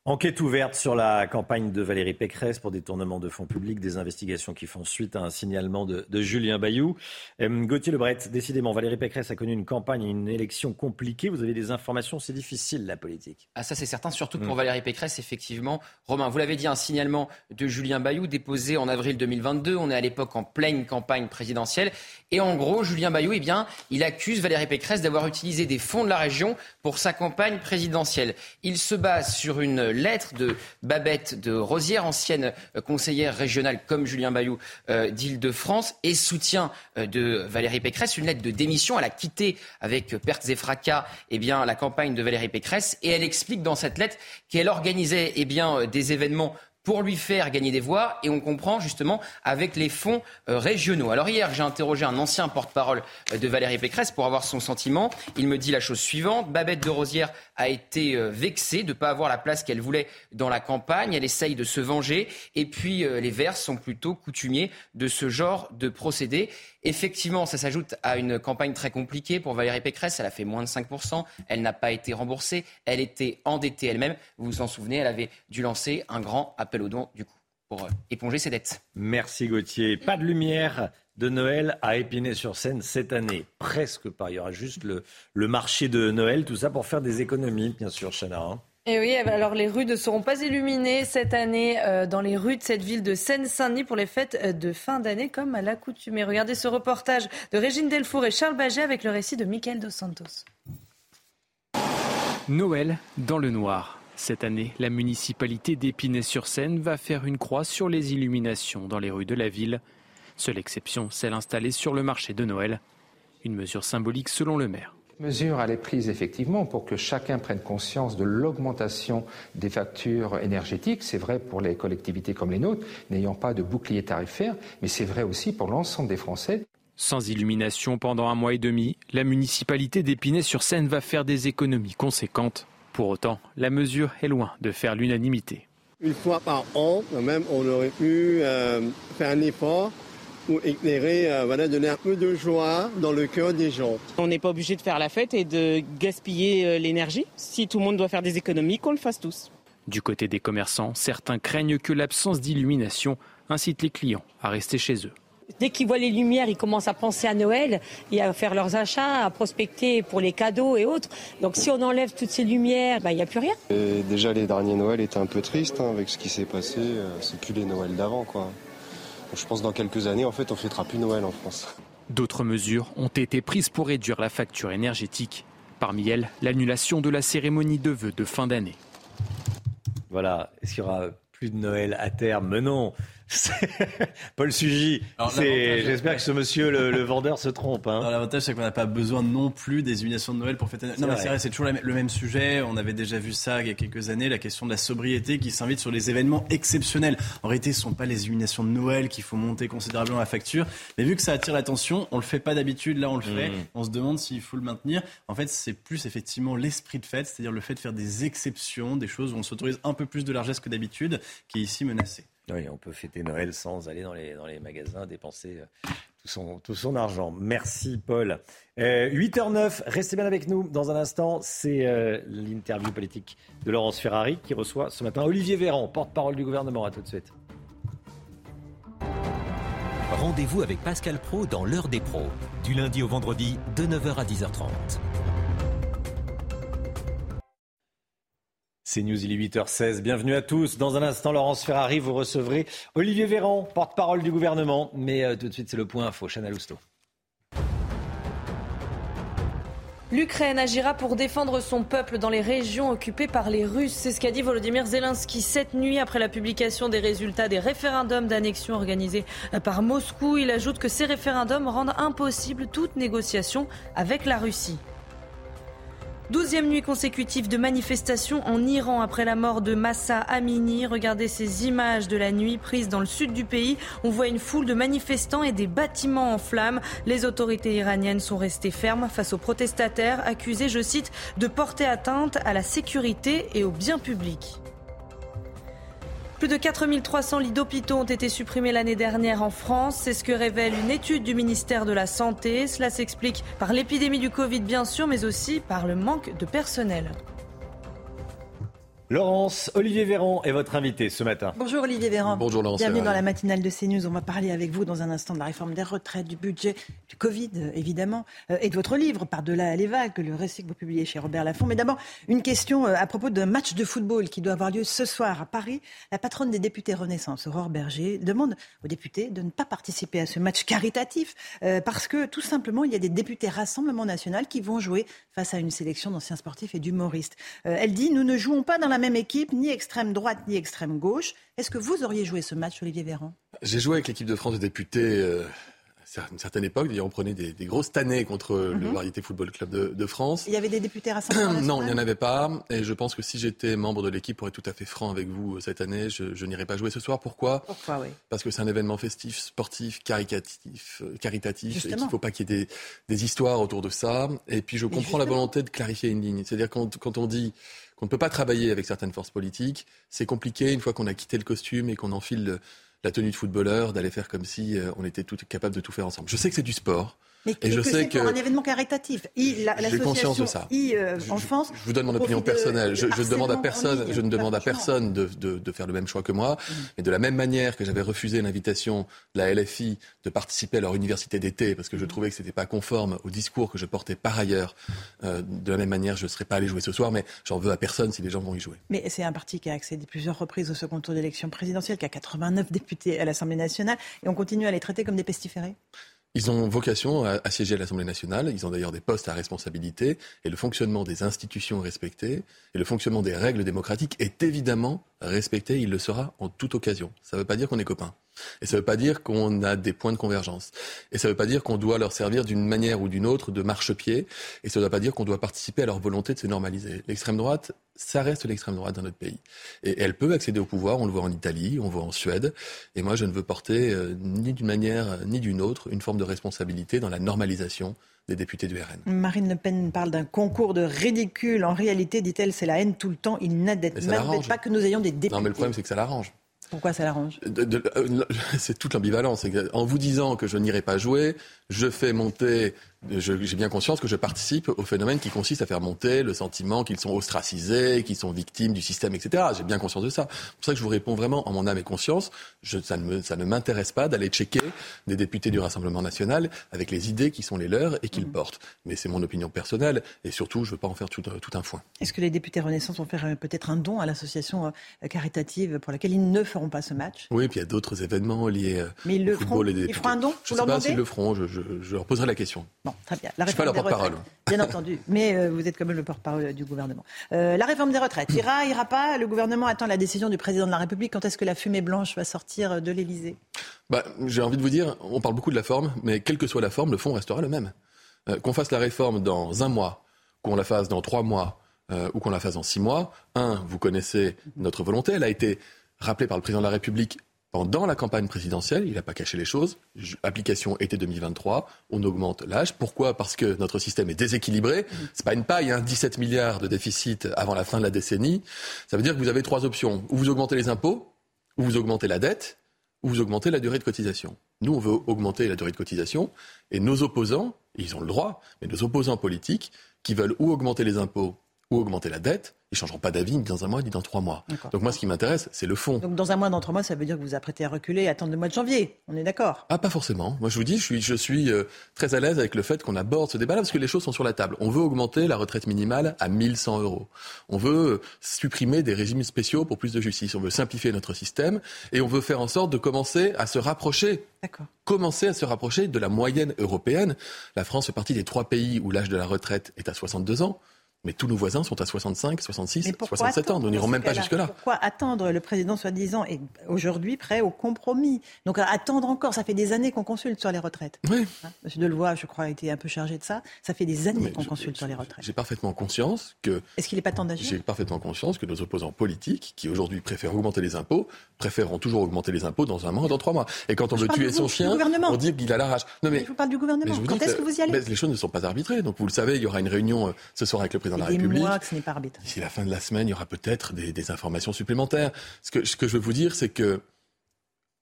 Enquête ouverte sur la campagne de Valérie Pécresse pour détournement de fonds publics, des investigations qui font suite à un signalement de, Julien Bayou. Euh, Gauthier Lebret, décidément, Valérie Pécresse a connu une campagne, une élection compliquée. Vous avez des informations, c'est difficile la politique. Ah ça c'est certain, surtout pour mm. Valérie Pécresse, effectivement. Romain, vous l'avez dit, un signalement de Julien Bayou déposé en avril 2022. On est à l'époque en pleine campagne présidentielle. Et en gros, Julien Bayou, eh bien, il accuse Valérie Pécresse d'avoir utilisé des fonds de la région pour sa campagne présidentielle. Il se base sur une lettre de Babette de Rosière, ancienne euh, conseillère régionale comme Julien Bayou euh, d'Île-de-France, et soutien euh, de Valérie Pécresse, une lettre de démission. Elle a quitté avec pertes et fracas eh bien, la campagne de Valérie Pécresse et elle explique dans cette lettre qu'elle organisait eh des événements pour lui faire gagner des voix et on comprend justement avec les fonds régionaux. Alors hier, j'ai interrogé un ancien porte-parole de Valérie Pécresse pour avoir son sentiment. Il me dit la chose suivante. Babette de Rosière a été euh, vexée de ne pas avoir la place qu'elle voulait dans la campagne. Elle essaye de se venger et puis les Verts sont plutôt coutumiers de ce genre de procédé. Effectivement, ça s'ajoute à une campagne très compliquée pour Valérie Pécresse. Elle a fait moins de 5%. Elle n'a pas été remboursée. Elle était endettée elle-même. Vous vous en souvenez, elle avait dû lancer un grand appel aux dons, du coup, pour euh, éponger ses dettes. Merci Gauthier. Pas de lumière de Noël à Épinay-sur-Seine cette année. Presque pas. Il y aura juste le, marché de Noël, tout ça pour faire des économies, bien sûr, Chana. Hein. Et oui, eh ben, alors les rues ne seront pas illuminées cette année euh, dans les rues de cette ville de Seine-Saint-Denis pour les fêtes euh, de fin d'année comme à l'accoutumée. Regardez ce reportage de Régine Delfour et Charles Baget avec le récit de Michael Dos Santos. Noël dans le noir. Cette année, la municipalité d'Épinay-sur-Seine va faire une croix sur les illuminations dans les rues de la ville. Seule exception, celle installée sur le marché de Noël. Une mesure symbolique selon le maire mesure elle est prise effectivement pour que chacun prenne conscience de l'augmentation des factures énergétiques. C'est vrai pour les collectivités comme les nôtres, n'ayant pas de bouclier tarifaire, mais c'est vrai aussi pour l'ensemble des Français. Sans illumination pendant un mois et demi, la municipalité d'Épinay-sur-Seine va faire des économies conséquentes. Pour autant, la mesure est loin de faire l'unanimité. Une fois par an, même, on aurait pu euh, faire un effort pour éclairer, euh, voilà, donner un peu de joie dans le cœur des gens. On n'est pas obligé de faire la fête et de gaspiller euh, l'énergie. Si tout le monde doit faire des économies, qu'on le fasse tous. Du côté des commerçants, certains craignent que l'absence d'illumination incite les clients à rester chez eux. Dès qu'ils voient les lumières, ils commencent à penser à Noël et à faire leurs achats, à prospecter pour les cadeaux et autres. Donc si on enlève toutes ces lumières, bah, il n'y a plus rien. déjà les derniers Noëls étaient un peu tristes hein, avec ce qui s'est passé. Euh, c'est plus les Noëls d'avant quoi. Je pense que dans quelques années, en fait, on ne fêtera plus Noël en France. D'autres mesures ont été prises pour réduire la facture énergétique. Parmi elles, l'annulation de la cérémonie de vœux de fin d'année. Voilà, est-ce qu'il y aura plus de Noël à terme? Non, Paul Sugy. J'espère que ce monsieur, le, vendeur, se trompe. Hein. L'avantage, c'est qu'on n'a pas besoin non plus des illuminations de Noël pour fêter. Non, mais c'est vrai, c'est toujours le même sujet. On avait déjà vu ça il y a quelques années, la question de la sobriété qui s'invite sur les événements exceptionnels. En réalité, ce ne sont pas les illuminations de Noël qu'il faut monter considérablement la facture. Mais vu que ça attire l'attention, on le fait pas d'habitude. Là, on le fait. Mmh. On se demande s'il faut le maintenir. En fait, c'est plus effectivement l'esprit de fête, c'est-à-dire le fait de faire des exceptions, des choses où on s'autorise un peu plus de largesse que d'habitude, qui est ici menacé. Oui, on peut fêter Noël sans aller dans les, dans les magasins, dépenser euh, tout son, tout son argent. Merci Paul. 8h09, euh, restez bien avec nous. Dans un instant, c'est euh, l'interview politique de Laurence Ferrari qui reçoit ce matin Olivier Véran, porte-parole du gouvernement. À tout de suite. Rendez-vous avec Pascal Pro dans l'heure des pros, du lundi au vendredi de 9h à 10h30. C'est News, il est 8h16. Bienvenue à tous. Dans un instant, Laurence Ferrari, vous recevrez Olivier Véran, porte-parole du gouvernement. Mais euh, tout de suite, c'est le point info. Chana Lousteau. L'Ukraine agira pour défendre son peuple dans les régions occupées par les Russes. C'est ce qu'a dit Volodymyr Zelensky cette nuit après la publication des résultats des référendums d'annexion organisés par Moscou. Il ajoute que ces référendums rendent impossible toute négociation avec la Russie. Douzième nuit consécutive de manifestations en Iran après la mort de Massa Amini. Regardez ces images de la nuit prises dans le sud du pays. On voit une foule de manifestants et des bâtiments en flammes. Les autorités iraniennes sont restées fermes face aux protestataires accusés, je cite, de porter atteinte à la sécurité et au bien public. Plus de 4300 lits d'hôpitaux ont été supprimés l'année dernière en France. C'est ce que révèle une étude du ministère de la Santé. Cela s'explique par l'épidémie du Covid, bien sûr, mais aussi par le manque de personnel. Laurence, Olivier Véran est votre invité ce matin. Bonjour Olivier Véran. Bonjour Laurence. Bienvenue dans la matinale de CNews. On va parler avec vous dans un instant de la réforme des retraites, du budget, du Covid évidemment, euh, et de votre livre Par-delà les vagues, le récit que vous publiez chez Robert Laffont. Mais d'abord, une question euh, à propos d'un match de football qui doit avoir lieu ce soir à Paris. La patronne des députés Renaissance, Aurore Berger, demande aux députés de ne pas participer à ce match caritatif euh, parce que tout simplement, il y a des députés Rassemblement National qui vont jouer face à une sélection d'anciens sportifs et d'humoristes. elle dit, nous ne jouons pas dans la même équipe, ni extrême droite, ni extrême gauche. Est-ce que vous auriez joué ce match, Olivier Véran? J'ai joué avec l'équipe de France de députés euh, à une certaine époque. D'ailleurs, on prenait des, des grosses tannées contre le Mhm. Variété Football Club de, de France. Il y avait des députés Rassemblement non, il n'y en avait pas. Et je pense que si j'étais membre de l'équipe, pour être tout à fait franc avec vous euh, cette année, je, je n'irais pas jouer ce soir. Pourquoi? Pourquoi, oui Parce que c'est un événement festif, sportif, caricatif, euh, caritatif, et Justement. qu'il ne faut pas qu'il y ait des, des histoires autour de ça. Et puis je Mais comprends la volonté de clarifier une ligne. C'est-à-dire quand, quand on dit qu'on ne peut pas travailler avec certaines forces politiques, c'est compliqué une fois qu'on a quitté le costume et qu'on enfile le- la tenue de footballeur, d'aller faire comme si euh, on était tout capable de tout faire ensemble. Je sais que c'est du sport. Mais et je que sais que pour un événement caritatif. I- la- J'ai conscience de ça. I, euh, Enfance. je vous donne mon opinion de- personnelle. Je, de je demande à personne, ligne. je ne demande à personne de, de- de faire le même choix que moi. Mais de la même manière que j'avais refusé l'invitation de la LFI de participer à leur université d'été parce que je trouvais que c'était pas conforme au discours que je portais par ailleurs. euh, de la même manière, je ne serais pas allé jouer ce soir, mais j'en veux à personne si les gens vont y jouer. Mais c'est un parti qui a accédé plusieurs reprises au second tour d'élection présidentielle, qui a 89 députés à l'Assemblée nationale, et on continue à les traiter comme des pestiférés? Ils ont vocation à, siéger à l'Assemblée nationale. Ils ont d'ailleurs des postes à responsabilité. Et le fonctionnement des institutions est respecté. Et le fonctionnement des règles démocratiques est évidemment respecté. Il le sera en toute occasion. Ça ne veut pas dire qu'on est copains. Et ça ne veut pas dire qu'on a des points de convergence. Et ça ne veut pas dire qu'on doit leur servir d'une manière ou d'une autre de marchepied. Et ça ne veut pas dire qu'on doit participer à leur volonté de se normaliser. L'extrême droite, ça reste l'extrême droite dans notre pays. Et elle peut accéder au pouvoir. On le voit en Italie, on le voit en Suède. Et moi, je ne veux porter euh, ni d'une manière ni d'une autre une forme de responsabilité dans la normalisation des députés du RN. Marine Le Pen parle d'un concours de ridicule. En réalité, dit-elle, c'est la haine tout le temps. Il l'arrange. pas que nous ayons des députés. Non, mais le problème, c'est que ça l'arrange. Pourquoi ça l'arrange euh, c'est toute l'ambivalence. En vous disant que je n'irai pas jouer, je fais monter. J'ai bien conscience que je participe au phénomène qui consiste à faire monter le sentiment qu'ils sont ostracisés, qu'ils sont victimes du système, etc. J'ai bien conscience de ça. C'est pour ça que je vous réponds vraiment en mon âme et conscience. Je, ça ne me- ça ne m'intéresse pas d'aller checker des députés du Rassemblement national avec les idées qui sont les leurs et qu'ils portent. Mais c'est mon opinion personnelle et surtout, je ne veux pas en faire tout, un- tout un foin. Est-ce que les députés Renaissance vont faire euh, peut-être un don à l'association euh, caritative pour laquelle ils ne feront pas ce match? Oui, puis il y a d'autres événements liés euh, Mais ils le au football feront et des Ils feront un don Je ne leur sais pas s'ils le feront, je, je- je leur poserai la question. Bon, très bien. La Je suis pas des porte-parole. Bien entendu. Mais euh, vous êtes quand même le porte-parole du gouvernement. Euh, la réforme des retraites, ira, ira pas Le gouvernement attend la décision du président de la République. Quand est-ce que la fumée blanche va sortir de l'Élysée? Bah, J'ai envie de vous dire, on parle beaucoup de la forme, mais quelle que soit la forme, le fond restera le même. Euh, qu'on fasse la réforme dans un mois, qu'on la fasse dans trois mois, euh, ou qu'on la fasse dans six mois, un, vous connaissez notre volonté, elle a été rappelée par le président de la République pendant la campagne présidentielle, il n'a pas caché les choses. Application été 2023, on augmente l'âge. Pourquoi? Parce que notre système est déséquilibré. C'est pas une paille, hein, 17 milliards de déficit avant la fin de la décennie. Ça veut dire que vous avez trois options. Ou vous augmentez les impôts, ou vous augmentez la dette, ou vous augmentez la durée de cotisation. Nous, on veut augmenter la durée de cotisation, et nos opposants, ils ont le droit, mais nos opposants politiques, qui veulent ou augmenter les impôts, ou augmenter la dette, ils changeront pas d'avis ni dans un mois ni dans trois mois. Donc moi, ce qui m'intéresse, c'est le fond. Donc dans un mois, dans trois mois, ça veut dire que vous vous apprêtez à reculer et attendre le mois de janvier. On est d'accord? Ah, pas forcément. Moi, je vous dis, je suis, je suis euh, très à l'aise avec le fait qu'on aborde ce débat-là parce que les choses sont sur la table. On veut augmenter la retraite minimale à 1100 euros. On veut euh, supprimer des régimes spéciaux pour plus de justice. On veut simplifier notre système et on veut faire en sorte de commencer à se rapprocher. Commencer à se rapprocher de la moyenne européenne. La France fait partie des trois pays où l'âge de la retraite est à 62 ans. Mais tous nos voisins sont à 65, 66, 67 ans. Nous n'irons même pas jusque-là. Pourquoi attendre Le président, soi-disant, est aujourd'hui prêt au compromis? Donc attendre encore, ça fait des années qu'on consulte sur les retraites. Oui. Hein, Monsieur Delevoye, je crois, a été un peu chargé de ça. Ça fait des années qu'on consulte sur les retraites. J'ai parfaitement conscience que. Est-ce qu'il n'est pas temps d'agir? J'ai parfaitement conscience que nos opposants politiques, qui aujourd'hui préfèrent augmenter les impôts, préféreront toujours augmenter les impôts dans un mois, dans trois mois. Et quand on Je veut tuer son chien, on dit qu'il a la rage. Non mais. Je vous parle du gouvernement. Quand est-ce que vous y allez? Les choses ne sont pas arbitrées. Donc vous le savez, il y aura une réunion euh, ce soir avec le président de la République. mois que ce n'est pas arbitre. D'ici la fin de la semaine, il y aura peut-être des, des informations supplémentaires. Ce que, ce que je veux vous dire, c'est que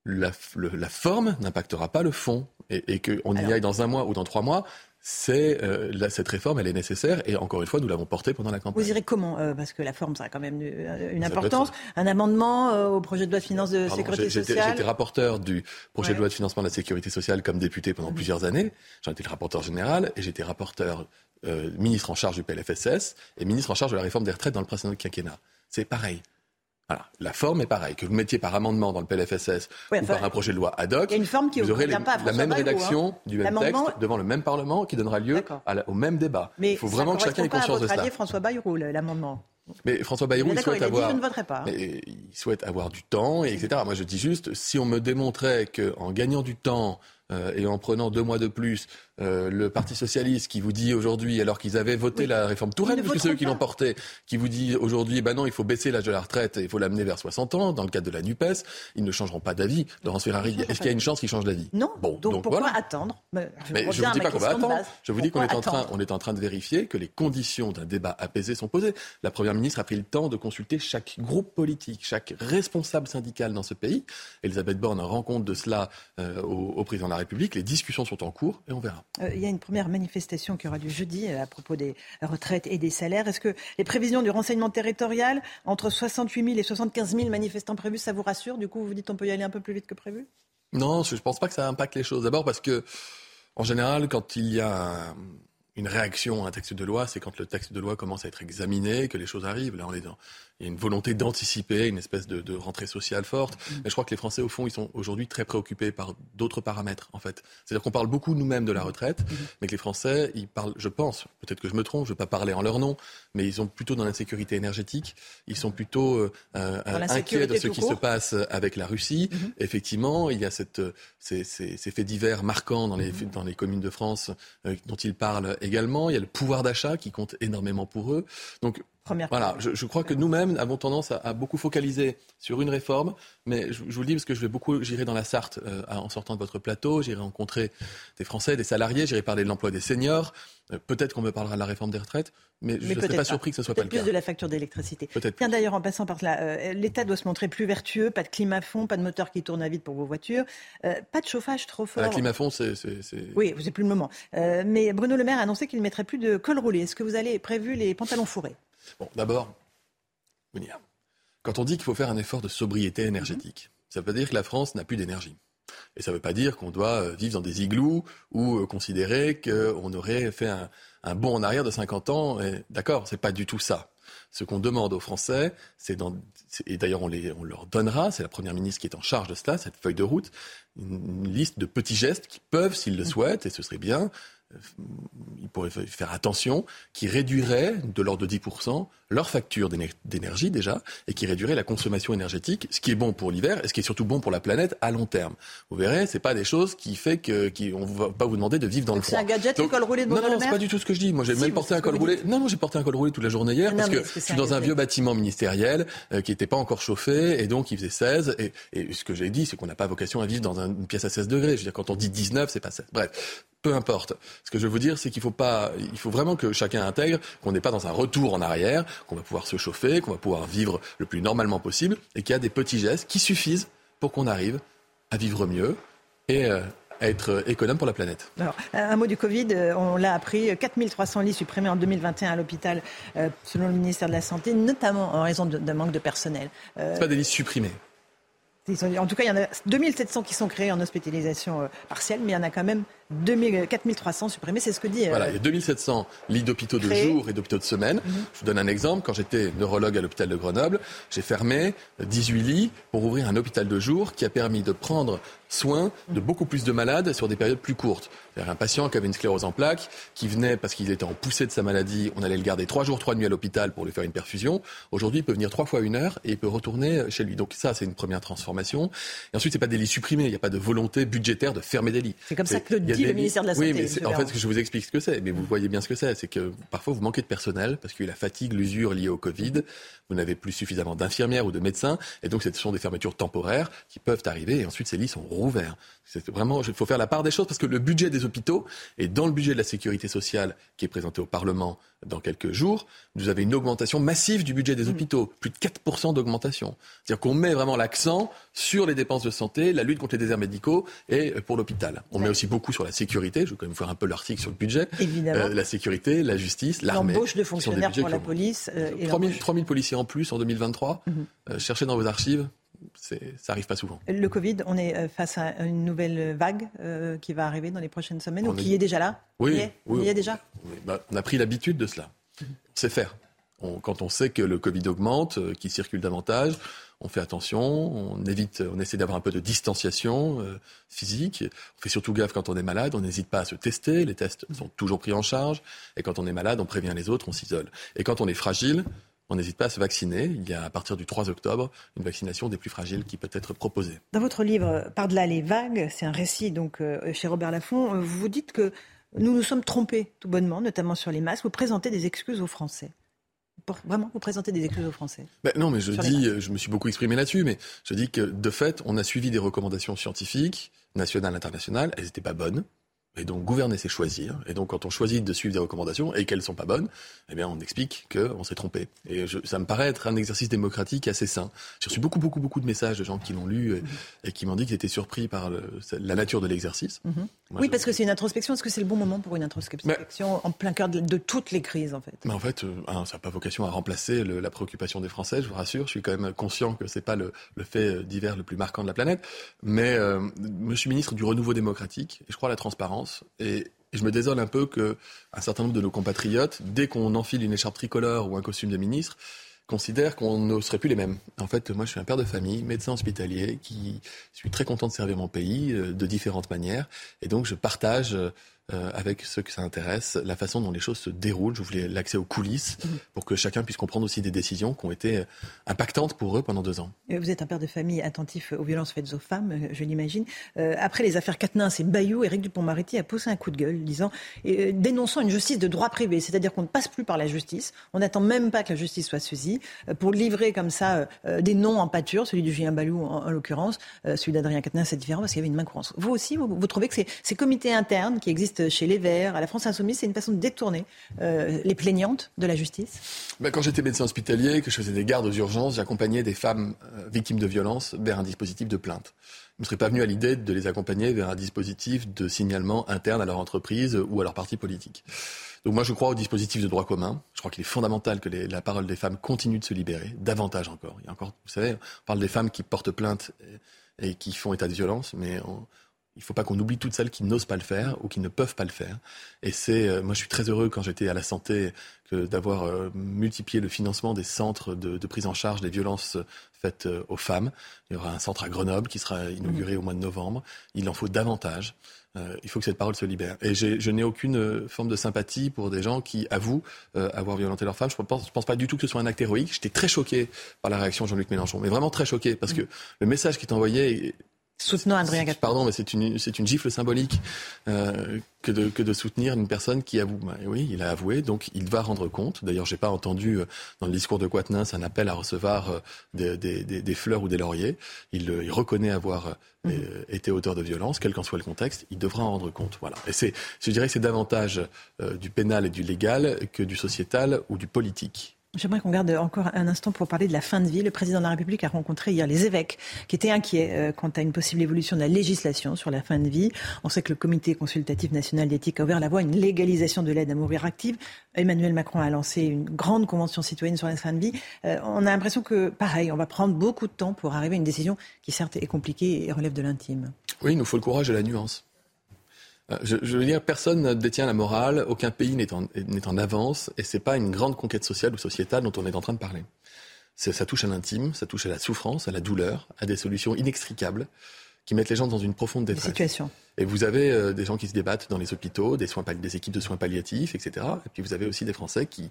la, le- la forme n'impactera pas le fond. Et, et qu'on y aille dans un mois ou dans trois mois, c'est euh, là, cette réforme, elle est nécessaire. Et encore une fois, nous l'avons portée pendant la campagne. Vous irez comment Euh, Parce que la forme, ça a quand même euh, une importance. Un amendement euh, au projet de loi de finances de Pardon, sécurité sociale. j'étais rapporteur du projet Ouais. de loi de financement de la sécurité sociale comme député pendant Mhm. plusieurs années. J'en étais le rapporteur général et j'étais rapporteur euh, ministre en charge du PLFSS et ministre en charge de la réforme des retraites dans le précédent quinquennat. C'est pareil. Voilà. La forme est pareille. Que vous mettiez par amendement dans le PLFSS ou par un projet de loi ad hoc, il y a une forme qui vous aurez les- pas la même rédaction hein. du même texte devant le même Parlement qui donnera lieu à la- au même débat. Mais Il faut vraiment que chacun ait conscience de ça. François Bayrou, l'amendement. Mais François Bayrou, Mais il souhaite il a dit, avoir. pas, hein. Mais il souhaite avoir du temps, et etc. Moi, je dis juste, si on me démontrait qu'en gagnant du temps euh, et en prenant deux mois de plus, euh, le Parti socialiste qui vous dit aujourd'hui, alors qu'ils avaient voté la réforme Touraine, puisque c'est eux qui l'ont portée, qui vous dit aujourd'hui, ben non, il faut baisser l'âge de la retraite et il faut l'amener vers 60 ans dans le cadre de la Nupes, ils ne changeront pas d'avis. Laurence Ferrari, est-ce qu'il y a une chance qu'ils changent d'avis? Non. Bon, Donc, pourquoi voilà. attendre? Mais je ne à dis pas qu'on va attendre. Je vous dis qu'on est, en train, on est en train de vérifier que les conditions d'un débat apaisé sont posées. La Première ministre a pris le temps de consulter chaque groupe politique, chaque responsable syndical dans ce pays. Elisabeth Borne rend compte de cela euh, au, au président de la République. Les discussions sont en cours et on verra. Euh, il y a une première manifestation qui aura lieu jeudi euh, à propos des retraites et des salaires. Est-ce que les prévisions du renseignement territorial, entre 68 000 et 75 000 manifestants prévus, ça vous rassure? Du coup, vous dites on peut y aller un peu plus vite que prévu? Non, je ne pense pas que ça impacte les choses. D'abord parce que, en général, quand il y a un- une réaction à un texte de loi, c'est quand le texte de loi commence à être examiné, que les choses arrivent. Là, on dans, il y a une volonté d'anticiper, une espèce de, de rentrée sociale forte. Mais je crois que les Français, au fond, ils sont aujourd'hui très préoccupés par d'autres paramètres, en fait. C'est-à-dire qu'on parle beaucoup nous-mêmes de la retraite, mais que les Français, ils parlent, je pense, peut-être que je me trompe, je ne veux pas parler en leur nom, mais ils sont plutôt dans l'insécurité énergétique. Ils sont plutôt euh, euh, inquiets de ce qui court. se passe avec la Russie. Effectivement, il y a cette, euh, ces, ces- ces faits divers marquants dans les, dans les communes de France euh, dont ils parlent également. Il y a le pouvoir d'achat qui compte énormément pour eux. Donc, Première voilà, je, je crois que nous-mêmes avons tendance à, à beaucoup focaliser sur une réforme, mais je, je vous le dis parce que je vais beaucoup, j'irai dans la Sarthe euh, en sortant de votre plateau, j'irai rencontrer des Français, des salariés, j'irai parler de l'emploi des seniors. Euh, peut-être qu'on me parlera de la réforme des retraites, mais, je ne serais peut-être pas surpris que ce soit pas le cas. plus de la facture d'électricité. Peut-être Tiens, d'ailleurs, en passant par là, euh, l'État doit se montrer plus vertueux, pas de clim à fond, pas de moteur qui tourne à vide pour vos voitures, pas de chauffage trop fort. La clim à fond, c'est, c'est- c'est- Oui, vous n'avez plus le moment. Mais Bruno Le Maire a annoncé qu'il ne mettrait plus de col roulé. Est-ce que vous avez prévu les pantalons fourrés? Bon, d'abord, quand on dit qu'il faut faire un effort de sobriété énergétique, ça veut dire que la France n'a plus d'énergie. Et ça ne veut pas dire qu'on doit euh, vivre dans des igloos ou euh, considérer qu'on aurait fait un, bond en arrière de 50 ans. D'accord, c'est pas du tout ça. Ce qu'on demande aux Français, et d'ailleurs on, on leur donnera, c'est la Première ministre qui est en charge de cela, cette feuille de route, une, une liste de petits gestes qui peuvent, s'ils le souhaitent, et ce serait bien, euh, ils pourraient fa- faire attention, qui réduiraient de l'ordre de 10% leur facture d'éner- d'énergie déjà, et qui réduiraient la consommation énergétique, ce qui est bon pour l'hiver, et ce qui est surtout bon pour la planète à long terme. Vous verrez, c'est pas des choses qui fait que, qui, on va pas vous demander de vivre dans le C'est froid. un gadget, le Donc- col roulé de Non, non, Le c'est pas du tout ce que je dis. Moi, j'ai Si, même porté c'est un col roulé. Non, non, j'ai porté un col roulé toute la journée hier Non, parce que je c'est suis dans un vieux bâtiment ministériel euh, qui n'était pas encore chauffé et donc il faisait 16. Et, et ce que j'ai dit, c'est qu'on n'a pas vocation à vivre dans un- une pièce à 16 degrés. Je veux dire, quand on dit 19, c'est pas 16. Bref, peu importe. Ce que je veux vous dire, c'est qu'il faut pas, il faut vraiment que chacun intègre qu'on n'est pas dans un retour en arrière, qu'on va pouvoir se chauffer, qu'on va pouvoir vivre le plus normalement possible et qu'il y a des petits gestes qui suffisent pour qu'on arrive à vivre mieux et euh, à être économe pour la planète. Alors, un mot du Covid, on l'a appris, 4300 lits supprimés en 2021 à l'hôpital, selon le ministère de la Santé, notamment en raison d'un manque de personnel. Ce pas des lits supprimés. En tout cas, il y en a 2700 qui sont créés en hospitalisation partielle, mais il y en a quand même 4300 supprimés, c'est ce que dit. Voilà, il y a 2700 lits d'hôpitaux de jour et d'hôpitaux de semaine. Mhm. Je vous donne un exemple. Quand j'étais neurologue à l'hôpital de Grenoble, j'ai fermé 18 lits pour ouvrir un hôpital de jour qui a permis de prendre soin de beaucoup plus de malades sur des périodes plus courtes. Un patient qui avait une sclérose en plaques, qui venait parce qu'il était en poussée de sa maladie, on allait le garder trois jours, trois nuits à l'hôpital pour lui faire une perfusion. Aujourd'hui, il peut venir trois fois une heure et il peut retourner chez lui. Donc ça, c'est une première transformation. Et ensuite, c'est pas des lits supprimés. Il n'y a pas de volonté budgétaire de fermer des lits. C'est comme ça que le dit le ministère de la Santé. Oui, mais en fait, je vous explique ce que c'est. Mais vous voyez bien ce que c'est. C'est que parfois, vous manquez de personnel parce qu'il y a la fatigue, l'usure liée au Covid. Vous n'avez plus suffisamment d'infirmières ou de médecins. Et donc, ce sont des fermetures temporaires qui peuvent arriver. Et ensuite, ces lits sont rouverts. C'est vraiment, il faut faire la part des choses parce que le budget des hôpitaux et dans le budget de la sécurité sociale qui est présenté au Parlement dans quelques jours, vous avez une augmentation massive du budget des mmh. hôpitaux, plus de 4% d'augmentation. C'est-à-dire qu'on met vraiment l'accent sur les dépenses de santé, la lutte contre les déserts médicaux et pour l'hôpital. On met aussi beaucoup sur la sécurité, je vais quand même faire un peu l'article sur le budget. Évidemment. Euh, la sécurité, la justice, l'armée. L'embauche de fonctionnaires pour la police. Euh, 3000, 000 policiers en plus en 2023. Mmh. Euh, cherchez dans vos archives, ça n'arrive pas souvent. Le Covid, on est euh, face à une nouvelle vague euh, qui va arriver dans les prochaines semaines ou qui est déjà là? Oui, on y est, déjà? bah, On a pris l'habitude de cela. On sait faire. quand on sait que le Covid augmente, euh, qu'il circule davantage, on fait attention, on évite, on essaie d'avoir un peu de distanciation physique. On fait surtout gaffe quand on est malade, on n'hésite pas à se tester, les tests sont toujours pris en charge. Et quand on est malade, on prévient les autres, on s'isole. Et quand on est fragile, on n'hésite pas à se vacciner. Il y a à partir du 3 octobre une vaccination des plus fragiles qui peut être proposée. Dans votre livre Par-delà les vagues, c'est un récit donc euh, chez Robert Laffont, euh, vous dites que nous nous sommes trompés tout bonnement, notamment sur les masques. Vous présentez des excuses aux Français. Pour vraiment, vous présentez des excuses aux Français ben Non, mais je dis, je me suis beaucoup exprimé là-dessus, mais je dis que de fait, on a suivi des recommandations scientifiques, nationales, internationales. Elles n'étaient pas bonnes. Et donc gouverner, c'est choisir. Et donc quand on choisit de suivre des recommandations et qu'elles ne sont pas bonnes, eh bien on explique qu'on s'est trompé. Et ça me paraît être un exercice démocratique assez sain. J'ai reçu beaucoup, beaucoup, beaucoup de messages de gens qui l'ont lu et, qui m'ont dit qu'ils étaient surpris par la nature de l'exercice. Mhm. oui, parce que c'est une introspection. Est-ce que c'est le bon moment pour une introspection en plein cœur de, toutes les crises, en fait? Mais En fait, euh, ça n'a pas vocation à remplacer la préoccupation des Français, je vous rassure. Je suis quand même conscient que c'est pas le, fait divers le plus marquant de la planète. Mais euh, je suis ministre du renouveau démocratique et je crois à la transparence et, je me désole un peu qu'un certain nombre de nos compatriotes, dès qu'on enfile une écharpe tricolore ou un costume de ministre, considèrent qu'on ne serait plus les mêmes. En fait, moi, je suis un père de famille, médecin hospitalier, qui suis très content de servir mon pays euh, de différentes manières. Et donc, je partage euh, euh, avec ceux que ça intéresse, la façon dont les choses se déroulent. Je voulais l'accès aux coulisses mhm. pour que chacun puisse comprendre aussi des décisions qui ont été euh, impactantes pour eux pendant deux ans. Vous êtes un père de famille attentif aux violences faites aux femmes, euh, je l'imagine. après les affaires Quatennens et Bayou, Éric Dupont-Moretti a poussé un coup de gueule, disant, dénonçant une justice de droit privé, c'est-à-dire qu'on ne passe plus par la justice, on n'attend même pas que la justice soit saisie, pour livrer comme ça des noms en pâture, celui du Julien Bayou en, l'occurrence, celui d'Adrien Quatennens c'est différent parce qu'il y avait une main courante. Vous aussi, vous, vous trouvez que ces, ces comités internes qui existent chez les Verts, à la France Insoumise, c'est une façon de détourner euh, les plaignantes de la justice ben, Quand j'étais médecin hospitalier, que je faisais des gardes aux urgences, j'accompagnais des femmes euh, victimes de violences vers un dispositif de plainte. Je ne serais pas venu à l'idée de les accompagner vers un dispositif de signalement interne à leur entreprise ou à leur parti politique. Donc moi, je crois au dispositif de droit commun. Je crois qu'il est fondamental que la parole des femmes continue de se libérer, davantage encore. Il y a encore, vous savez, on parle des femmes qui portent plainte et, et qui font état de violence, mais on, il ne faut pas qu'on oublie toutes celles qui n'osent pas le faire ou qui ne peuvent pas le faire. Et c'est, euh, moi, je suis très heureux quand j'étais à la santé que d'avoir euh, multiplié le financement des centres de, prise en charge des violences faites euh, aux femmes. Il y aura un centre à Grenoble qui sera inauguré au mois de novembre. Il en faut davantage. il faut que cette parole se libère. Et je n'ai aucune forme de sympathie pour des gens qui avouent avoir violenté leur femme. Je ne pense, pense, pas du tout que ce soit un acte héroïque. J'étais très choqué par la réaction de Jean-Luc Mélenchon, mais vraiment très choqué parce que le message qui est envoyé Soutenant Adrien Pardon, mais c'est une, c'est une gifle symbolique euh, que, de, que de soutenir une personne qui avoue. Bah, oui, il a avoué, donc il va rendre compte. D'ailleurs, j'ai pas entendu euh, dans le discours de Quatennens un appel à recevoir euh, des, des, des, fleurs ou des lauriers. Il, il reconnaît avoir mhm. été auteur de violence, quel qu'en soit le contexte. Il devra en rendre compte. Voilà. Et c'est, je dirais que c'est davantage du pénal et du légal que du sociétal ou du politique. J'aimerais qu'on garde encore un instant pour parler de la fin de vie. Le président de la République a rencontré hier les évêques qui étaient inquiets euh, quant à une possible évolution de la législation sur la fin de vie. On sait que le comité consultatif national d'éthique a ouvert la voie à une légalisation de l'aide à mourir active. Emmanuel Macron a lancé une grande convention citoyenne sur la fin de vie. Euh, on a l'impression que, pareil, on va prendre beaucoup de temps pour arriver à une décision qui certes est compliquée et relève de l'intime. Oui, il nous faut le courage et la nuance. Euh, je, veux dire, personne ne détient la morale, aucun pays n'est en, en, avance, et ce n'est pas une grande conquête sociale ou sociétale dont on est en train de parler. Ça touche à l'intime, ça touche à la souffrance, à la douleur, à des solutions inextricables qui mettent les gens dans une profonde détresse. Situation. Et vous avez euh, des gens qui se débattent dans les hôpitaux, des, soins, des équipes de soins palliatifs, etc. Et puis vous avez aussi des Français qui,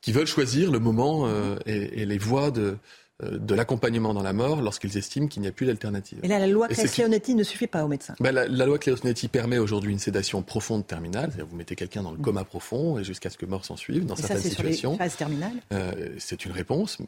qui veulent choisir le moment euh, et, et, les voies de, de l'accompagnement dans la mort lorsqu'ils estiment qu'il n'y a plus d'alternative. Et là, la loi Claes-Leonetti ne suffit pas aux médecins. Ben, la, loi Claes-Leonetti permet aujourd'hui une sédation profonde terminale, c'est-à-dire vous mettez quelqu'un dans le coma profond et jusqu'à ce que mort s'en suive dans certaines situations. Euh, c'est une réponse.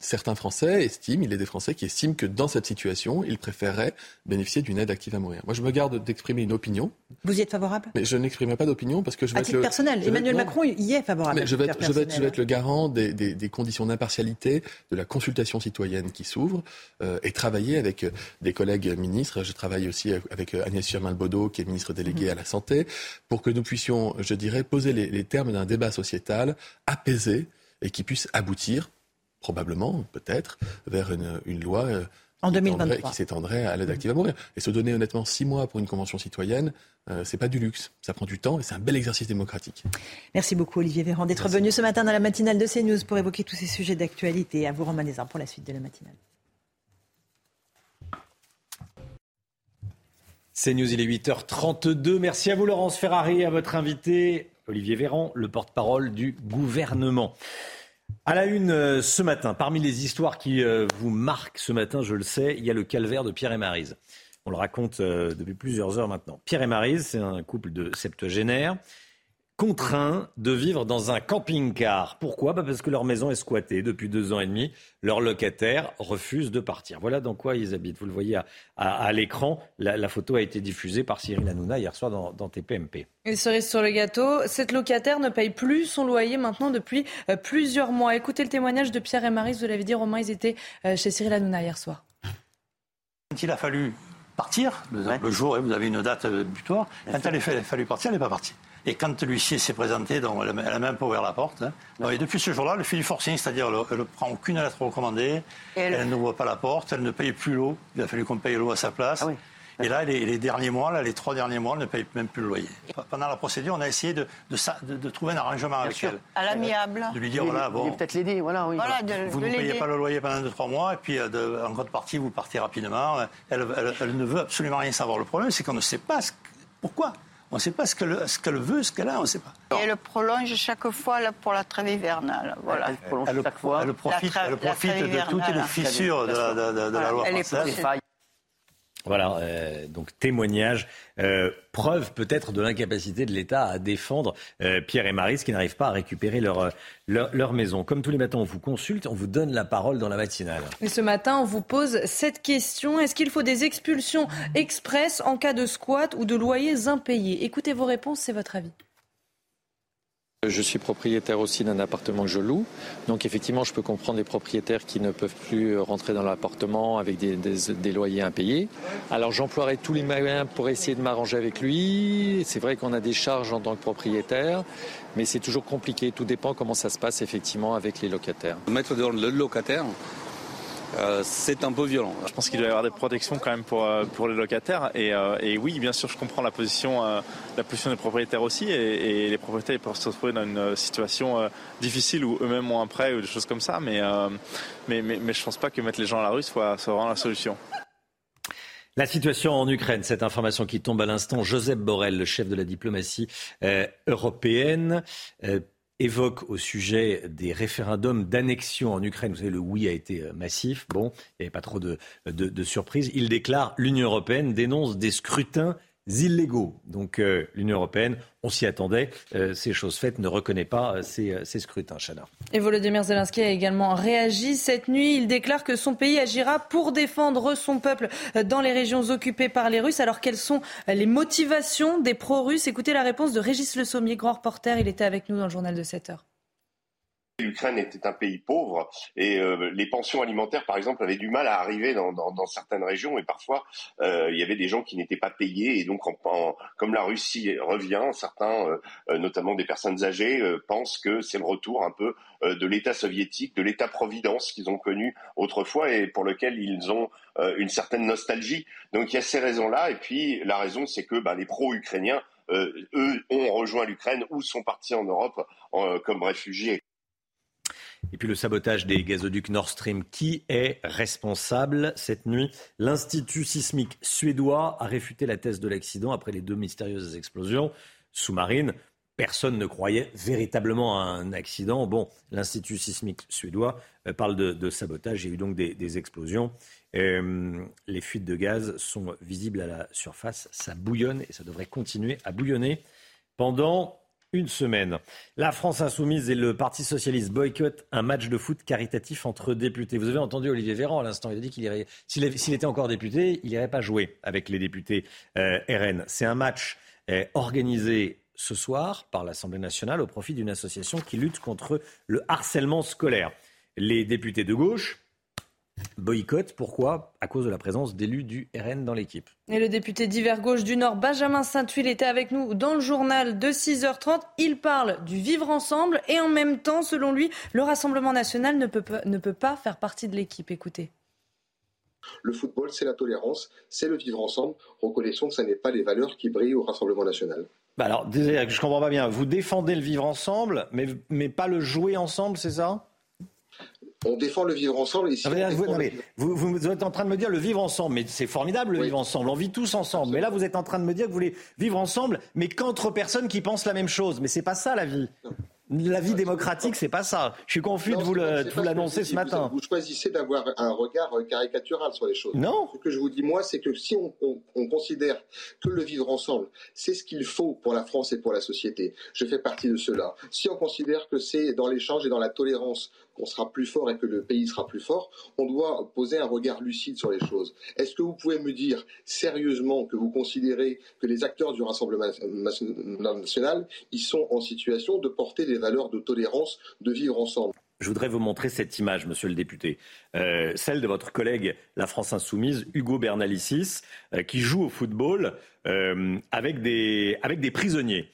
Certains Français estiment, il a des Français qui estiment que dans cette situation, ils préféreraient bénéficier d'une aide active à mourir. Moi, je me garde d'exprimer une opinion. Vous y êtes favorable? Mais je n'exprimerai pas d'opinion parce que je vais à être titre personnel. Emmanuel Macron y est favorable. Mais je vais, être, je, vais être, je vais être le garant des, des, des conditions d'impartialité de la consultation citoyenne qui s'ouvre euh, et travailler avec euh, des collègues ministres. Je travaille aussi avec euh, Agnès Firmin-Baudot, qui est ministre déléguée mhm. à la Santé, pour que nous puissions, je dirais, poser les, les termes d'un débat sociétal apaisé et qui puisse aboutir, probablement, peut-être, vers une, une loi. En 2023. Qui s'étendrait à l'aide active à mourir. Et se donner honnêtement six mois pour une convention citoyenne, euh, c'est pas du luxe. Ça prend du temps et c'est un bel exercice démocratique. Merci beaucoup Olivier Véran d'être venu ce matin dans la matinale de CNews pour évoquer tous ces sujets d'actualité. À vous Romain Desarmes pour la suite de la matinale. CNews, il est 8h32. Merci à vous Laurence Ferrari, à votre invité Olivier Véran, le porte-parole du gouvernement. À la une euh, ce matin, parmi les histoires qui euh, vous marquent ce matin, je le sais, il y a le calvaire de Pierre et Marise. On le raconte euh, depuis plusieurs heures maintenant. Pierre et Marise, c'est un couple de septuagénaires contraints de vivre dans un camping-car. Pourquoi? Bah, Parce que leur maison est squattée depuis deux ans et demi. Leurs locataires refusent de partir. Voilà dans quoi ils habitent. Vous le voyez à, l'écran. La, photo a été diffusée par Cyril Hanouna hier soir dans, dans TPMP. Et cerise sur le gâteau, cette locataire ne paye plus son loyer maintenant depuis euh, plusieurs mois. Écoutez le témoignage de Pierre et Marie. Vous l'avez dit, Romain, ils étaient euh, chez Cyril Hanouna hier soir. Il a fallu partir, le, jour, vous avez une date butoir. Quand il a fallu partir, elle n'est pas partie. Et quand l'huissier s'est présenté, donc elle n'a même pas ouvert la porte. Hein. et depuis ce jour-là, elle fait du forcing, c'est-à-dire elle ne prend aucune lettre recommandée, elle, ne voit pas la porte, elle ne paye plus l'eau. Il a fallu qu'on paye l'eau à sa place. Ah et là, les, derniers mois, là, les trois derniers mois, elle ne paye même plus le loyer. Pendant la procédure, on a essayé de, de, trouver un arrangement avec elle. À l'amiable. De lui dire, voilà, bon. Peut-être l'aider, voilà, oui. vous ne payez pas le loyer pendant deux, trois mois, et puis euh, en grande partie, vous partez rapidement. Elle, elle, ne veut absolument rien savoir. Le problème, c'est qu'on ne sait pas pourquoi. On ne sait pas ce qu'elle veut, ce qu'elle a, on ne sait pas. Et elle prolonge chaque fois là, pour la trêve hivernale. Voilà. Elle, prolonge chaque fois. Elle profite, elle profite de toutes les fissures de, de, de, la loi française. Voilà, euh, donc témoignage, euh, preuve peut-être de l'incapacité de l'État à défendre euh, Pierre et Marie, qui n'arrivent pas à récupérer leur, leur, leur, maison. Comme tous les matins, on vous consulte, on vous donne la parole dans la matinale. Et ce matin, on vous pose cette question. Est-ce qu'il faut des expulsions express en cas de squat ou de loyers impayés? Écoutez vos réponses, c'est votre avis. Je suis propriétaire aussi d'un appartement que je loue. Donc effectivement, je peux comprendre les propriétaires qui ne peuvent plus rentrer dans l'appartement avec des, loyers impayés. Alors j'emploierai tous les moyens pour essayer de m'arranger avec lui. C'est vrai qu'on a des charges en tant que propriétaire, mais c'est toujours compliqué. Tout dépend comment ça se passe effectivement avec les locataires. Mettre dans le locataire, euh, c'est un peu violent. Je pense qu'il doit y avoir des protections quand même pour, euh, pour les locataires. Et, euh, et, oui, bien sûr, je comprends la position, la position des propriétaires aussi. Et, les propriétaires peuvent se retrouver dans une situation difficile où eux-mêmes ont un prêt ou des choses comme ça. Mais, mais, mais, mais je ne pense pas que mettre les gens à la rue soit, soit vraiment la solution. La situation en Ukraine, cette information qui tombe à l'instant, Joseph Borrell, le chef de la diplomatie européenne, évoque au sujet des référendums d'annexion en Ukraine. Vous savez, le oui a été euh, massif. Bon, il n'y avait pas trop de, de, de surprises. Il déclare l'Union européenne dénonce des scrutins illégaux. Donc euh, l'Union européenne, on s'y attendait, euh, ces choses faites, ne reconnaît pas euh, ces, scrutins. Chana. Et Volodymyr Zelensky a également réagi cette nuit. Il déclare que son pays agira pour défendre son peuple dans les régions occupées par les Russes. Alors quelles sont les motivations des pro-russes? Écoutez la réponse de Régis Le Sommier, grand reporter. Il était avec nous dans le journal de 7 heures. L'Ukraine était un pays pauvre et euh, les pensions alimentaires, par exemple, avaient du mal à arriver dans, dans, dans certaines régions et parfois euh, il y avait des gens qui n'étaient pas payés et donc en, comme la Russie revient, certains, euh, notamment des personnes âgées, pensent que c'est le retour un peu de l'État soviétique, de l'État-providence qu'ils ont connu autrefois et pour lequel ils ont une certaine nostalgie. Donc il y a ces raisons-là et puis la raison c'est que bah, les pro-ukrainiens eux ont rejoint l'Ukraine ou sont partis en Europe comme réfugiés. Et puis le sabotage des gazoducs Nord Stream. Qui est responsable cette nuit? L'Institut sismique suédois a réfuté la thèse de l'accident après les deux mystérieuses explosions sous-marines. Personne ne croyait véritablement à un accident. Bon, l'Institut sismique suédois euh, parle de, sabotage. Il y a eu donc des, explosions. Euh, les fuites de gaz sont visibles à la surface. Ça bouillonne et ça devrait continuer à bouillonner pendant une semaine. La France insoumise et le Parti socialiste boycottent un match de foot caritatif entre députés. Vous avez entendu Olivier Véran à l'instant, il a dit qu'il irait, s'il était encore député, il n'irait pas jouer avec les députés euh, RN. C'est un match euh, organisé ce soir par l'Assemblée nationale au profit d'une association qui lutte contre le harcèlement scolaire. Les députés de gauche boycott. Pourquoi? À cause de la présence d'élus du RN dans l'équipe. Et le député d'hiver gauche du Nord, Benjamin Saint-Huil, était avec nous dans le journal de 6h30. Il parle du vivre ensemble et en même temps, selon lui, le Rassemblement national ne peut, ne peut pas faire partie de l'équipe. Écoutez. Le football, c'est la tolérance, c'est le vivre ensemble. Reconnaissons que ce n'est pas les valeurs qui brillent au Rassemblement national. Bah alors, je comprends pas bien. Vous défendez le vivre ensemble, mais, mais pas le jouer ensemble, c'est ça? On défend le vivre ensemble. vous, êtes en train de me dire le vivre ensemble, mais c'est formidable le vivre ensemble. On vit tous ensemble. Mais là, vous êtes en train de me dire que vous voulez vivre ensemble, mais qu'entre personnes qui pensent la même chose. Mais c'est pas ça la vie. La vie démocratique, c'est pas ça. Je suis confus de vous l'annoncer ce matin. Vous, choisissez d'avoir un regard caricatural sur les choses. Non. Ce que je vous dis, moi, c'est que si on, considère que le vivre ensemble, c'est ce qu'il faut pour la France et pour la société, je fais partie de cela. Si on considère que c'est dans l'échange et dans la tolérance qu'on sera plus fort et que le pays sera plus fort, on doit poser un regard lucide sur les choses. Est-ce que vous pouvez me dire sérieusement que vous considérez que les acteurs du Rassemblement national, ils sont en situation de porter des valeurs de tolérance, de vivre ensemble? Je voudrais vous montrer cette image, monsieur le député, euh, celle de votre collègue La France Insoumise, Hugo Bernalicis, euh, qui joue au football euh, avec, des, avec des prisonniers,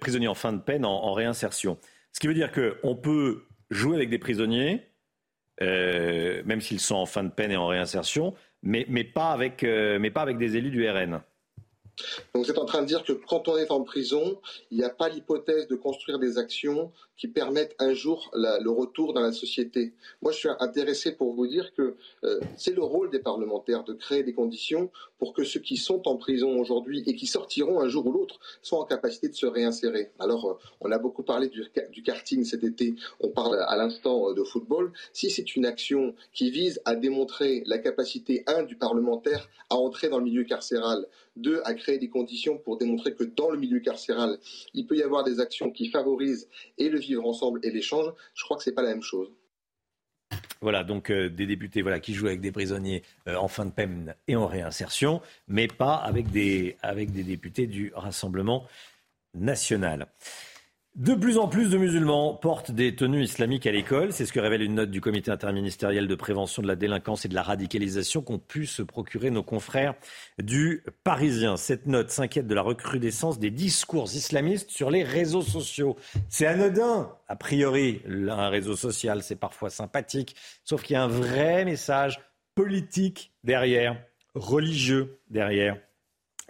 prisonniers en fin de peine, en, en réinsertion. Ce qui veut dire qu'on peut jouer avec des prisonniers, euh, même s'ils sont en fin de peine et en réinsertion, mais, mais, pas, avec, euh, mais pas avec des élus du RN. Donc vous êtes en train de dire que quand on est en prison, il n'y a pas l'hypothèse de construire des actions qui permettent un jour le retour dans la société. Moi, je suis intéressé pour vous dire que euh, c'est le rôle des parlementaires de créer des conditions pour que ceux qui sont en prison aujourd'hui et qui sortiront un jour ou l'autre soient en capacité de se réinsérer. Alors, euh, on a beaucoup parlé du, karting cet été, on parle à l'instant euh, de football. Si c'est une action qui vise à démontrer la capacité, un, du parlementaire à entrer dans le milieu carcéral, deux, à créer des conditions pour démontrer que dans le milieu carcéral, il peut y avoir des actions qui favorisent et le vivre ensemble et l'échange, je crois que ce n'est pas la même chose. Voilà, donc euh, des députés qui jouent avec des prisonniers euh, en fin de peine et en réinsertion, mais pas avec des députés du Rassemblement national. De plus en plus de musulmans portent des tenues islamiques à l'école. C'est ce que révèle une note du comité interministériel de prévention de la délinquance et de la radicalisation qu'ont pu se procurer nos confrères du Parisien. Cette note s'inquiète de la recrudescence des discours islamistes sur les réseaux sociaux. C'est anodin, a priori. Un réseau social, c'est parfois sympathique, sauf qu'il y a un vrai message politique derrière, religieux derrière.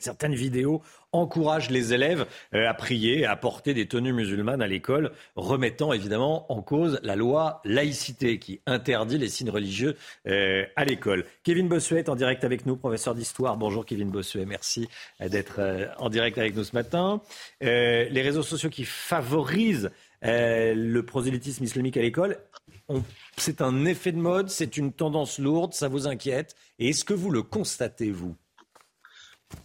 Certaines vidéos encouragent les élèves euh, à prier, à porter des tenues musulmanes à l'école, remettant évidemment en cause la loi laïcité qui interdit les signes religieux euh, à l'école. Kevin Bossuet est en direct avec nous, professeur d'histoire. Bonjour Kevin Bossuet, merci euh, d'être en direct avec nous ce matin. les réseaux sociaux qui favorisent le prosélytisme islamique à l'école, c'est un effet de mode, c'est une tendance lourde, ça vous inquiète? Et est-ce que vous le constatez, vous?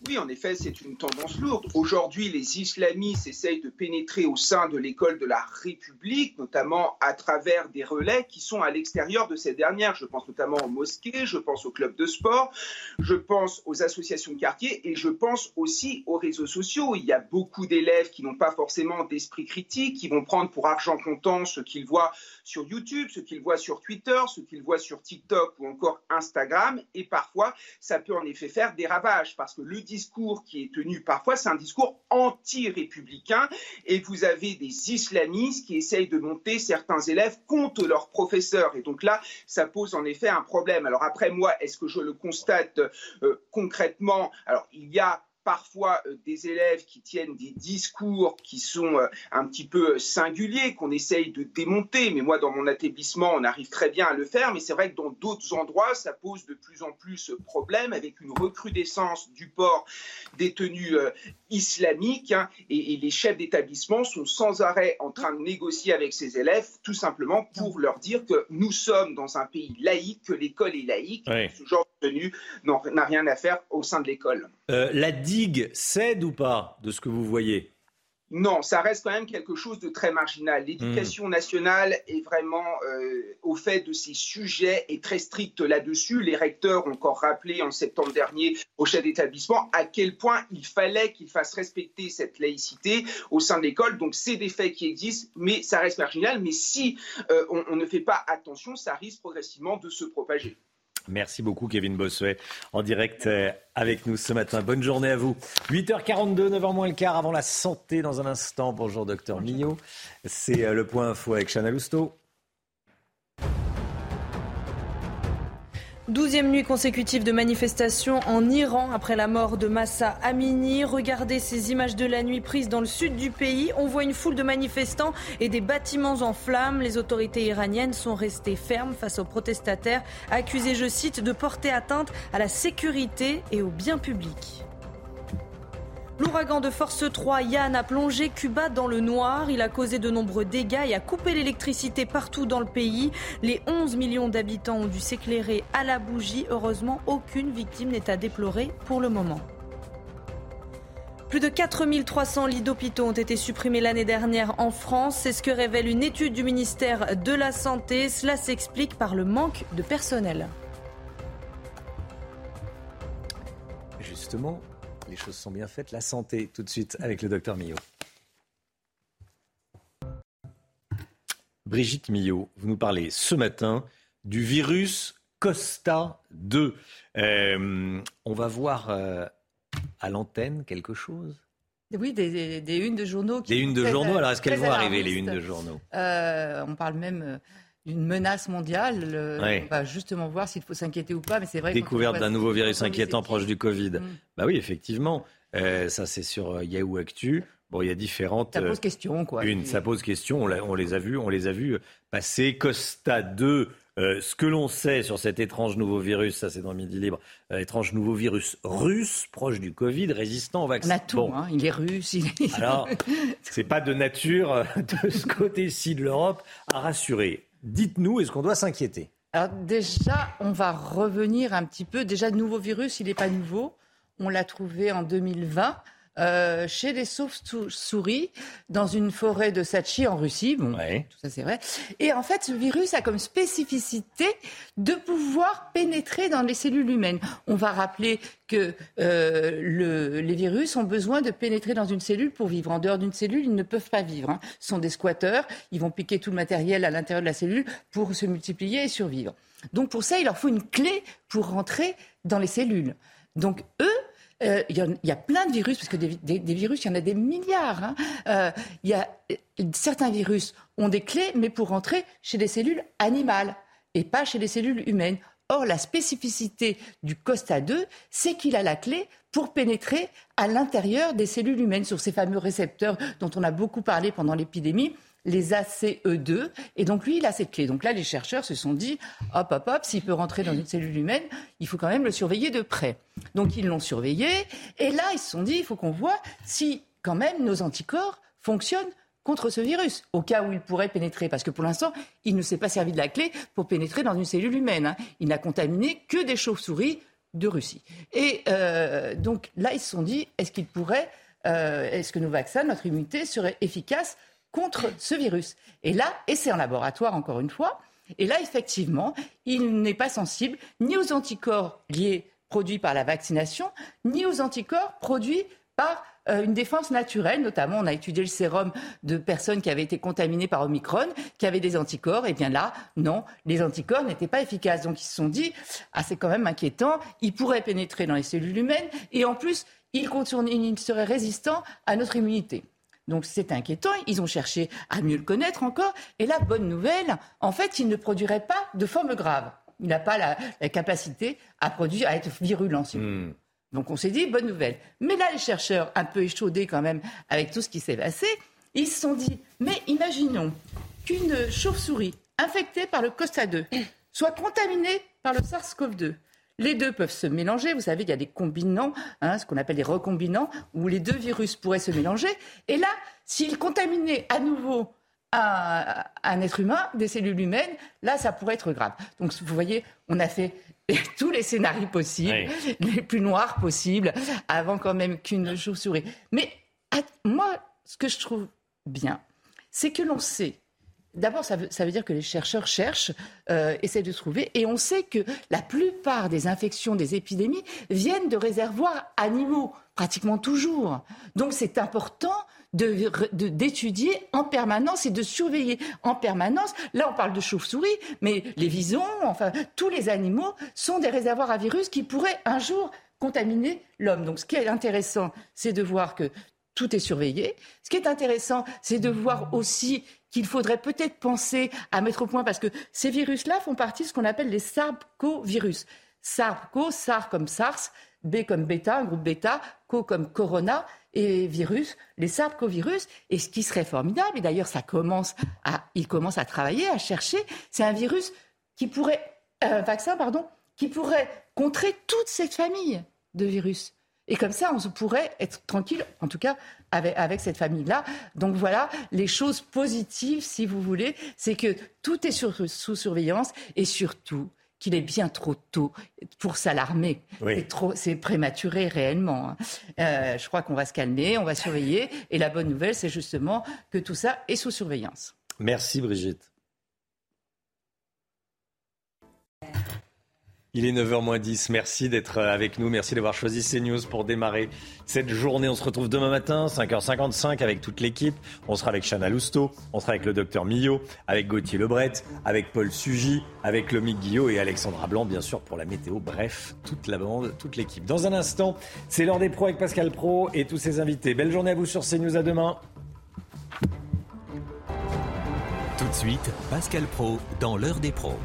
Oui, en effet, c'est une tendance lourde. Aujourd'hui, les islamistes essayent de pénétrer au sein de l'école de la République, notamment à travers des relais qui sont à l'extérieur de cette dernière. Je pense notamment aux mosquées, je pense aux clubs de sport, je pense aux associations de quartier et je pense aussi aux réseaux sociaux. Il y a beaucoup d'élèves qui n'ont pas forcément d'esprit critique, qui vont prendre pour argent comptant ce qu'ils voient sur YouTube, ce qu'ils voient sur Twitter, ce qu'ils voient sur TikTok ou encore Instagram. Et parfois, ça peut en effet faire des ravages parce que le discours qui est tenu parfois, c'est un discours anti-républicain et vous avez des islamistes qui essayent de monter certains élèves contre leurs professeurs. Et donc là, ça pose en effet un problème. Alors après, moi, est-ce que je le constate euh, concrètement? Alors, il y a parfois euh, des élèves qui tiennent des discours qui sont euh, un petit peu singuliers, qu'on essaye de démonter. Mais moi, dans mon établissement, on arrive très bien à le faire. Mais c'est vrai que dans d'autres endroits, ça pose de plus en plus problème avec une recrudescence du port des tenues euh, islamiques. Hein. et, les chefs d'établissement sont sans arrêt en train de négocier avec ces élèves, tout simplement pour leur dire que nous sommes dans un pays laïque, que l'école est laïque. ce genre de tenue n'a rien à faire au sein de l'école. la digue cède ou pas de ce que vous voyez? Non, ça reste quand même quelque chose de très marginal. L'éducation nationale est vraiment euh, au fait de ces sujets et très stricte là-dessus. Les recteurs ont encore rappelé en septembre dernier au chef d'établissement à quel point il fallait qu'ils fassent respecter cette laïcité au sein de l'école. Donc c'est des faits qui existent, mais ça reste marginal. Mais si euh, on ne fait pas attention, ça risque progressivement de se propager. Merci beaucoup Kevin Bossuet en direct euh, avec nous ce matin. Bonne journée à vous. 8h42, 9h moins le quart avant la santé dans un instant. Bonjour docteur Mignot. C'est euh, le point info avec Chana Lousteau. Douzième nuit consécutive de manifestation en Iran après la mort de Massa Amini. Regardez ces images de la nuit prises dans le sud du pays. On voit une foule de manifestants et des bâtiments en flammes. Les autorités iraniennes sont restées fermes face aux protestataires, accusés, je cite, de porter atteinte à la sécurité et au bien public. L'ouragan de force 3 Yann a plongé Cuba dans le noir. Il a causé de nombreux dégâts et a coupé l'électricité partout dans le pays. Les 11 millions d'habitants ont dû s'éclairer à la bougie. Heureusement, aucune victime n'est à déplorer pour le moment. Plus de 4300 lits d'hôpitaux ont été supprimés l'année dernière en France. C'est ce que révèle une étude du ministère de la Santé. Cela s'explique par le manque de personnel. Justement, les choses sont bien faites. La santé, tout de suite, avec le docteur Millot. Brigitte Millot, vous nous parlez ce matin du virus Costa 2. Euh, on va voir euh, à l'antenne quelque chose? Oui, des, unes de journaux. des unes de journaux, alors est-ce qu'elles vont arriver, les unes de journaux? Euh, On parle même d'une menace mondiale. On va justement voir s'il faut s'inquiéter ou pas. Mais c'est vrai. Découverte d'un nouveau virus inquiétant proche du Covid. Mm. Bah oui, effectivement. Euh, ça, c'est sur euh, Yahoo Actu. Bon, il y a différentes. Ça pose question, quoi. Une, ça pose question. On, les a vus, on les a vus passer. Costa 2. Euh, ce que l'on sait sur cet étrange nouveau virus, ça c'est dans Midi Libre, étrange nouveau virus russe, proche du Covid, résistant au vaccin. On a tout, hein. il est russe. Il est... Alors, c'est pas de nature de ce côté-ci de l'Europe à rassurer. Dites-nous, est-ce qu'on doit s'inquiéter? Alors déjà, on va revenir un petit peu. Déjà, nouveau virus, il n'est pas nouveau. On l'a trouvé en 2020. Euh, chez les sauves-souris dans une forêt de Sachi en Russie. Bon, tout ça c'est vrai. Et en fait, ce virus a comme spécificité de pouvoir pénétrer dans les cellules humaines. On va rappeler que euh, le, les virus ont besoin de pénétrer dans une cellule pour vivre. En dehors d'une cellule, ils ne peuvent pas vivre. Hein. Ce sont des squatteurs. Ils vont piquer tout le matériel à l'intérieur de la cellule pour se multiplier et survivre. Donc pour ça, il leur faut une clé pour rentrer dans les cellules. Donc eux, euh, il y, a plein de virus, parce que des, virus, il y en a des milliards. Hein. Euh, y a, certains virus ont des clés, mais pour rentrer chez les cellules animales et pas chez les cellules humaines. Or, la spécificité du Costa 2, c'est qu'il a la clé pour pénétrer à l'intérieur des cellules humaines sur ces fameux récepteurs dont on a beaucoup parlé pendant l'épidémie les ACE2. Et donc, lui, il a cette clé. Donc là, les chercheurs se sont dit, hop, hop, hop, s'il peut rentrer dans une cellule humaine, il faut quand même le surveiller de près. Donc, ils l'ont surveillé. Et là, ils se sont dit, il faut qu'on voit si, quand même, nos anticorps fonctionnent contre ce virus, au cas où il pourrait pénétrer. Parce que pour l'instant, il ne s'est pas servi de la clé pour pénétrer dans une cellule humaine. Hein. Il n'a contaminé que des chauves-souris de Russie. Et euh, donc là, ils se sont dit, est-ce qu'il pourrait, euh, est-ce que nos vaccins, notre immunité serait efficace contre ce virus Et là, et c'est en laboratoire encore une fois, et là, effectivement, il n'est pas sensible ni aux anticorps liés produits par la vaccination, ni aux anticorps produits par euh, une défense naturelle. Notamment, on a étudié le sérum de personnes qui avaient été contaminées par Omicron, qui avaient des anticorps. Et bien là, non, les anticorps n'étaient pas efficaces. Donc ils se sont dit, ah, c'est quand même inquiétant, ils pourraient pénétrer dans les cellules humaines et en plus, ils seraient résistants à notre immunité. Donc c'est inquiétant. Ils ont cherché à mieux le connaître encore. Et la bonne nouvelle, en fait, il ne produirait pas de forme grave. Il n'a pas la, capacité à produire, à être virulent. Hmm. Donc on s'est dit, bonne nouvelle. Mais là, les chercheurs, un peu échaudés quand même avec tout ce qui s'est passé, ils se sont dit, mais imaginons qu'une chauve-souris infectée par le Costa 2 soit contaminée par le SARS-CoV-2. Les deux peuvent se mélanger. Vous savez, il y a des combinants, hein, ce qu'on appelle des recombinants, où les deux virus pourraient se mélanger. Et là, s'ils contaminaient à nouveau un, un, être humain, des cellules humaines, là, ça pourrait être grave. Donc, vous voyez, on a fait tous les scénarios possibles, les plus noirs possibles, avant quand même qu'une chauve-souris. Mais moi, ce que je trouve bien, c'est que l'on sait D'abord, ça, veut, dire que les chercheurs cherchent, euh, essaient de trouver, et on sait que la plupart des infections, des épidémies, viennent de réservoirs animaux, pratiquement toujours. Donc c'est important d'étudier en permanence et de surveiller en permanence. Là, on parle de chauve-souris, mais les visons, enfin, tous les animaux sont des réservoirs à virus qui pourraient un jour contaminer l'homme. Donc, ce qui est intéressant, c'est de voir que tout est surveillé. Ce qui est intéressant, c'est de voir aussi qu'il faudrait peut-être penser à mettre au point, parce que ces virus-là font partie de ce qu'on appelle les SARS-CoV-virus. SARS-CoV, SARS comme SARS, B comme bêta, un groupe bêta, Co comme corona et virus, les SARS-CoV-virus. Et ce qui serait formidable, et d'ailleurs ça commence à, il commence à travailler, à chercher, c'est un virus qui pourrait, un vaccin pardon, qui pourrait contrer toute cette famille de virus. Et comme ça, on pourrait être tranquille, en tout cas avec, cette famille-là. Donc voilà, les choses positives, si vous voulez, c'est que tout est sous surveillance et surtout qu'il est bien trop tôt pour s'alarmer. C'est prématuré réellement. Hein. Euh, je crois qu'on va se calmer, on va surveiller. Et la bonne nouvelle, c'est justement que tout ça est sous surveillance. Merci Brigitte. Il est 9h10. Merci d'être avec nous. Merci d'avoir choisi CNews pour démarrer cette journée. On se retrouve demain matin, 5h55, avec toute l'équipe. On sera avec Chana Lousteau, on sera avec le docteur Millot, avec Gauthier Lebret, avec Paul Sugy, avec Lomique Guillot et Alexandra Blanc, bien sûr, pour la météo. Bref, toute la bande, toute l'équipe. Dans un instant, c'est l'heure des pros avec Pascal Pro et tous ses invités. Belle journée à vous sur CNews. À demain. Tout de suite, Pascal Pro dans l'heure des pros.